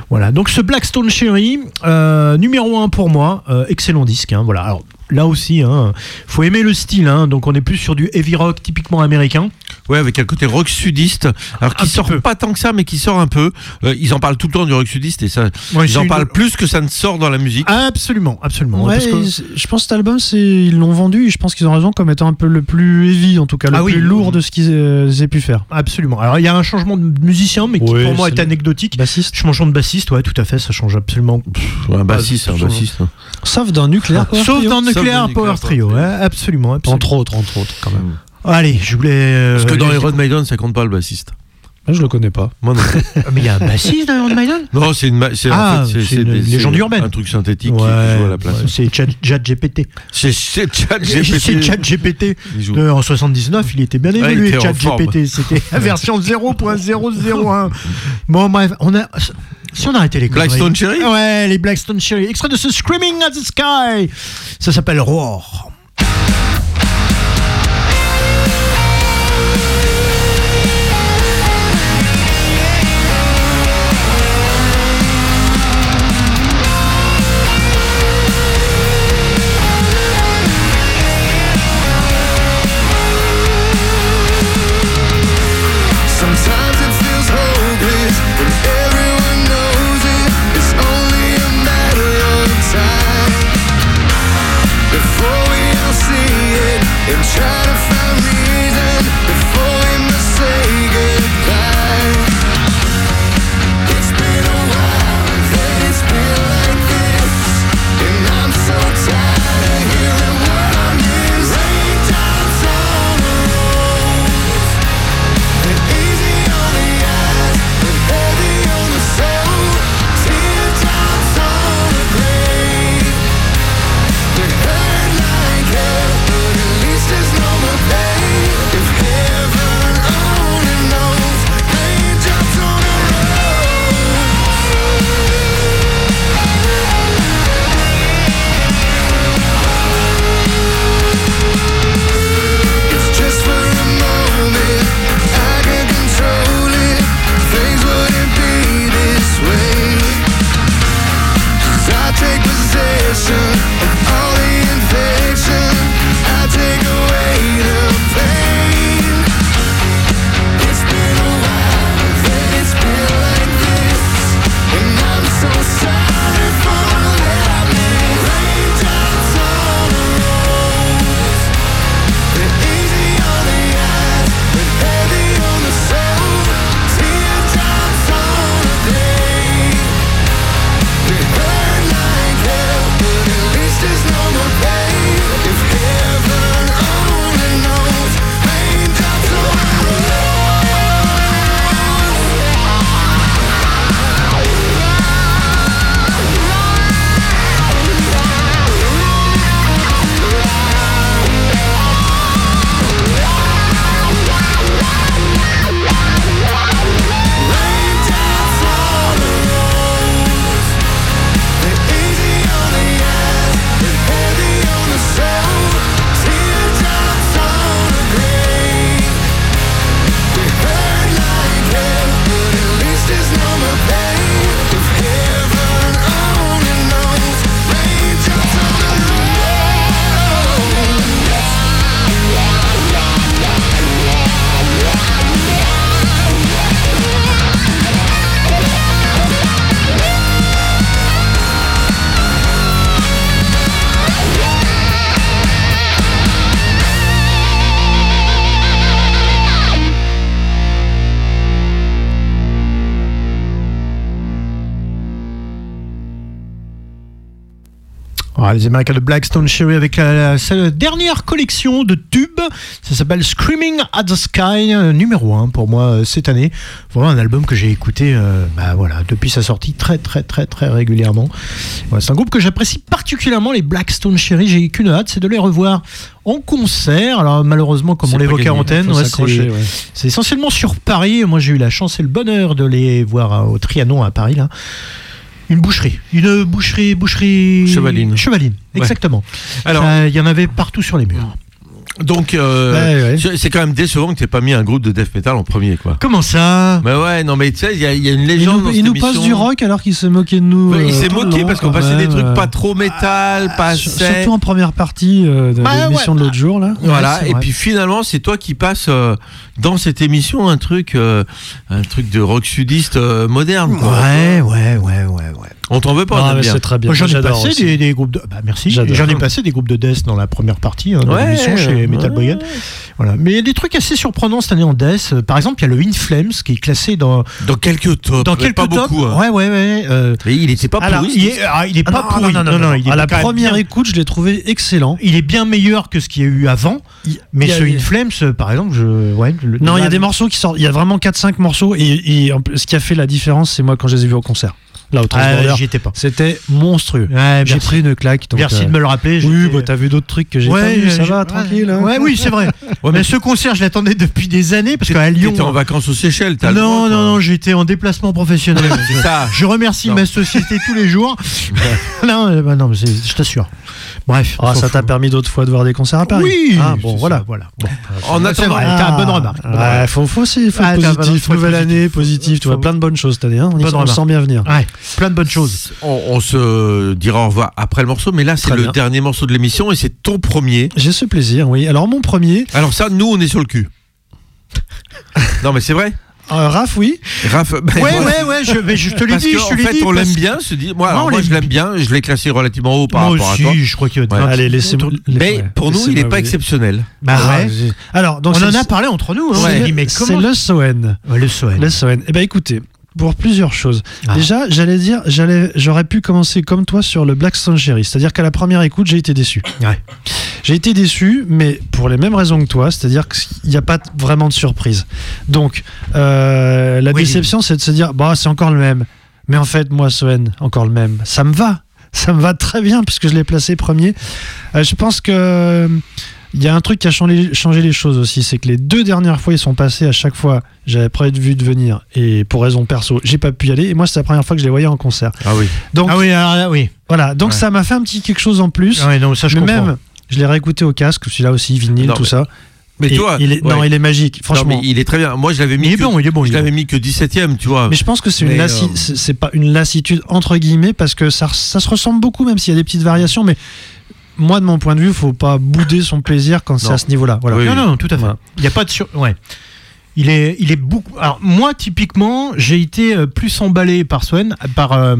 Voilà. Donc ce Blackstone Cherry, euh, numéro un pour moi, euh, excellent disque. hein. Voilà. Alors là aussi, hein, faut aimer le style. hein. Donc on est plus sur du heavy rock typiquement américain. Ouais, avec un côté rock sudiste, alors qui sort peu. pas tant que ça, mais qui sort un peu. Euh, ils en parlent tout le temps du rock sudiste et ça, Ouais, ils en une- parlent plus que ça ne sort dans la musique. Absolument, absolument. Ouais, Parce que- et je pense que cet album, c'est ils l'ont vendu et je pense qu'ils ont raison comme étant un peu le plus heavy, en tout cas, le Ah oui. plus lourd de ce qu'ils euh, aient pu faire. Absolument. Alors il y a un changement de musicien, mais qui Ouais, pour moi est anecdotique. Bassiste. Changement de bassiste, ouais, tout à fait, ça change absolument. Ouais, un bassiste, un bassiste. hein. Sauf dans Nuclear Power Sauf Nuclear dans Power Trio, absolument, absolument. Entre autres, entre autres, quand même. Allez, je voulais. euh, Parce que dans Iron Maiden, ça compte pas le bassiste. Moi, je le connais pas. Moi non. plus. Ah, Mais il y a un bassiste dans Iron Maiden? Non, c'est une, ma- c'est Ah, en fait, c'est une des- légende c'est urbaine. Un truc synthétique qui joue à la place. ouais, c'est Chat Chat GPT. C'est c'est Chat C'est GPT. Chat GPT. Il joue. Euh, En 79, il était bien Ouais, il évolué, était en Chat forme. GPT. C'était la version 0.001. Bon, bref, on a. Si on arrêtait les conneries. Blackstone Cherry? Ouais, les Blackstone Cherry. Extrait de ce Screaming at the Sky. Ça s'appelle Roar. Américains de Blackstone Cherry avec la, la- sa dernière collection de tubes. Ça s'appelle Screaming at the Sky, euh, numéro 1 pour moi euh, cette année. Vraiment un album que j'ai écouté euh, bah, voilà, depuis sa sortie très très très très régulièrement. Voilà, c'est un groupe que j'apprécie particulièrement, les Blackstone Cherry. J'ai qu'une hâte, c'est de les revoir en concert. Alors malheureusement, comme on l'évoquait à antenne, ouais, c'est- ouais. essentiellement sur Paris. Moi, j'ai eu la chance et le bonheur de les voir euh, au Trianon à Paris. Là. Une boucherie. Une boucherie. boucherie... Chevaline. Chevaline, exactement. Alors, Il y en avait partout sur les murs. Donc, euh, Ouais, ouais. c'est quand même décevant que tu pas mis un groupe de death metal en premier, quoi. Comment ça? Mais ouais, non, mais tu sais, il y, a- il y a une Il légende. nous, dans il nous passe du rock alors qu'il se moquait de nous. Il euh, s'est moqué parce qu'on passait des trucs euh, pas trop métal, pas sur-. Surtout en première partie euh, de Bah, l'émission ouais. de l'autre jour là. Voilà, et puis finalement, c'est toi qui passes dans cette émission un truc, un truc de rock sudiste moderne. Quoi. Ouais, ouais, ouais, ouais, ouais. On t'en veut pas, c'est très bien. J'en ai passé des, des groupes de. Bah, merci. J'en ai passé des groupes de death dans la première partie hein, de Ouais, l'émission chez Metal ouais. Boygan. Voilà. Mais il y a des trucs assez surprenants cette année en death. Euh, Par exemple, il y a le In Flames qui est classé dans Dans quelques tops, dans mais quelques pas tops. beaucoup. hein. Ouais, ouais, ouais. euh, Mais il était pas pourri. il est, ah, il est Ah pas non, pourri. non, non, non, il est à la première bien- écoute, je l'ai trouvé excellent. il est bien meilleur que ce qu'il y a eu avant. Il- Mais ce In Flames, euh, par exemple, je. Ouais, le- Non, il y a des morceaux qui sortent. Il y a vraiment 4-5 morceaux. Et, ce qui a fait la différence, c'est moi quand je les ai vus au concert. Là, au Ah, j'y étais pas. C'était monstrueux. Ouais, J'ai merci. pris une claque. donc, Merci euh, de me le rappeler. Oui, bah, t'as vu d'autres trucs que j'ai pas Ouais, vu. Ça va, ouais, tranquille. hein. Ouais, oui, c'est vrai. Ouais, mais mais ce concert, je l'attendais depuis des années parce qu'à Lyon. T'étais en vacances aux Seychelles, t'as Non, droit, non, non, j'étais en déplacement professionnel. C'est ça. Je remercie Non. ma société tous les jours. non, euh, bah non, mais je t'assure. Bref. Ah, ça t'a permis d'autres fois de voir des concerts à Paris. Oui. Ah, bon, voilà. voilà. Bon. En attendant, t'as une bonne remarque. Faut, faut aussi, faut Ah, positif. Nouvelle année, positif. Tu vois, plein de bonnes choses cette année. Hein. On, sent bien venir. Ouais, plein de bonnes choses. On, on se dira au revoir après le morceau, mais là c'est le bien. dernier morceau de l'émission et c'est ton premier. J'ai ce plaisir, oui. Alors, mon premier, Alors ça, nous on est sur le cul. non mais c'est vrai. euh, Raph, oui. Raph, ben, Ouais, moi, ouais, ouais, je, mais je te l'ai Parce dit, que, je te en fait, dit. on parce- l'aime bien. Se dit, moi, Moi, je l'aime bien. Je l'ai classé relativement haut par Moi rapport à toi. aussi, je crois qu'il va être Ouais. Allez, peu- Mais pour nous, il n'est pas exceptionnel. Bah Ah, ouais. Alors, donc On en a parlé entre nous. hein. Ouais. On s'est dit, mais C'est comment le Soen. Le Soen. Le Soen. Eh ben écoutez, pour plusieurs choses. Ah. Déjà, j'allais dire, j'allais, j'aurais pu commencer comme toi sur le Blackstone Cherry. C'est-à-dire qu'à la première écoute, j'ai été déçu. Ouais. J'ai été déçu, mais pour les mêmes raisons que toi, c'est-à-dire qu'il n'y a pas vraiment de surprise. Donc, euh, la Oui. déception, c'est de se dire, bah, c'est encore le même. Mais en fait, moi, Soen, encore le même. Ça me va. Ça me va très bien puisque je l'ai placé premier. Euh, je pense que il y a un truc qui a changé, changé les choses aussi, c'est que les deux dernières fois ils sont passés à chaque fois, j'avais prévu de venir et pour raison perso, j'ai pas pu y aller et moi c'est la première fois que je les voyais en concert. Ah oui. Donc Ah oui, alors là, oui. voilà, donc Ouais. ça m'a fait un petit quelque chose en plus. Ah ouais, non, ça je mais comprends. même, je l'ai réécouté au casque, celui-là aussi vinyle, Non, tout mais- ça. Mais Et toi, il est, non, il est magique, Non, franchement. mais il est très bien. Moi, je l'avais mis. Il est que- bon, il est bon. Je l'avais bon. mis que 17ème, tu vois. Mais je pense que c'est une, lassi- euh, c'est pas une lassitude entre guillemets parce que ça, ça se ressemble beaucoup, même s'il y a des petites variations. Mais moi, de mon point de vue, faut pas bouder son plaisir quand c'est à ce niveau-là. Voilà. Oui. Non, non, non, tout à fait. Voilà. Il n'y a pas de sur. Ouais. Il est, il est beaucoup. Alors, moi, typiquement, j'ai été euh, plus emballé par Swen, par euh,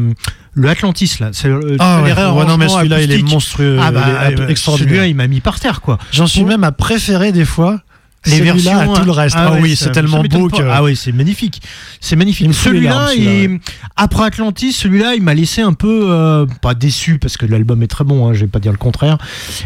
le Atlantis, là. C'est le- Ah ouais, ouais, non, mais celui-là, il est monstrueux, Ah bah, il est euh, celui-là, extraordinaire. il m'a mis par terre, quoi. J'en suis Pour- même à préférer des fois Les celui-là versions à tout le reste. Ah, ouais, oui, c'est tellement beau que. Ah oui, c'est magnifique. C'est magnifique. Celui-là, il- après Atlantis, celui-là, il m'a laissé un peu euh, pas déçu parce que l'album est très bon. Hein, je vais pas dire le contraire.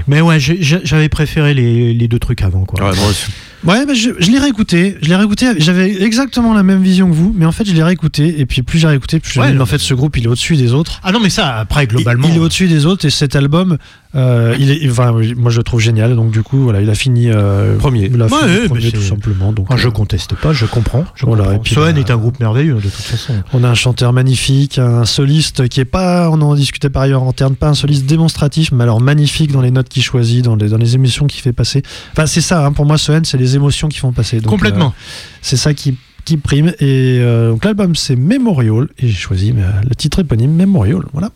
Mais ouais, j'avais préféré les, les deux trucs avant, quoi. Ouais, moi aussi. Ouais, mais je, je l'ai réécouté. Je l'ai réécouté. J'avais exactement la même vision que vous, mais en fait, je l'ai réécouté. Et puis, plus j'ai réécouté, plus je me Ouais, dis, mais en fait, ce groupe, il est au-dessus des autres. Ah non, mais ça, après, globalement. il, est au-dessus des autres. Et cet album, euh, il est, enfin, oui, moi, je le trouve génial. Donc, du coup, voilà, il a fini euh, Premier. Il a fini Ouais, premier, tout simplement. Donc, Ah, je euh, conteste pas, je comprends. Je Voilà, comprends. et puis, Soen bah, est un groupe merveilleux, de toute façon. On a un chanteur magnifique, un soliste qui est pas, on en discutait par ailleurs en termes, pas un soliste démonstratif, mais alors magnifique dans les notes qu'il choisit, dans les, dans les émotions qu'il fait passer. Enfin, c'est ça, hein, pour moi, Soen, c'est les émotions qui font passer. Donc, Complètement. euh, c'est ça qui, qui prime. Et euh, donc l'album, c'est Memorial, et j'ai choisi euh, le titre éponyme, Memorial. Voilà.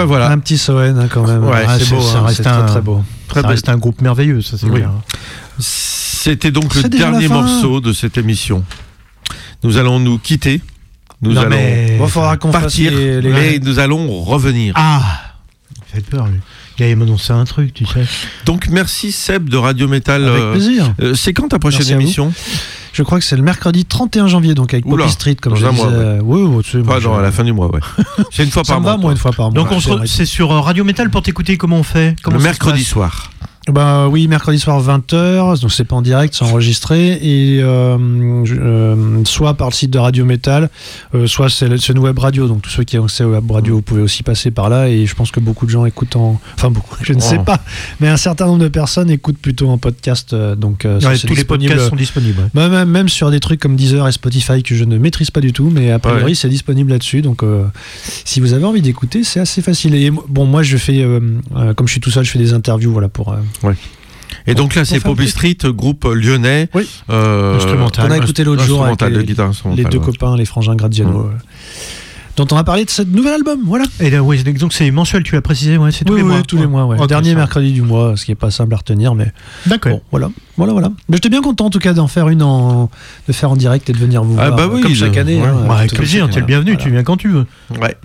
Ben voilà. Un petit Soen hein, quand même. Ouais, Ah, c'est beau, ça hein, reste c'est un, très, très beau. Très ça reste un groupe merveilleux, ça c'est Oui. clair. C'était donc le dernier morceau de cette émission. Nous allons nous quitter. Nous Non, allons mais- Bon, faudra partir, les, les- mais nous allons revenir. Ah Il fait peur lui. Il allait m'annoncer un truc, tu sais. Donc merci Seb de Radio Métal. Avec euh, plaisir. euh, c'est quand ta prochaine Merci à vous. émission? Je crois que c'est le mercredi 31 janvier, donc avec Oula, Poppy Street, comme dans je un disais. ouais. Oui, oui, Pas à la fin du mois, ouais. C'est une fois Ça par mois. va, moi, une fois par mois. Donc on se C'est sur Radio Metal pour t'écouter comment on fait? Comment Le mercredi soir. Bah oui, mercredi soir 20h, donc c'est pas en direct, c'est enregistré, et euh, je- euh, soit par le site de Radio Metal, euh, soit c'est une web radio, donc tous ceux qui ont accès aux web radio, vous pouvez aussi passer par là, et je pense que beaucoup de gens écoutent en... Enfin beaucoup, je ne sais Oh. pas, mais un certain nombre de personnes écoutent plutôt en podcast, euh, donc euh, ça, Ouais, c'est tous les podcasts sont disponibles. ouais. Bah, même, même sur des trucs comme Deezer et Spotify que je ne maîtrise pas du tout, mais a priori Ouais. c'est disponible là-dessus. Donc euh, si vous avez envie d'écouter, c'est assez facile. Et bon, moi je fais, comme je suis tout seul, je fais des interviews voilà, pour. Euh, Et donc là, c'est Poppy Street, groupe lyonnais. Oui. Euh, Instrumental. qu'on a écouté l'autre jour avec instrumental, de les, guitare les deux ouais. copains, les frangins Graziano. Ouais. euh, dont on a parlé de ce nouvel album, voilà. Et là, oui, donc c'est mensuel, tu l'as précisé, ouais, c'est tous Oui, les oui, mois. tous les mois, ouais. Ok, Dernier ça va. mercredi du mois, ce qui est pas simple à retenir, mais D'accord. bon, voilà, voilà, voilà. Mais j'étais bien content en tout cas d'en faire une en, de faire en direct et de venir vous Ah voir, bah oui, comme chaque année. ouais. hein, Ouais, tout avec plaisir, t'es le bienvenu, Voilà. tu viens quand tu veux. Ouais.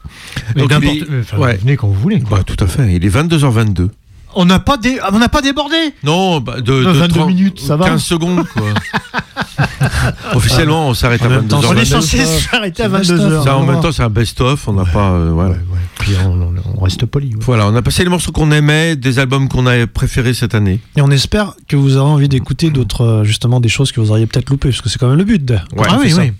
Mais Donc, n'importe- il est- euh, enfin, ouais. Venez quand vous voulez. quoi. Bah, tout à fait. Il est 22h22. On n'a pas, dé... on n'a pas débordé Non, bah, de, De de 22 30 minutes, ça va 15 secondes, quoi. Officiellement, on s'arrête En à même temps, 22h22. On est censé s'arrêter à C'est best 22h. of. Ça, en même temps, c'est un best-of. On n'a pas. euh, voilà. Ouais, ouais. Puis on, reste poli. ouais. Voilà, on a passé les morceaux qu'on aimait, des albums qu'on a préférés cette année. Et on espère que vous aurez envie d'écouter d'autres, euh, justement, des choses que vous auriez peut-être loupées, parce que c'est quand même le but. Ah oui, ça. oui.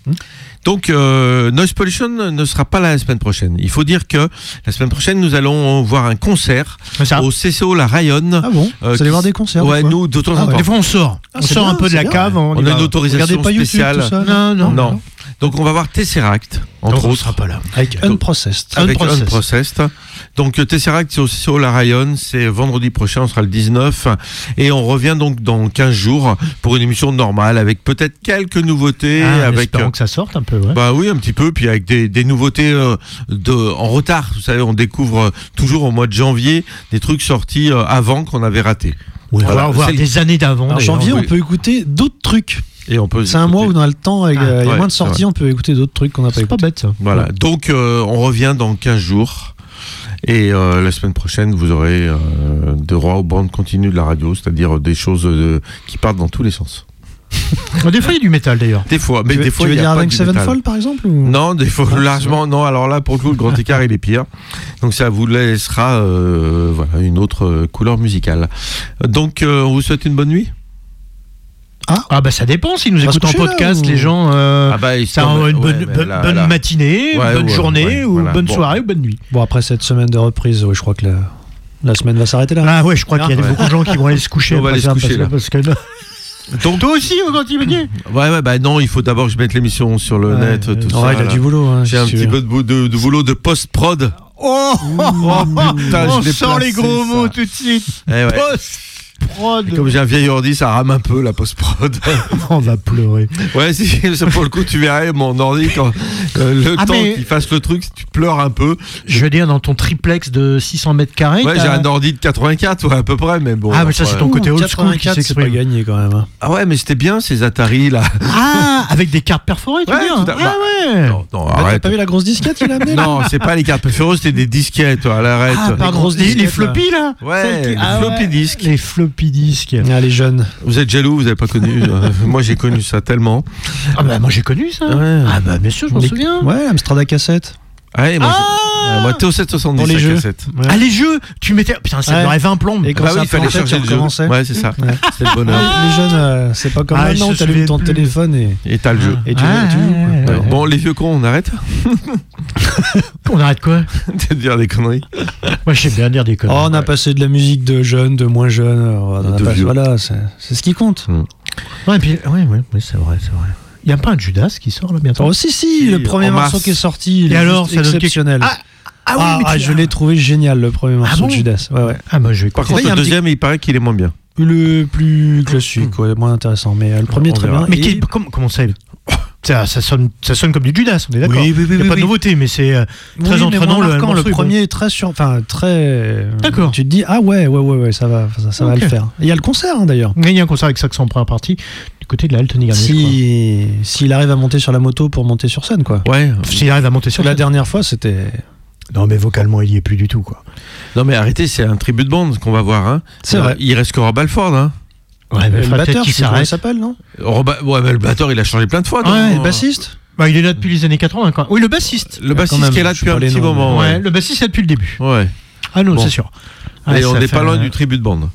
Donc, euh, Noise Pollution ne sera pas là la semaine prochaine. Il faut dire que la semaine prochaine, nous allons voir un concert ça- au CCO La Rayonne. Ah bon Euh, Vous allez qui- voir des concerts Ouais, des fois nous, de temps Ah en ouais. temps. Des fois, on sort. Ah, on sort bien, un peu de la bien, cave. ouais. On, a une autorisation Regardez pas YouTube, spéciale. tout ça, Non, non, Non. Donc, on va voir Tesseract, entre Donc, on autres. sera pas là. Avec Unprocessed. avec Unprocessed. Unprocessed. Donc Tesseract c'est au CCO La Rayonne, c'est vendredi prochain, on sera le 19 et on revient donc dans 15 jours pour une émission normale avec peut-être quelques nouveautés Ah, avec espérons que ça sorte un peu. Ouais. bah oui un petit peu puis avec des, des nouveautés euh, de en retard, vous savez, on découvre euh, toujours au mois de janvier des trucs sortis euh, avant qu'on avait raté. Voilà, on va voir c'est- des années d'avant. En janvier, oui. on peut écouter d'autres trucs. Et on peut C'est un mois où on a le temps, Ah, euh, il y a ouais, moins de sorties, on peut écouter d'autres trucs qu'on n'a pas C'est pas bête. Voilà. Donc euh, on revient dans 15 jours. Et euh, la semaine prochaine, vous aurez euh, de droit aux bandes continues de la radio, c'est-à-dire des choses euh, qui partent dans tous les sens. Des fois, il y a du métal d'ailleurs. Des fois, mais tu veux, des fois, tu veux il y a dire pas métal. Sevenfold par exemple ou- Non, des fois, largement, non. Alors là, pour le coup, le grand écart, il est pire. Donc ça vous laissera euh, voilà, une autre couleur musicale. Donc, euh, on vous souhaite une bonne nuit Ah bah ça dépend. S'ils nous On écoutent en là, podcast, ou- les gens. euh, Ah bah, ils Ça a une ouais, bonne, mais bonne- là, bonne là. matinée, Ouais, bonne ouais, journée ouais, ou voilà. bonne Bon. soirée ou bonne nuit. Bon, après cette semaine de reprise, je crois que la, la semaine va s'arrêter là. Ah ouais, je crois qu'il y a Ouais. beaucoup de gens qui vont aller se coucher. On va après aller se ça, coucher, parce que- là. parce que- Donc, Toi aussi, quand tu venais ouais, ouais, bah non, il faut d'abord que je mette l'émission sur le Ouais, net, ouais. tout Ouais, ça. il a là. du boulot. hein, J'ai si un petit veux. peu de, de- de boulot de post-prod. Oh, putain, On je l'ai sort les placé, gros ça. mots tout de suite. Eh Et Comme j'ai un vieil ordi, ça rame un peu la post-prod. On va pleurer. ouais, si, pour le coup, tu verrais mon ordi quand euh, le Ah, temps mais- qu'il fasse le truc, tu pleures un peu. Je veux dire, dans ton triplex de 600 mètres carrés. Ouais, j'ai un ordi de 84, ouais, à peu près, mais bon. Ah, mais ça, c'est ton côté old school qui 84, c'est pas s'exprime. gagné quand même. hein. Ah ouais, mais c'était bien ces Atari là. Ah, avec des cartes perforées, tu Ouais, veux dire tout à- Ah bah, ouais. Non, non, Bah, T'as pas vu la grosse disquette qu'il a amenée Non, c'est pas les cartes préférées, c'était des disquettes, toi, arrête. Ah, grosses les, les disquettes, floppy là Ouais, qui- les floppy disques. Les floppy disques. Ah, les jeunes. Vous êtes jaloux, vous avez pas connu. euh, moi, j'ai connu ça tellement. Ah bah moi j'ai connu ça. Ouais. Ah bah bien sûr, je m'en souviens. Ouais, Amstrad à cassette. Ah, ouais, moi, Ah moi, Théo 770 Pour les jeux. Ouais. Ah les jeux, tu mettais putain ça Ouais. me rêve un plomb. Et quand Bah ça oui, il fallait chercher le jeu. Ouais, c'est ça. Ouais. C'était le bonheur. Les jeunes, euh, c'est pas comme Ah, maintenant t'allumes ton téléphone et, Et t'as le jeu. et tu, Ah, tu ouais, ouais. Bon, les vieux cons, on arrête On arrête quoi de dire des conneries. Moi je sais bien dire des Oh, conneries. on a Ouais. passé de la musique de jeunes, de moins jeunes. on a De passé- vieux. voilà, c'est c'est ce qui compte. Ouais, et puis, ouais, ouais, ouais, c'est vrai, c'est vrai. Il y a pas un Judas qui sort là bientôt Oh, si, si, le premier morceau mars. qui est sorti, il Et est alors, juste ça donne quelque- exceptionnel. Ah, Ah oui, Ah, mais ah, je l'ai trouvé génial, le premier morceau bon de Judas. Ouais, ouais. Ah bah je vais Par contre, il y a le un petit- deuxième, il paraît qu'il est moins bien. Le plus classique, ouais, moins intéressant. Mais euh, le premier, très bien. Mais Et- qui- comment, comment ça Ça, ça sonne, ça sonne comme du Judas, on est d'accord. Oui, oui, oui, Il n'y a oui, pas de oui. nouveauté, mais c'est euh, très entraînant le marquant. le premier est très sur, enfin très. D'accord. Tu te dis ah ouais ouais ouais ouais ça va ça, ça va le faire. Il y a le concert hein, d'ailleurs. Il y a un concert avec Saxon en première partie du côté de la Altony Garnier. Si s'il arrive à monter sur la moto pour monter sur scène quoi. Ouais. S'il arrive à monter sur La scène. dernière fois c'était. Non, mais vocalement, il y est plus du tout, quoi. Non mais arrêtez, c'est un tribut de bande qu'on va voir. Hein. C'est vrai. Il reste que Rob Alford. Hein. Ouais, mais le batteur s'arrête. s'appelle non Rob- Ouais, mais le batteur, il a changé plein de fois. Ouais, non Le bassiste. Bah, il est là depuis les années 80, quoi. Oui, le bassiste. Le Ah, bassiste quand même, qui est là depuis un petit noms, moment. Ouais, Ouais. le bassiste, c'est depuis le début. ouais. Ah non, Bon. c'est sûr. Et Ouais, on n'est pas loin du tribut de bande.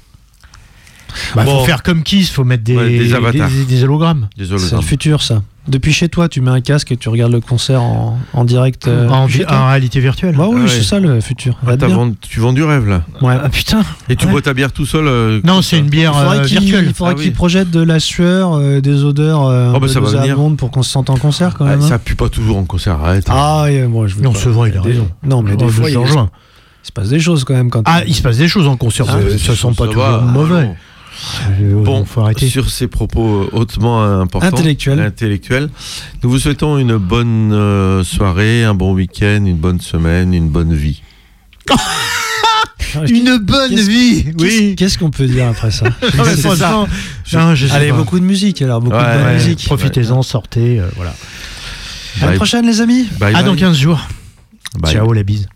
Bah, Bon. faut faire comme Kiss, faut mettre des, Ouais, des avatars. des, des hologrammes. C'est le futur ça. Depuis chez toi tu mets un casque et tu regardes le concert en, en direct. euh, en, réalité virtuelle. Bah oui Ah ouais. c'est ça le futur. Ah, vend- tu vends du rêve là. Ouais. Ah putain. Et tu Ouais. bois ta bière tout seul euh, Non, c'est une Il bière faudrait euh, qu'il virtuelle. il faudrait Ah qu'il oui. projette de la sueur, euh, des odeurs euh, Oh, bah, ça va venir. nauséabondes pour qu'on se sente en concert quand même. hein. Ça pue pas toujours en concert, arrête. Ah, ouais, moi je veux Non, c'est vrai, il a Des- raison. Non, mais des Oh, fois, je il, il se passe des choses quand même quand. Ah, il se passe des choses en concert. Ah, ça- sent pas toujours mauvais. Euh, Bon, faut arrêter. sur ces propos euh, hautement importants, Intellectuels. intellectuels, nous vous souhaitons une bonne euh, soirée, un bon week-end, une bonne semaine, une bonne vie. Une bonne vie, oui. qu'est-ce qu'on peut dire après ça? Non, je Allez, pas. beaucoup de musique alors, beaucoup Ouais, de bonne ouais. musique. Profitez-en, sortez, euh, voilà. À la prochaine, les amis. bye À dans bye. 15 jours. Bye. Ciao, la bise.